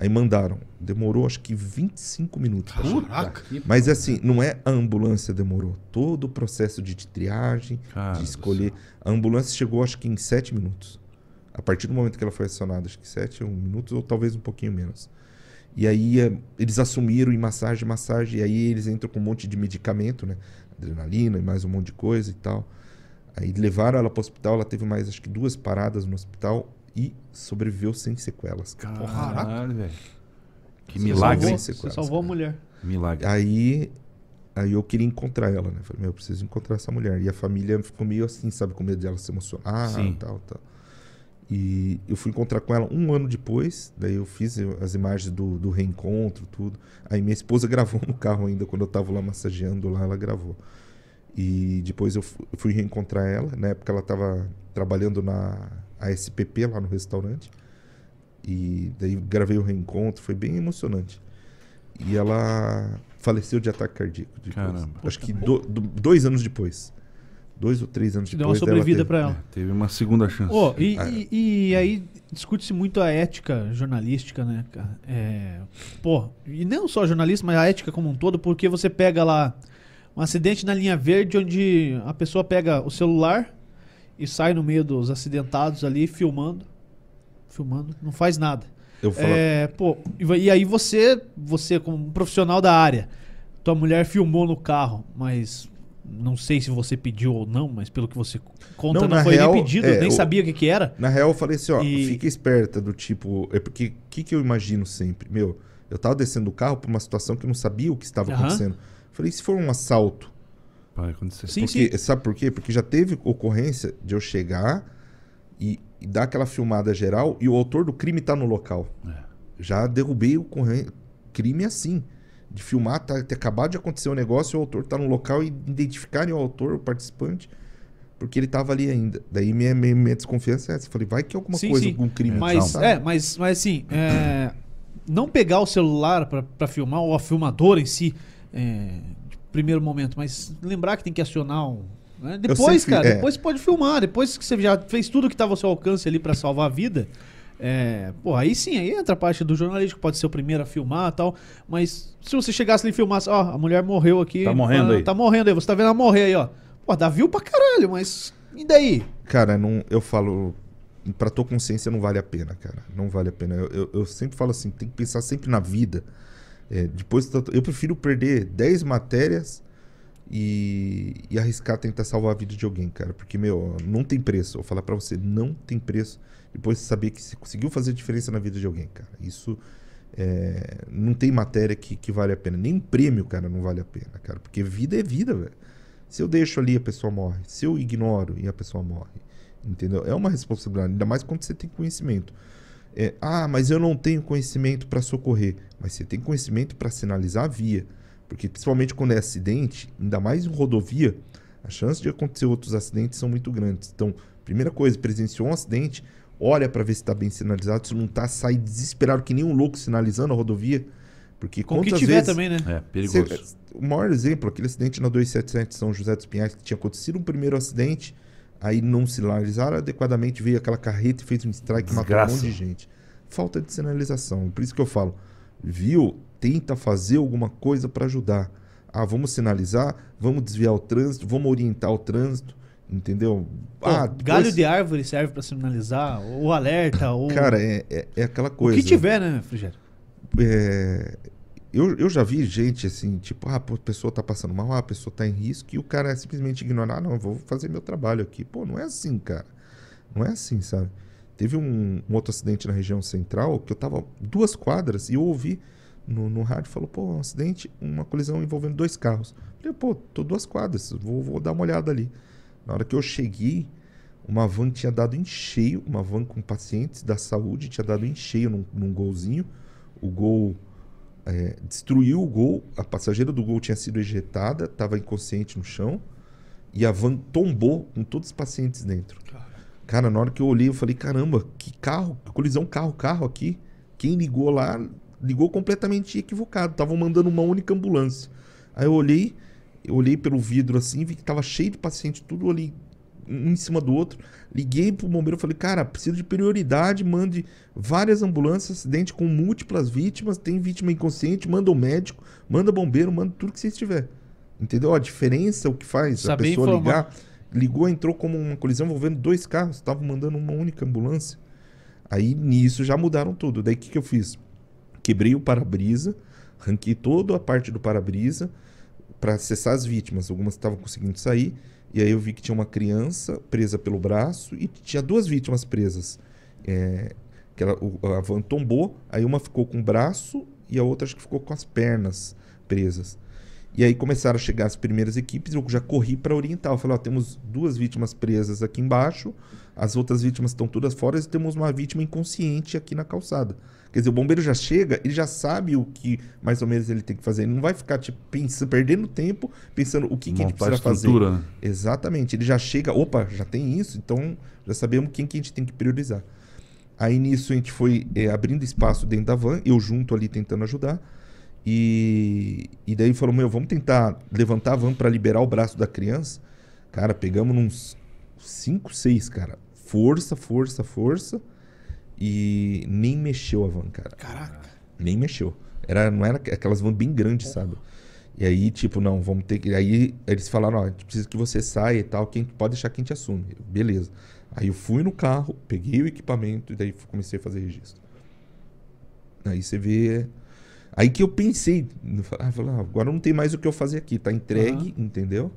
Aí mandaram. Demorou acho que 25 minutos. Caraca. Mas assim, não é a ambulância demorou. Todo o processo de triagem, Cara de escolher. A ambulância chegou acho que em 7 minutos. A partir do momento que ela foi acionada, acho que 7 minutos ou talvez um pouquinho menos. E aí eh, eles assumiram em massagem, massagem, e aí eles entram com um monte de medicamento, né? Adrenalina e mais um monte de coisa e tal. Aí levaram ela para o hospital, ela teve mais acho que duas paradas no hospital e sobreviveu sem sequelas. cara. Caralho, velho. Que Você milagre, salvou? Você Sequelas, salvou a mulher. Milagre. Aí, aí eu queria encontrar ela, né? Falei, meu, eu preciso encontrar essa mulher. E a família ficou meio assim, sabe, com medo dela se emocionar Sim. e tal, tal. E eu fui encontrar com ela um ano depois, daí eu fiz as imagens do, do reencontro, tudo. Aí minha esposa (laughs) gravou no carro ainda, quando eu tava lá massageando lá, ela gravou. E depois eu fui reencontrar ela, na época ela tava trabalhando na ASPP lá no restaurante. E daí gravei o reencontro, foi bem emocionante. E ela faleceu de ataque cardíaco. depois. Caramba. Acho que do- do- dois anos depois. Dois ou três anos Te deu uma depois. dela sobrevida teve- pra É, ela. teve uma segunda chance. Ô, e, Ah. e- e aí discute-se muito a ética jornalística, né, cara? É, pô, e não só jornalista, mas a ética como um todo, porque você pega lá um acidente na linha verde onde a pessoa pega o celular e sai no meio dos acidentados ali filmando, filmando, não faz nada. Eu falo, É, pô, e aí você, você como um profissional da área, tua mulher filmou no carro, mas não sei se você pediu ou não, mas pelo que você conta Não, não, foi real, nem pedido, é, nem o- sabia o que que era. Na real, eu falei assim, ó, E- fica esperta do tipo. É porque o que, que eu imagino sempre? Meu, eu tava descendo do carro pra uma situação que eu não sabia o que estava Aham. acontecendo. Falei, se for um assalto? Vai acontecer. Sim, Porque, Sabe por quê? Porque já teve ocorrência de eu chegar e, e dar aquela filmada geral e o autor do crime tá no local. É. Já derrubei o crime assim. De filmar, tá, ter acabado de acontecer o negócio, o autor tá no local e identificarem o autor, o participante, porque ele tava ali ainda. Daí minha, minha, minha desconfiança é essa. Falei, vai que é alguma Sim, coisa, sim. algum crime. Mas, sabe? é, mas, mas assim, é, não pegar o celular pra filmar, ou a filmadora em si, é, primeiro momento, mas lembrar que tem que acionar um. né? Depois, cara, é. depois pode filmar, depois que você já fez tudo que estava ao seu alcance ali pra salvar a vida. É, pô, aí sim, aí entra a parte do jornalista, que pode ser o primeiro a filmar e tal. Mas se você chegasse ali e filmasse, ó, a mulher morreu aqui. Tá morrendo ah, aí. Tá morrendo aí, você tá vendo ela morrer aí, ó. Pô, dá view pra caralho, mas. E daí? Cara, não, eu falo, pra tua consciência não vale a pena, cara. Não vale a pena. Eu, eu, eu sempre falo assim, tem que pensar sempre na vida. É, depois eu prefiro perder 10 matérias e, e arriscar tentar salvar a vida de alguém, cara. Porque, meu, não tem preço. Eu vou falar pra você, não tem preço. Depois de saber que você conseguiu fazer diferença na vida de alguém, cara. Isso é, não tem matéria que, que vale a pena. Nem prêmio, cara, não vale a pena, cara. Porque vida é vida, velho. Se eu deixo ali, a pessoa morre. Se eu ignoro e a pessoa morre. Entendeu? É uma responsabilidade, ainda mais quando você tem conhecimento. É, ah, mas eu não tenho conhecimento para socorrer. Mas você tem conhecimento para sinalizar a via. Porque principalmente quando é acidente, ainda mais em rodovia, a chance de acontecer outros acidentes são muito grandes. Então, primeira coisa, presenciou um acidente, olha para ver se está bem sinalizado, se não tá, sai desesperado que nem um louco sinalizando a rodovia. Porque Com o que quantas tiver vezes... também, né? É, perigoso. Cê- o maior exemplo, aquele acidente na 277 São José dos Pinhais, que tinha acontecido um primeiro acidente, aí não sinalizaram adequadamente, veio aquela carreta e fez um strike, matou um Desgraça. monte de gente. Falta de sinalização. Por isso que eu falo, viu? Tenta fazer alguma coisa para ajudar. Ah, vamos sinalizar, vamos desviar o trânsito, vamos orientar o trânsito, entendeu? Pô, ah, galho dois- de árvore serve pra sinalizar, ou alerta, ou. Cara, é, é, é aquela o coisa. que tiver, né, Frigério? é, eu, eu já vi gente assim, tipo, ah, a pessoa tá passando mal, ah, a pessoa tá em risco, e o cara simplesmente ignorar, ah, não, eu vou fazer meu trabalho aqui. Pô, não é assim, cara. Não é assim, sabe? Teve um, um outro acidente na região central que eu tava duas quadras e eu ouvi no, no rádio, falou, pô, um acidente, uma colisão envolvendo dois carros. Falei, pô, tô duas quadras, vou, vou dar uma olhada ali. Na hora que eu cheguei, uma van tinha dado em cheio, uma van com pacientes da saúde tinha dado em cheio num, num golzinho. O gol é, destruiu o gol, a passageira do gol tinha sido ejetada, estava inconsciente no chão, e a van tombou com todos os pacientes dentro. Cara, na hora que eu olhei, eu falei, caramba, que carro, que colisão carro-carro aqui. Quem ligou lá, ligou completamente equivocado. Estavam mandando uma única ambulância. Aí eu olhei, eu olhei pelo vidro assim, vi que tava cheio de paciente, tudo ali um em cima do outro. Liguei pro bombeiro falei, cara, preciso de prioridade, mande várias ambulâncias, acidente com múltiplas vítimas, tem vítima inconsciente, manda o médico, manda bombeiro, manda tudo que vocês tiver. Entendeu? A diferença, o que faz Saber a pessoa informar. ligar, ligou, entrou como uma colisão envolvendo dois carros, estavam mandando uma única ambulância. Aí nisso já mudaram tudo. Daí o que, que eu fiz? Quebrei o para-brisa, ranquei toda a parte do para-brisa para acessar as vítimas. Algumas estavam conseguindo sair. E aí eu vi que tinha uma criança presa pelo braço e tinha duas vítimas presas. É, que ela, a van tombou, aí uma ficou com o braço e a outra acho que ficou com as pernas presas. E aí começaram a chegar as primeiras equipes, eu já corri para orientar. Eu falei, ó, temos duas vítimas presas aqui embaixo, as outras vítimas estão todas fora e temos uma vítima inconsciente aqui na calçada. Quer dizer, o bombeiro já chega, ele já sabe o que mais ou menos ele tem que fazer. Ele não vai ficar tipo, pensando, perdendo tempo pensando o que, que ele precisa fazer. estrutura, né? Exatamente. Ele já chega, opa, já tem isso, então já sabemos quem que a gente tem que priorizar. Aí nisso a gente foi é, abrindo espaço dentro da van, eu junto ali tentando ajudar. E, e daí falou, meu, vamos tentar levantar a van para liberar o braço da criança. Cara, pegamos uns 5, 6, cara. Força, força, força. E nem mexeu a van, cara. Caraca. Nem mexeu. Era, não era aquelas vans bem grandes, sabe? E aí, tipo, não, vamos ter que. Aí eles falaram, ó, a gente precisa que você saia e tal, quem pode deixar quem te assume. Beleza. Aí eu fui no carro, peguei o equipamento e daí comecei a fazer registro. Aí você vê. Aí que eu pensei, ah, ah, agora não tem mais o que eu fazer aqui, tá entregue, entendeu?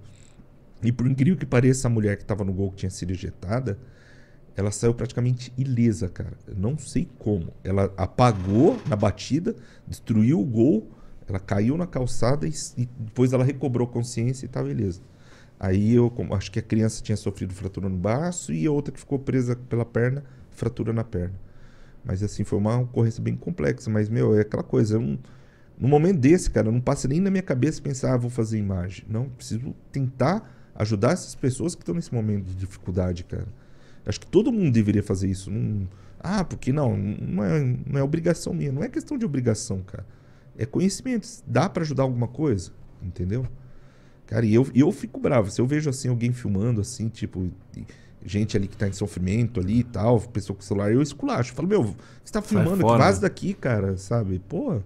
E por incrível que pareça, a mulher que tava no gol que tinha sido ejetada, ela saiu praticamente ilesa, cara. Eu não sei como. Ela apagou na batida, destruiu o gol, ela caiu na calçada e, e depois ela recobrou consciência e tava ilesa. Aí eu como- acho que a criança tinha sofrido fratura no braço e a outra que ficou presa pela perna, fratura na perna. Mas assim, foi uma ocorrência bem complexa. Mas, meu, é aquela coisa. Eu não, no momento desse, cara, não passa nem na minha cabeça pensar, ah, vou fazer imagem. Não, preciso tentar ajudar essas pessoas que estão nesse momento de dificuldade, cara. Acho que todo mundo deveria fazer isso. Não- ah, porque não, não é, não é obrigação minha. Não é questão de obrigação, cara. É conhecimento. Dá pra ajudar alguma coisa, entendeu? Cara, e eu, eu fico bravo. Se eu vejo assim alguém filmando assim, tipo, gente ali que tá em sofrimento ali e tal, pessoa com celular, eu esculacho. Falo, meu, você tá filmando, vaza né? daqui, cara, sabe? Pô,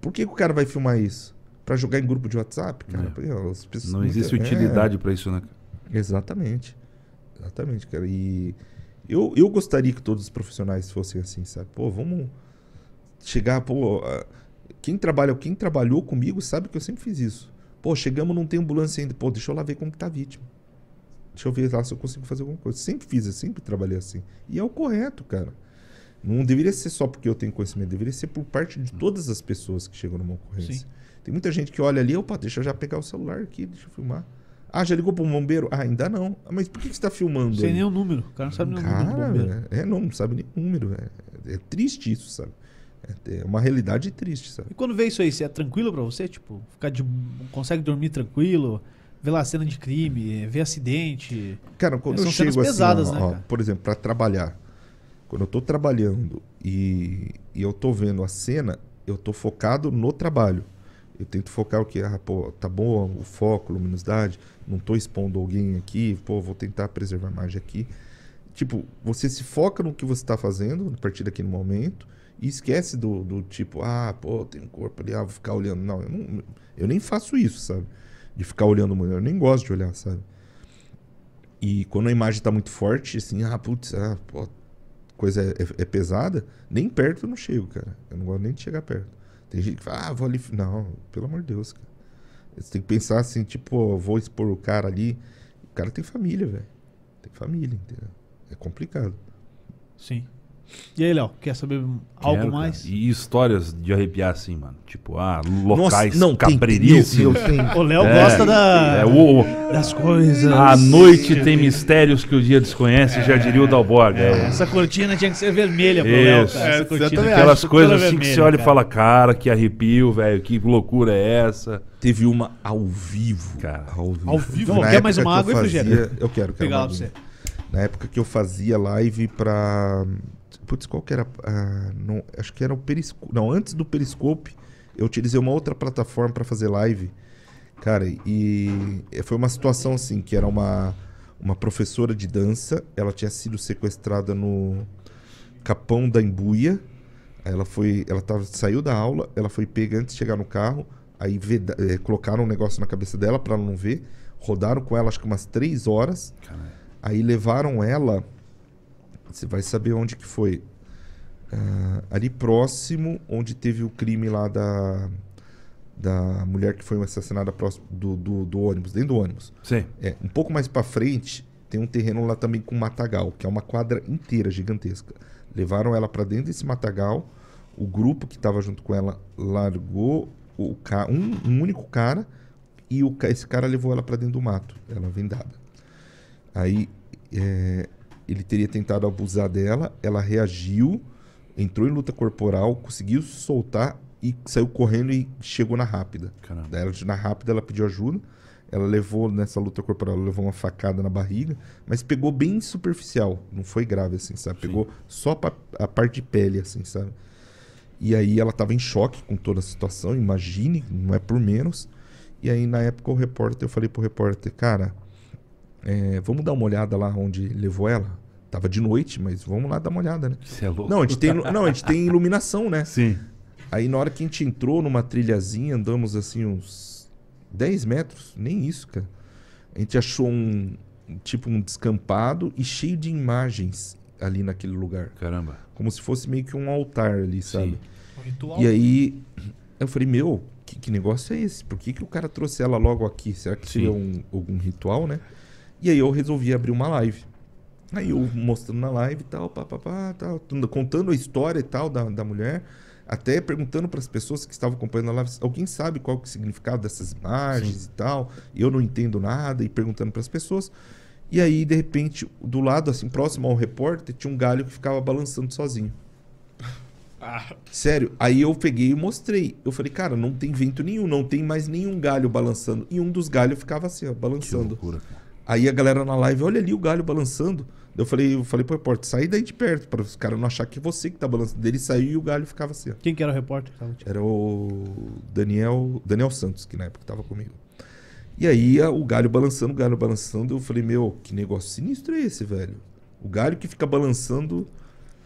por que, que o cara vai filmar isso? Pra jogar em grupo de WhatsApp, cara? É. As pessoas- Não existe é. utilidade pra isso, né? Exatamente. Exatamente, cara. E eu, eu gostaria que todos os profissionais fossem assim, sabe? Pô, vamos chegar, pô, quem trabalha, quem trabalhou comigo sabe que eu sempre fiz isso. Pô, chegamos, não tem ambulância ainda. Pô, deixa eu lá ver como que tá a vítima. Deixa eu ver lá se eu consigo fazer alguma coisa. Sempre fiz, eu sempre trabalhei assim. E é o correto, cara. Não deveria ser só porque eu tenho conhecimento, deveria ser por parte de todas as pessoas que chegam numa ocorrência. Sim. Tem muita gente que olha ali, opa, deixa eu já pegar o celular aqui, deixa eu filmar. Ah, já ligou para um bombeiro? Ah, ainda não. Ah, mas por que que você está filmando? Sem o número. O cara não sabe nem o número do Cara, bombeiro. é, não, não sabe nem o número. É, é triste isso, sabe? É, é uma realidade triste, sabe? E quando vê isso aí, você é tranquilo pra você? Tipo, ficar de. consegue dormir tranquilo? Ver lá a cena de crime, ver acidente. Cara, quando São eu cenas chego pesadas, assim, ó, né, ó, cara? por exemplo, para trabalhar, quando eu tô trabalhando e, e eu tô vendo a cena, eu tô focado no trabalho. Eu tento focar o que, ah, pô, tá bom o foco, luminosidade, não tô expondo alguém aqui, pô, vou tentar preservar a imagem aqui. Tipo, você se foca no que você tá fazendo a partir daquele momento e esquece do, do tipo, ah, pô, tem um corpo ali, ah, vou ficar olhando. Não, eu, não, eu nem faço isso, sabe? De ficar olhando muito. Eu nem gosto de olhar, sabe? E quando a imagem tá muito forte, assim, ah, putz, ah, pô, coisa é, é- é pesada, nem perto eu não chego, cara. Eu não gosto nem de chegar perto. Tem gente que fala, ah, vou ali. Não, pelo amor de Deus, cara. Você tem que pensar assim, tipo, vou expor o cara ali. O cara tem família, velho. Tem família, entendeu? É complicado. Sim. E aí, Léo, quer saber algo Quero, mais? cara. E histórias de arrepiar assim, mano. Tipo, ah, locais cabreiríssimos. meu, meu, tem- (laughs) O Léo É, gosta da, É, o, das coisas. a noite tem mistérios que o dia desconhece, já diria o Dalborg. É, Essa cortina tinha que ser vermelha pro Léo, cara. É, Aquelas coisas assim que você vermelha, olha e cara. fala, cara, que arrepio, velho, que loucura é essa? Teve uma ao vivo. Cara. Ao vivo. Ao vivo? Na Quer mais época uma que eu água e fazia-? Eu quero, quero Pegar uma pra você. Na época que eu fazia live pra. Putz, qual que era? Ah, não, acho que era o Periscope. Não, antes do Periscope, eu utilizei uma outra plataforma pra fazer live. Cara, e foi uma situação assim, que era uma, uma professora de dança. Ela tinha sido sequestrada no Capão da Embuia. Aí Ela foi, ela tava, saiu da aula, ela foi pega antes de chegar no carro. Aí veda- eh, colocaram um negócio na cabeça dela para ela não ver. Rodaram com ela acho que umas três horas. Aí levaram ela. Você vai saber onde que foi. Ah, ali próximo, onde teve o crime lá da da mulher que foi assassinada próximo do, do, do ônibus, dentro do ônibus. Sim. É, um pouco mais pra frente tem um terreno lá também com matagal, que é uma quadra inteira gigantesca. Levaram ela pra dentro desse matagal. O grupo que tava junto com ela largou o ca... um, um único cara e o, esse cara levou ela pra dentro do mato, ela vendada. Aí é, ele teria tentado abusar dela, ela reagiu, entrou em luta corporal, conseguiu se soltar e saiu correndo e chegou na rápida. Caramba. Daí ela, na rápida ela pediu ajuda. Ela levou nessa luta corporal, ela levou uma facada na barriga, mas pegou bem superficial, não foi grave assim, sabe? Pegou só pa- a parte de pele assim, sabe? E aí ela tava em choque com toda a situação, imagine, não é por menos. E aí na época o repórter, eu falei pro repórter, cara, é, vamos dar uma olhada lá onde levou ela? Tava de noite, mas vamos lá dar uma olhada, né? Você é louco? Não, a gente tem, não, a gente tem iluminação, né? Sim. Aí na hora que a gente entrou numa trilhazinha, andamos assim uns 10 metros, nem isso, cara. A gente achou um tipo um descampado e cheio de imagens ali naquele lugar. Caramba. Como se fosse meio que um altar ali, sabe? Sim. Um ritual. E aí eu falei, meu, que, que negócio é esse? Por que, que o cara trouxe ela logo aqui? Será que seria um, algum ritual, né? E aí eu resolvi abrir uma live. Aí eu mostrando na live e tal, pá, pá, pá, tal, contando a história e tal da, da mulher, até perguntando para as pessoas que estavam acompanhando a live, alguém sabe qual que é o significado dessas imagens e tal? Eu não entendo nada e perguntando para as pessoas. E aí, de repente, do lado, assim, próximo ao repórter, tinha um galho que ficava balançando sozinho. Sério, aí eu peguei e mostrei. Eu falei, cara, não tem vento nenhum, não tem mais nenhum galho balançando. E um dos galhos ficava assim, ó, Que balançando. loucura, cara. Aí a galera na live, olha ali o galho balançando. Eu falei, eu falei pro repórter, sai daí de perto, para os caras não achar que é você que tá balançando. Ele saiu e o galho ficava assim, ó. Quem que era o repórter? que tava te- Era o Daniel, Daniel Santos, que na época tava comigo. E aí o galho balançando, o galho balançando. Eu falei, meu, que negócio sinistro é esse, velho? O galho que fica balançando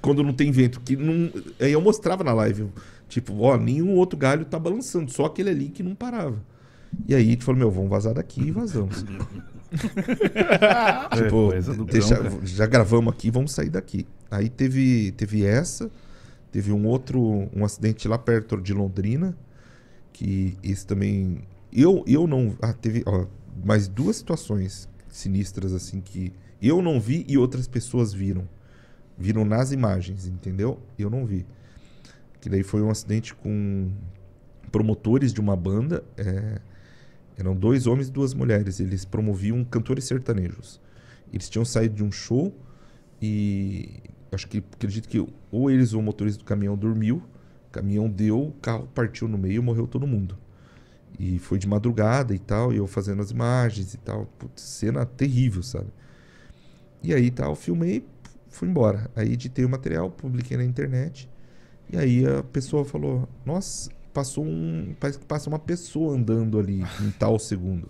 quando não tem vento. Que não... Aí eu mostrava na live, tipo, ó, nenhum outro galho tá balançando, só aquele ali que não parava. E aí a gente falou, meu, vamos vazar daqui e vazamos. (laughs) (laughs) É, tipo, deixa- cara. já gravamos aqui, vamos sair daqui. Aí teve, teve essa, teve um outro, um acidente lá perto de Londrina, que esse também. Eu, eu não. Ah, teve ó, mais duas situações sinistras assim que eu não vi e outras pessoas viram. Viram nas imagens, entendeu? Eu não vi. Que daí foi um acidente com promotores de uma banda. é, eram dois homens e duas mulheres. Eles promoviam cantores sertanejos. Eles tinham saído de um show e acho que acredito que ou eles ou o motorista do caminhão dormiu, o caminhão deu, o carro partiu no meio morreu todo mundo. E foi de madrugada e tal, e eu fazendo as imagens e tal. Putz, cena terrível, sabe? E aí tal, filmei, fui embora. Aí editei o material, publiquei na internet. E aí a pessoa falou: Nossa, passou um. Parece que passa uma pessoa andando ali em tal segundo.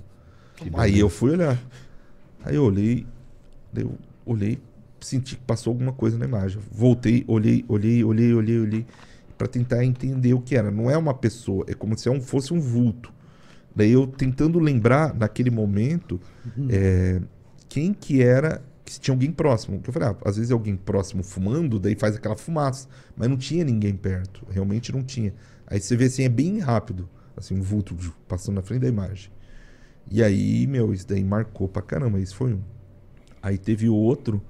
Aí eu fui olhar. Aí eu olhei, eu olhei, senti que passou alguma coisa na imagem. Voltei, olhei, olhei, olhei, olhei, olhei, para tentar entender o que era. Não é uma pessoa, é como se é fosse um vulto. Daí eu tentando lembrar naquele momento é, quem que era, que se tinha alguém próximo. Que eu falei, ah, às vezes é alguém próximo fumando, daí faz aquela fumaça, mas não tinha ninguém perto, realmente não tinha. Aí você vê assim, é bem rápido, assim, um vulto passando na frente da imagem. E aí, meu, isso daí marcou pra caramba, isso foi um. Aí teve outro,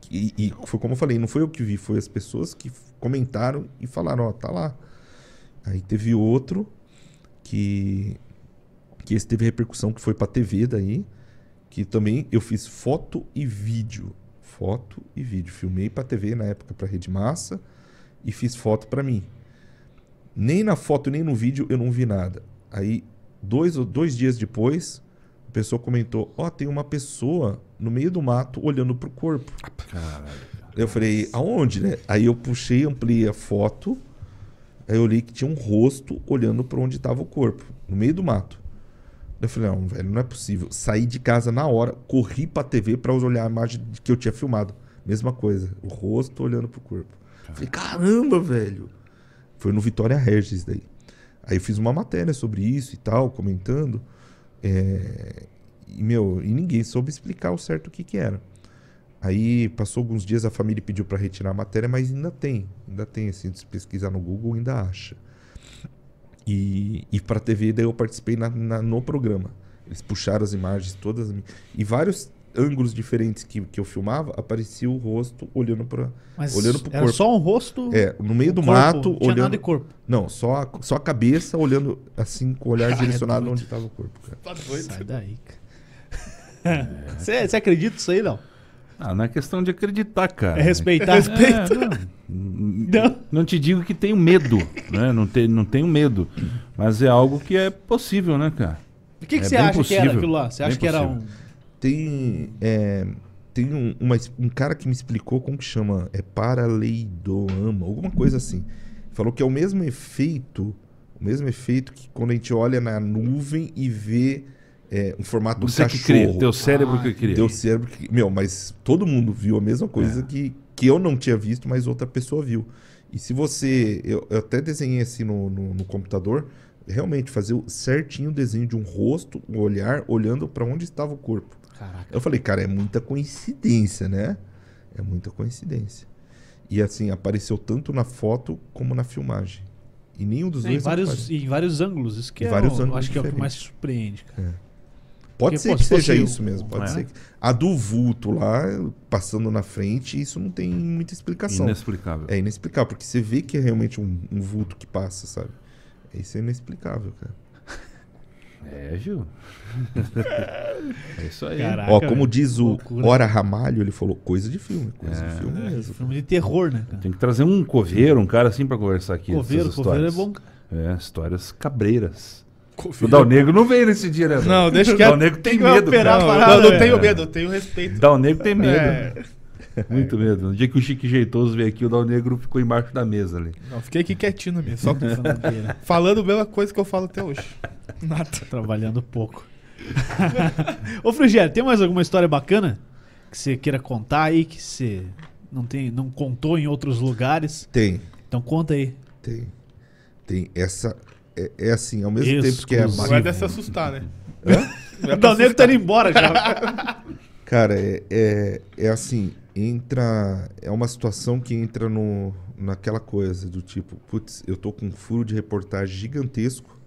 que, e foi como eu falei, não foi eu que vi, foi as pessoas que comentaram e falaram, ó, tá lá. Aí teve outro que que esse teve repercussão que foi pra TV daí, que também eu fiz foto e vídeo, foto e vídeo, filmei pra TV na época pra Rede Massa e fiz foto pra mim. Nem na foto nem no vídeo eu não vi nada. Aí dois ou dois dias depois, a pessoa comentou: "Ó, tem uma pessoa no meio do mato olhando pro corpo". Caralho. Eu falei, aonde, né? Aí eu puxei, ampliei a foto. Aí eu olhei que tinha um rosto olhando para onde estava o corpo, no meio do mato. Eu falei, não, velho, não é possível. Saí de casa na hora, corri pra TV pra olhar a imagem de que eu tinha filmado. Mesma coisa, o rosto olhando pro corpo. Falei, caramba, velho. Foi no Vitória Regis daí. Aí eu fiz uma matéria sobre isso e tal, comentando. É, E, meu, e ninguém soube explicar o certo o que que era. Aí passou alguns dias, a família pediu pra retirar a matéria, mas ainda tem. Ainda tem, assim, se pesquisar no Google, ainda acha. E, e pra TV, daí eu participei na- na- no programa. Eles puxaram as imagens todas. E vários ângulos diferentes que, que eu filmava, aparecia o rosto olhando para olhando pro era corpo. só um rosto. É, no meio do corpo, mato, não tinha nada olhando. de corpo. Não, só a, só a cabeça olhando assim, com o olhar (laughs) Ah, é direcionado doido. onde estava o corpo, cara. Tá doido. Sai daí, cara. (laughs) Você você acredita nisso aí, não? Ah, não é questão de acreditar, cara. É respeitar. É, não. (laughs) Não. Não te digo que tenho medo, né? Não, te, não tenho medo. Mas é algo que é possível, né, cara? O que, que É você bem acha que era possível. aquilo lá? Você Bem acha que era um. Tem, é, tem um, uma- um cara que me explicou como que chama. É paraleidoama, alguma coisa assim. Falou que é o mesmo efeito, o mesmo efeito que quando a gente olha na nuvem e vê é, um formato Você do que cachorro. cria, teu cérebro Ah, que cria. Deu cérebro que. Meu, mas todo mundo viu a mesma coisa É. que, que eu não tinha visto, mas outra pessoa viu. E se você. Eu, eu até desenhei assim no, no, no computador, realmente fazer o- certinho o desenho de um rosto, um olhar, olhando para onde estava o corpo. Caraca. Eu falei, cara, é muita coincidência, né? É muita coincidência. E assim, apareceu tanto na foto como na filmagem. E nenhum dos Em dois. vários, aparece. em vários ângulos. Isso que Em é vários o- ângulos acho que é o que mais surpreende, cara. Pode Porque, ser pô, que se seja isso mesmo, pode É. ser. que- A do vulto lá, passando na frente, isso não tem muita explicação. Inexplicável. É inexplicável, porque você vê que é realmente um, um vulto que passa, sabe? Isso é inexplicável, cara. É, Gil. (laughs) é isso aí. Caraca, Ó, velho. como diz o loucura. Ora Ramalho, ele falou coisa de filme, coisa É. de filme É, mesmo. filme de terror, né, cara? Tem que trazer um coveiro, um cara assim pra conversar aqui. Coveiro, coveiro é bom. É, histórias cabreiras. O Confia. Dal Negro não veio nesse dia, né? Não, deixa O quieto. Dal Negro tem que medo, Não, parada, não velho. tenho medo, eu tenho respeito. Dal Negro tem medo. É. (laughs) Muito medo. No dia que o Chique Jeitoso veio aqui, o Dal Negro ficou embaixo da mesa ali. Não, fiquei aqui quietinho minha, só Fanadeira. (laughs) falando a mesma coisa que eu falo até hoje. Nada. Trabalhando pouco. (laughs) Ô, Frigério, tem mais alguma história bacana que você queira contar aí, que você não, tem, não contou em outros lugares? Tem, Então conta aí. tem. Tem. Essa. É, é assim, ao mesmo tempo que é. Exclusivo. Não é de se assustar, né? Hã? O Dal Negro tá indo embora já. Cara, é, é, é assim, entra. É uma situação que entra no, naquela coisa do tipo, putz, eu tô com um furo de reportagem gigantesco,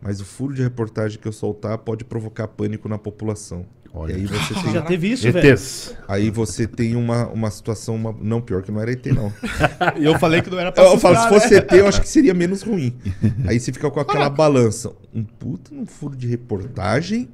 mas o furo de reportagem que eu soltar pode provocar pânico na população. Olha. E aí você (laughs) tem, já teve isso, velho? ETs. aí você tem uma, uma situação. Uma, não, pior que não era ET, não. E (laughs) eu falei que não era pra Eu, eu falo, se fosse né? ET, eu acho que seria menos ruim. Aí você fica com aquela balança. Um puta num furo de reportagem,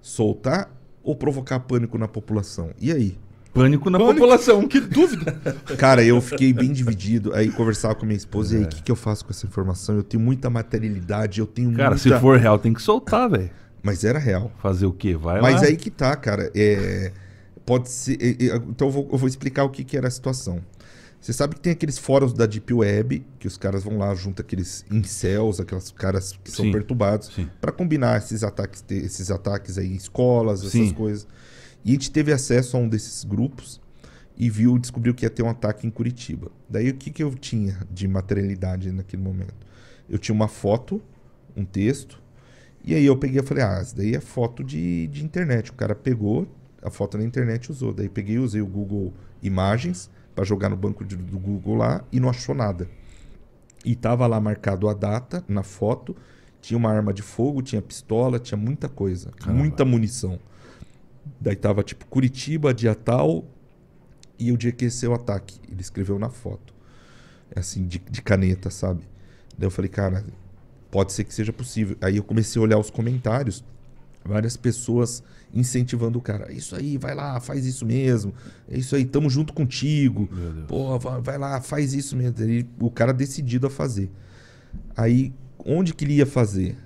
soltar ou provocar pânico na população? E aí? Pânico na Pânico. população. Que dúvida. Cara, eu fiquei bem dividido. Aí conversava com minha esposa, É. e aí, o que, que eu faço com essa informação? Eu tenho muita materialidade, eu tenho Cara, muita... se for real, tem que soltar, velho. Mas era real. Fazer o quê? Vai Mas lá. aí que tá, cara. É... Pode ser... é, é, Então eu vou, eu vou explicar o que, que era a situação. Você sabe que tem aqueles fóruns da Deep Web, que os caras vão lá, junto aqueles incels, aqueles caras que são Sim. perturbados, Sim. pra combinar esses ataques, esses ataques aí em escolas, essas Sim. coisas. E a gente teve acesso a um desses grupos e viu, descobriu que ia ter um ataque em Curitiba. Daí o que, que eu tinha de materialidade naquele momento? Eu tinha uma foto, um texto, e aí eu peguei e falei, ah, isso daí é foto de, de internet. O cara pegou a foto na internet e usou. Daí peguei e usei o Google Imagens para jogar no banco de- do Google lá e não achou nada. E tava lá marcado a data na foto, tinha uma arma de fogo, tinha pistola, tinha muita coisa, Caramba. muita munição. Daí tava tipo Curitiba, dia tal, e o dia que ia ser o ataque. Ele escreveu na foto. Assim, de, de caneta, sabe? Daí eu falei, cara, pode ser que seja possível. Aí eu comecei a olhar os comentários, várias pessoas incentivando o cara. "É Isso aí, vai lá, faz isso mesmo. É isso aí, tamo junto contigo. Pô, vai, vai lá, faz isso mesmo. Ele, o cara decidido a fazer. Aí, onde que ele ia fazer?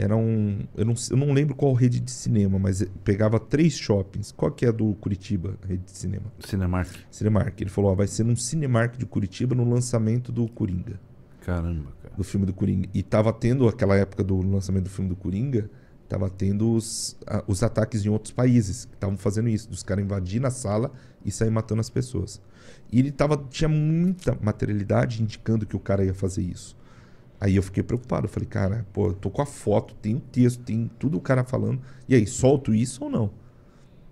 Era um. Eu não, eu não lembro qual rede de cinema, mas pegava três shoppings. Qual que é a do Curitiba, a rede de cinema? Cinemark. Cinemark. Ele falou: ó, vai ser num Cinemark de Curitiba no lançamento do Coringa Caramba, cara. do filme do Coringa. E tava tendo aquela época do lançamento do filme do Coringa, tava tendo os, a- os ataques em outros países que estavam fazendo isso, dos caras invadir na sala e sair matando as pessoas. E ele tava, tinha muita materialidade indicando que o cara ia fazer isso. Aí eu fiquei preocupado. Eu falei, cara, pô, eu tô com a foto, tem o texto, tem tudo o cara falando. E aí, solto isso ou não?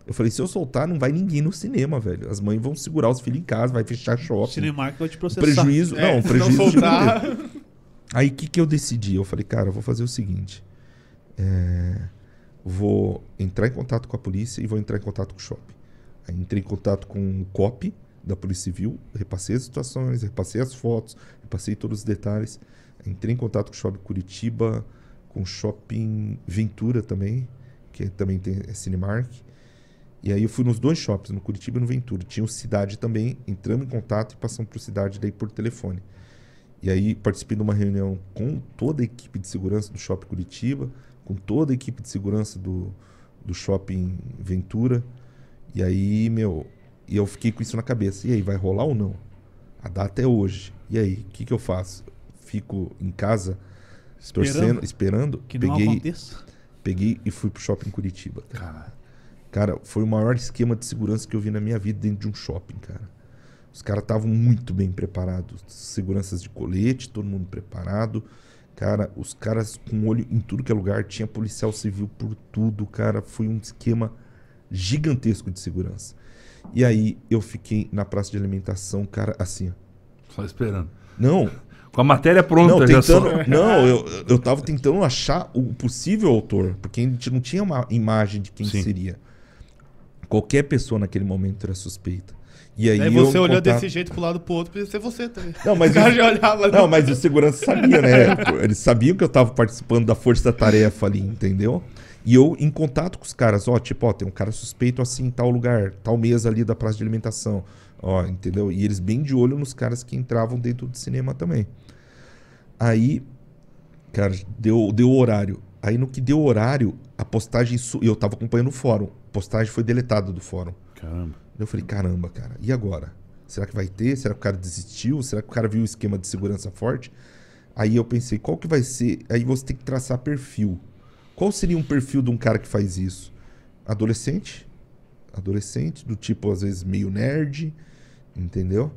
Eu falei, se eu soltar, não vai ninguém no cinema, velho. As mães vão segurar os filhos em casa, vai fechar O shopping. Cinemark vai te processar. prejuízo. É, não, prejuízo. não soltar. Aí o que, que eu decidi? Eu falei, cara, eu vou fazer o seguinte. é, vou entrar em contato com a polícia e vou entrar em contato com o shopping. Aí entrei em contato com o COP da Polícia Civil, repassei as situações, repassei as fotos, repassei todos os detalhes. Entrei em contato com o shopping Curitiba, com o shopping Ventura também, que também tem é Cinemark. E aí eu fui nos dois shoppings, no Curitiba e no Ventura. Tinha o Cidade também, entramos em contato e passamos por Cidade daí por telefone. E aí participei de uma reunião com toda a equipe de segurança do Shopping Curitiba, com toda a equipe de segurança do, do Shopping Ventura. E aí, meu, e eu fiquei com isso na cabeça. E aí, vai rolar ou não? A data é hoje. E aí, o que, que eu faço? Fico em casa, torcendo, esperando. Que não peguei, aconteça. peguei e fui pro Shopping Curitiba. cara. Cara, foi o maior esquema de segurança que eu vi na minha vida dentro de um shopping, cara. Os caras estavam muito bem preparados. Seguranças de colete, todo mundo preparado. Cara, os caras com olho em tudo que é lugar. Tinha policial civil por tudo, cara. Foi um esquema gigantesco de segurança. E aí eu fiquei na praça de alimentação, cara, assim. só esperando. Não, Com a matéria pronta, não, já tentando, só. não eu, eu tava tentando achar o possível autor, porque a gente não tinha uma imagem de quem Sim. seria. Qualquer pessoa naquele momento era suspeita. E aí, Aí eu você olhou contato- desse jeito pro lado pro outro, podia ser você também. Não, mas o cara já olhava. Não, mas o segurança sabia, né? (laughs) Eles sabiam que eu tava participando da força-tarefa ali, entendeu? E eu em contato com os caras, ó, tipo, ó, tem um cara suspeito assim em tal lugar, tal mesa ali da praça de alimentação, ó, entendeu? E eles bem de olho nos caras que entravam dentro do cinema também. Aí, cara, deu, deu horário. Aí no que deu horário, a postagem, eu tava acompanhando o fórum, a postagem foi deletada do fórum. Caramba. Eu falei, caramba, cara, e agora? Será que vai ter? Será que o cara desistiu? Será que o cara viu o esquema de segurança forte? Aí eu pensei, qual que vai ser? Aí você tem que traçar perfil. Qual seria um perfil de um cara que faz isso? Adolescente? Adolescente, do tipo, às vezes, meio nerd, entendeu?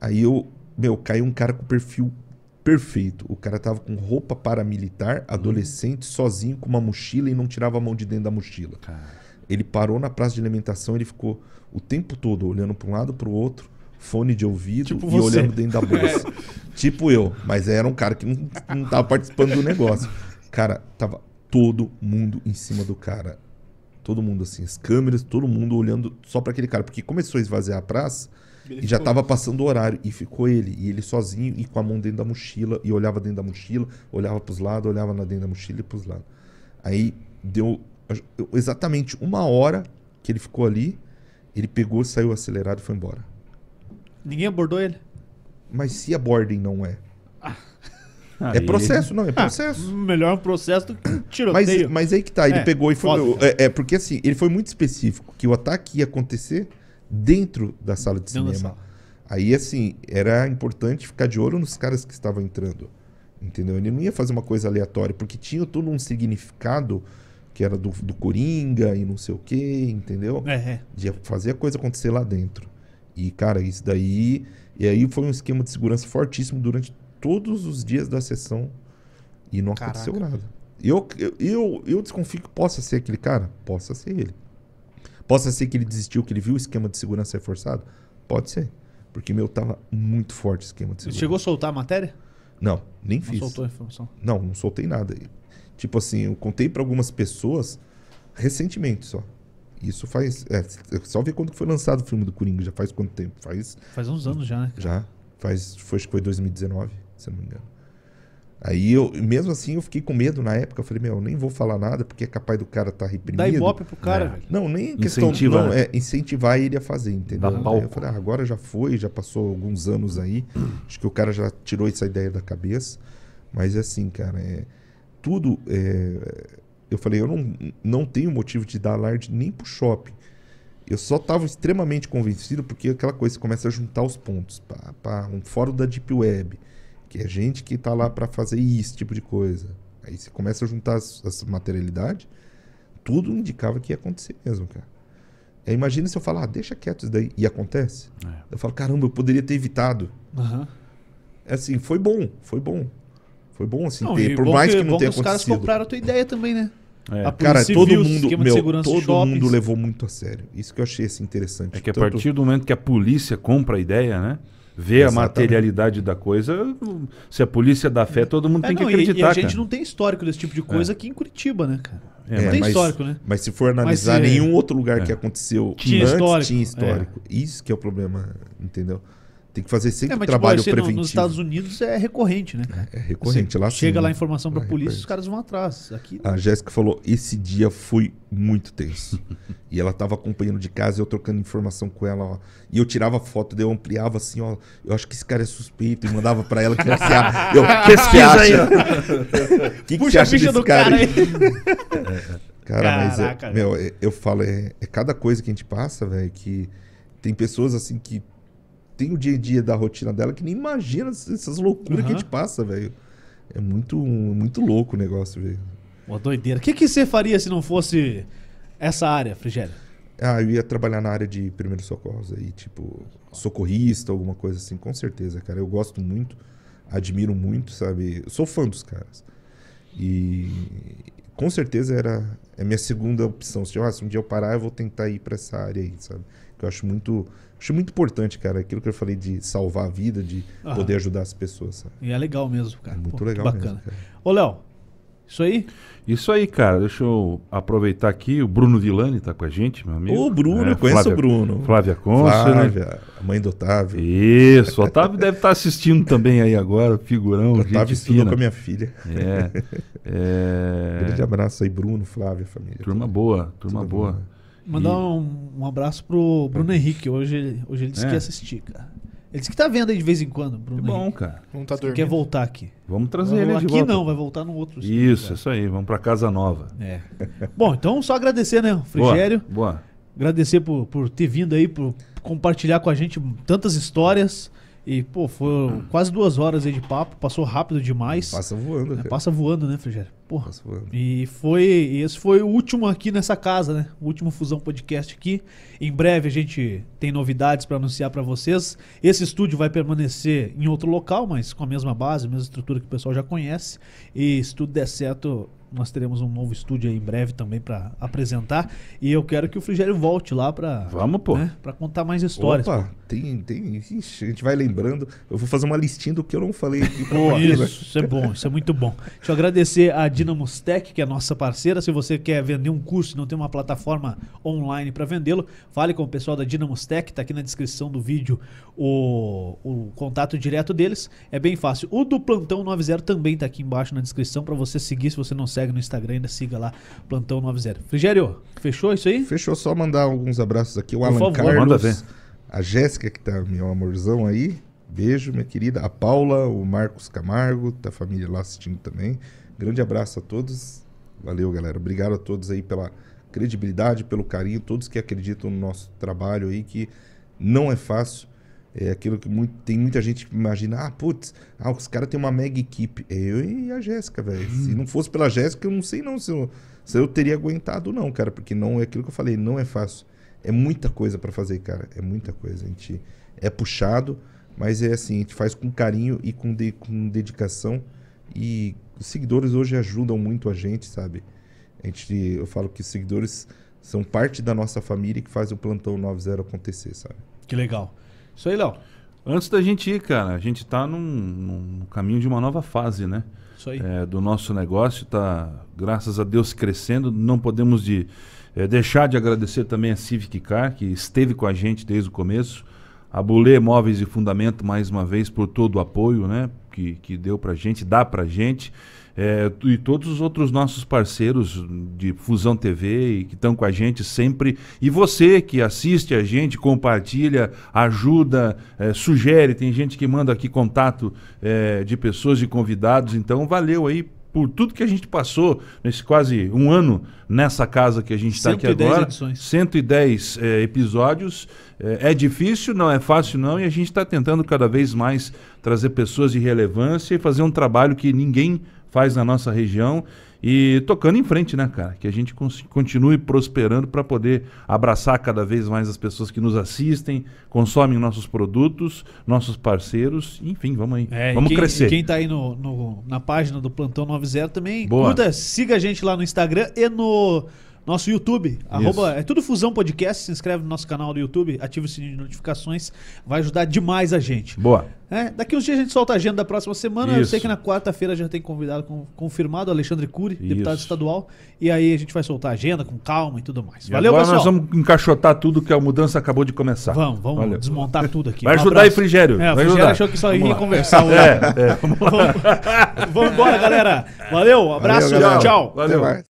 Aí eu, meu, caiu um cara com perfil perfeito. O cara tava com roupa paramilitar, adolescente, sozinho, com uma mochila e não tirava a mão de dentro da mochila. Cara. Ele parou na praça de alimentação, ele ficou o tempo todo olhando para um lado para o outro, fone de ouvido Tipo e você. olhando dentro da (laughs) bolsa. Tipo eu, mas era um cara que não, não tava participando do negócio. Cara, tava todo mundo em cima do cara. Todo mundo assim, as câmeras, todo mundo olhando só para aquele cara, porque começou a esvaziar a praça Ele e já tava passando o horário e ficou ele, e ele sozinho e com a mão dentro da mochila e olhava dentro da mochila, olhava pros lados, olhava na dentro da mochila e pros lados. Aí deu exatamente uma hora que ele ficou ali, ele pegou, saiu acelerado e foi embora. Ninguém abordou ele. Mas se a boarding não é? (laughs) Aí- É processo, não, é Ah, processo. melhor um processo do que um Mas, tiroteio. mas aí que tá, ele É, pegou e foi. é, é porque assim, ele foi muito específico que o ataque ia acontecer dentro da sala de cinema. sala. Aí, assim, era importante ficar de olho nos caras que estavam entrando. Entendeu? Ele não ia fazer uma coisa aleatória, porque tinha todo um significado que era do, do Coringa e não sei o quê, entendeu? É, é. De fazer a coisa acontecer lá dentro. E, cara, isso daí. E aí foi um esquema de segurança fortíssimo durante todos os dias da sessão. E não Caraca. aconteceu nada. Eu, eu, eu, eu desconfio que possa ser aquele cara? Possa ser ele. Possa ser que ele desistiu, que ele viu o esquema de segurança reforçado? Pode ser. Porque, meu, tava muito forte o esquema de segurança. chegou a soltar a matéria? Não, nem Não fiz. soltou a informação. Não, não soltei nada. Tipo assim, eu contei pra algumas pessoas recentemente só. Isso faz. É, é só ver quando foi lançado o filme do Coringa. Já faz quanto tempo? Faz. Faz uns anos já, né? Já. Faz. Foi, acho que foi 2019, se eu não me engano. Aí eu, mesmo assim, eu fiquei com medo na época. Eu falei, meu, eu nem vou falar nada porque é capaz do cara estar tá reprimido. Dá ibope pro cara, É. velho. Não, nem questão Incentiva, não, né? é incentivar ele a fazer, entendeu? Dá palco. eu falei, ah, agora já foi, já passou alguns anos aí. Acho que o cara já tirou essa ideia da cabeça. Mas assim, cara, é, tudo. é, eu falei, eu não, não tenho motivo de dar alarde nem pro shopping. Eu só estava extremamente convencido porque aquela coisa você começa a juntar os pontos. para um fórum da Deep Web, que é gente que tá lá para fazer isso, tipo de coisa. Aí você começa a juntar as, as materialidades, tudo indicava que ia acontecer mesmo, cara. Aí imagina se eu falar, ah, deixa quieto isso daí, e acontece. É. Eu falo, caramba, eu poderia ter evitado. É assim, foi bom, foi bom. Foi bom assim Não, ter, por bom mais que, que não bom tenha os caras acontecido. compraram a tua ideia também, né? É. A Cara, Polícia todo Civil, mundo, esquema de meu, todo shoppings. mundo levou muito a sério. Isso que eu achei assim, interessante. É que a Tanto- partir do momento que a polícia compra a ideia, né? Vê a Exatamente. materialidade da coisa, se a polícia dá fé, todo mundo É, tem não, que e- acreditar. e, a gente cara. não tem histórico desse tipo de coisa aqui em Curitiba, né, cara? É, não tem mas- histórico, né? Mas se for analisar Mas, é, nenhum outro lugar é. que aconteceu Tinha antes, histórico, tinha histórico. Isso que é o problema, entendeu? Tem que fazer sempre É, mas tipo, trabalho assim, no- preventivo. nos Estados Unidos é recorrente, né, cara? É recorrente Você lá. Chega sim, lá né? informação pra É polícia, recorrente. os caras vão atrás. Aqui A Jéssica falou: esse dia foi muito tenso. (laughs) e ela tava acompanhando de casa, eu trocando informação com ela, ó. E eu tirava foto, daí eu ampliava assim, ó. Eu acho que esse cara é suspeito e mandava pra ela que você acha. Eu, o (laughs) que você Pesquisa aí, acha? (laughs) O que, que Puxa você a acha ficha desse do cara aí. Cara, mas Caraca, é, meu, é- eu falo, é, é cada coisa que a gente passa, velho, que tem pessoas assim que tem o dia a dia da rotina dela que nem imagina essas- loucuras que a gente passa, velho. É muito, muito louco o negócio, velho. Uma doideira. O que, que você faria se não fosse essa área, Frigério? Ah, eu ia trabalhar na área de primeiros socorros aí, tipo, socorrista, alguma coisa assim, com certeza, cara. Eu gosto muito, admiro muito, sabe? Eu sou fã dos caras. E com certeza era é minha segunda opção. Se, eu, ah, se um dia eu parar, eu vou tentar ir pra essa área aí, sabe? Que eu acho muito, acho muito importante, cara. Aquilo que eu falei de salvar a vida, de Aham. poder ajudar as pessoas, sabe? E é legal mesmo, cara. É muito Pô, legal bacana. mesmo, cara. Ô, Léo, isso aí? Isso aí, cara. Deixa eu aproveitar aqui. O Bruno Villani tá com a gente, meu amigo. O Bruno, É, eu conheço Flávia- o Bruno. Flávia Consul, né? Flávia, a mãe do Otávio. Isso, o Otávio deve estar assistindo também aí agora, figurão, O Otávio gente estudou fina. com a minha filha. É, (laughs) é, Grande abraço aí, Bruno, Flávia, família. turma boa, turma Tudo boa. bom. Mandar um, um abraço pro Bruno Henrique. Hoje, ele- hoje ele disse É. que ia assistir, cara. Ele disse que tá vendo aí de vez em quando, Que Bruno bom, Henrique. cara. Não tá Quer dormindo. voltar aqui. Vamos trazer ele de aqui volta. não, vai voltar no outro. Isso, estúdio, isso aí. Vamos pra casa nova. É. Bom, então só agradecer, né, o Frigério. Boa. boa. Agradecer por, por ter vindo aí, por compartilhar com a gente tantas histórias. E, pô, foram quase duas horas aí de papo, passou rápido demais. Passa voando, É, cara. Passa voando, né, Frigério? Porra. Passa voando. E foi. e Esse foi o último aqui nessa casa, né? O último Fusão Podcast aqui. Em breve a gente tem novidades para anunciar para vocês. Esse estúdio vai permanecer em outro local, mas com a mesma base, a mesma estrutura que o pessoal já conhece. E se tudo der certo, nós teremos um novo estúdio aí em breve também para apresentar. E eu quero que o Frigério volte lá para Vamos, pô. né, para contar mais histórias. Opa, tem, tem. Ixi, a gente vai lembrando. Eu vou fazer uma listinha do que eu não falei aqui. Pô, isso, isso é bom, isso é muito bom. Deixa eu agradecer a Dynamos Tech, que é a nossa parceira. Se você quer vender um curso e não tem uma plataforma online para vendê-lo, fale com o pessoal da Dynamos Tech, tá aqui na descrição do vídeo o, o contato direto deles. É bem fácil. O do Plantão 90 também tá aqui embaixo na descrição para você seguir. Se você não segue no Instagram, ainda siga lá Plantão 90. Frigério, fechou isso aí? Fechou só mandar alguns abraços aqui. O Por Alan favor. Carlos. Manda ver. A Jéssica, que tá meu amorzão aí. Beijo, minha querida. A Paula, o Marcos Camargo, da família lá assistindo também. Grande abraço a todos. Valeu, galera. Obrigado a todos aí pela credibilidade, pelo carinho, todos que acreditam no nosso trabalho aí, que não é fácil. É aquilo que muito- tem muita gente que imagina, ah, putz, ah, os caras têm uma mega equipe. É eu e a Jéssica, velho. (laughs) Se não fosse pela Jéssica, eu não sei não se eu, se eu teria aguentado, não, cara, porque não é aquilo que eu falei, não é fácil. É muita coisa pra fazer, cara. É muita coisa. A gente é puxado, mas é assim, a gente faz com carinho e com, de- com dedicação. E os seguidores hoje ajudam muito a gente, sabe? A gente, eu falo que os seguidores são parte da nossa família que fazem o plantão 90 acontecer, sabe? Que legal. Isso aí, Léo. Antes da gente ir, cara, a gente tá num, num caminho de uma nova fase, né? Isso aí. é, do nosso negócio, tá, graças a Deus, crescendo. Não podemos de, é, deixar de agradecer também a Civic Car, que esteve com a gente desde o começo. A Bulê Móveis e Fundamento, mais uma vez, por todo o apoio né, que, que deu pra gente, dá pra gente. É, e todos os outros nossos parceiros de Fusão TV e que estão com a gente sempre. E você que assiste a gente, compartilha, ajuda, é, sugere. Tem gente que manda aqui contato é, de pessoas, de convidados. Então, valeu aí por tudo que a gente passou nesse quase um ano nessa casa que a gente está aqui 110 agora. edições. 110 é, episódios. É, é difícil, não é fácil não, e a gente está tentando cada vez mais trazer pessoas de relevância e fazer um trabalho que ninguém faz na nossa região e tocando em frente, né, cara? Que a gente continue prosperando para poder abraçar cada vez mais as pessoas que nos assistem, consomem nossos produtos, nossos parceiros, enfim, vamos aí. É, vamos quem, crescer. Quem tá aí no, no- na página do Plantão 90 também, Boa. curta, siga a gente lá no Instagram e no nosso YouTube. Arroba, é tudo Fusão Podcast. Se inscreve no nosso canal do YouTube, ativa o sininho de notificações. Vai ajudar demais a gente. Boa. É, daqui uns dias a gente solta a agenda da próxima semana. Eu Isso. sei que na quarta-feira já tem convidado com- confirmado, Alexandre Cury, Isso. deputado estadual. E aí a gente vai soltar a agenda com calma e tudo mais. E Valeu, agora pessoal. nós vamos encaixotar tudo que a mudança acabou de começar. Vamos, vamos Valeu. desmontar tudo aqui. Vai Um ajudar aí, Frigério. É, o Vai Frigério ajudar. achou que só Vamos ia lá. conversar hoje. (laughs) É, é. Vamos lá. (laughs) Vamos embora, galera. Valeu, um abraço, Valeu, galera. tchau. Valeu. Até mais.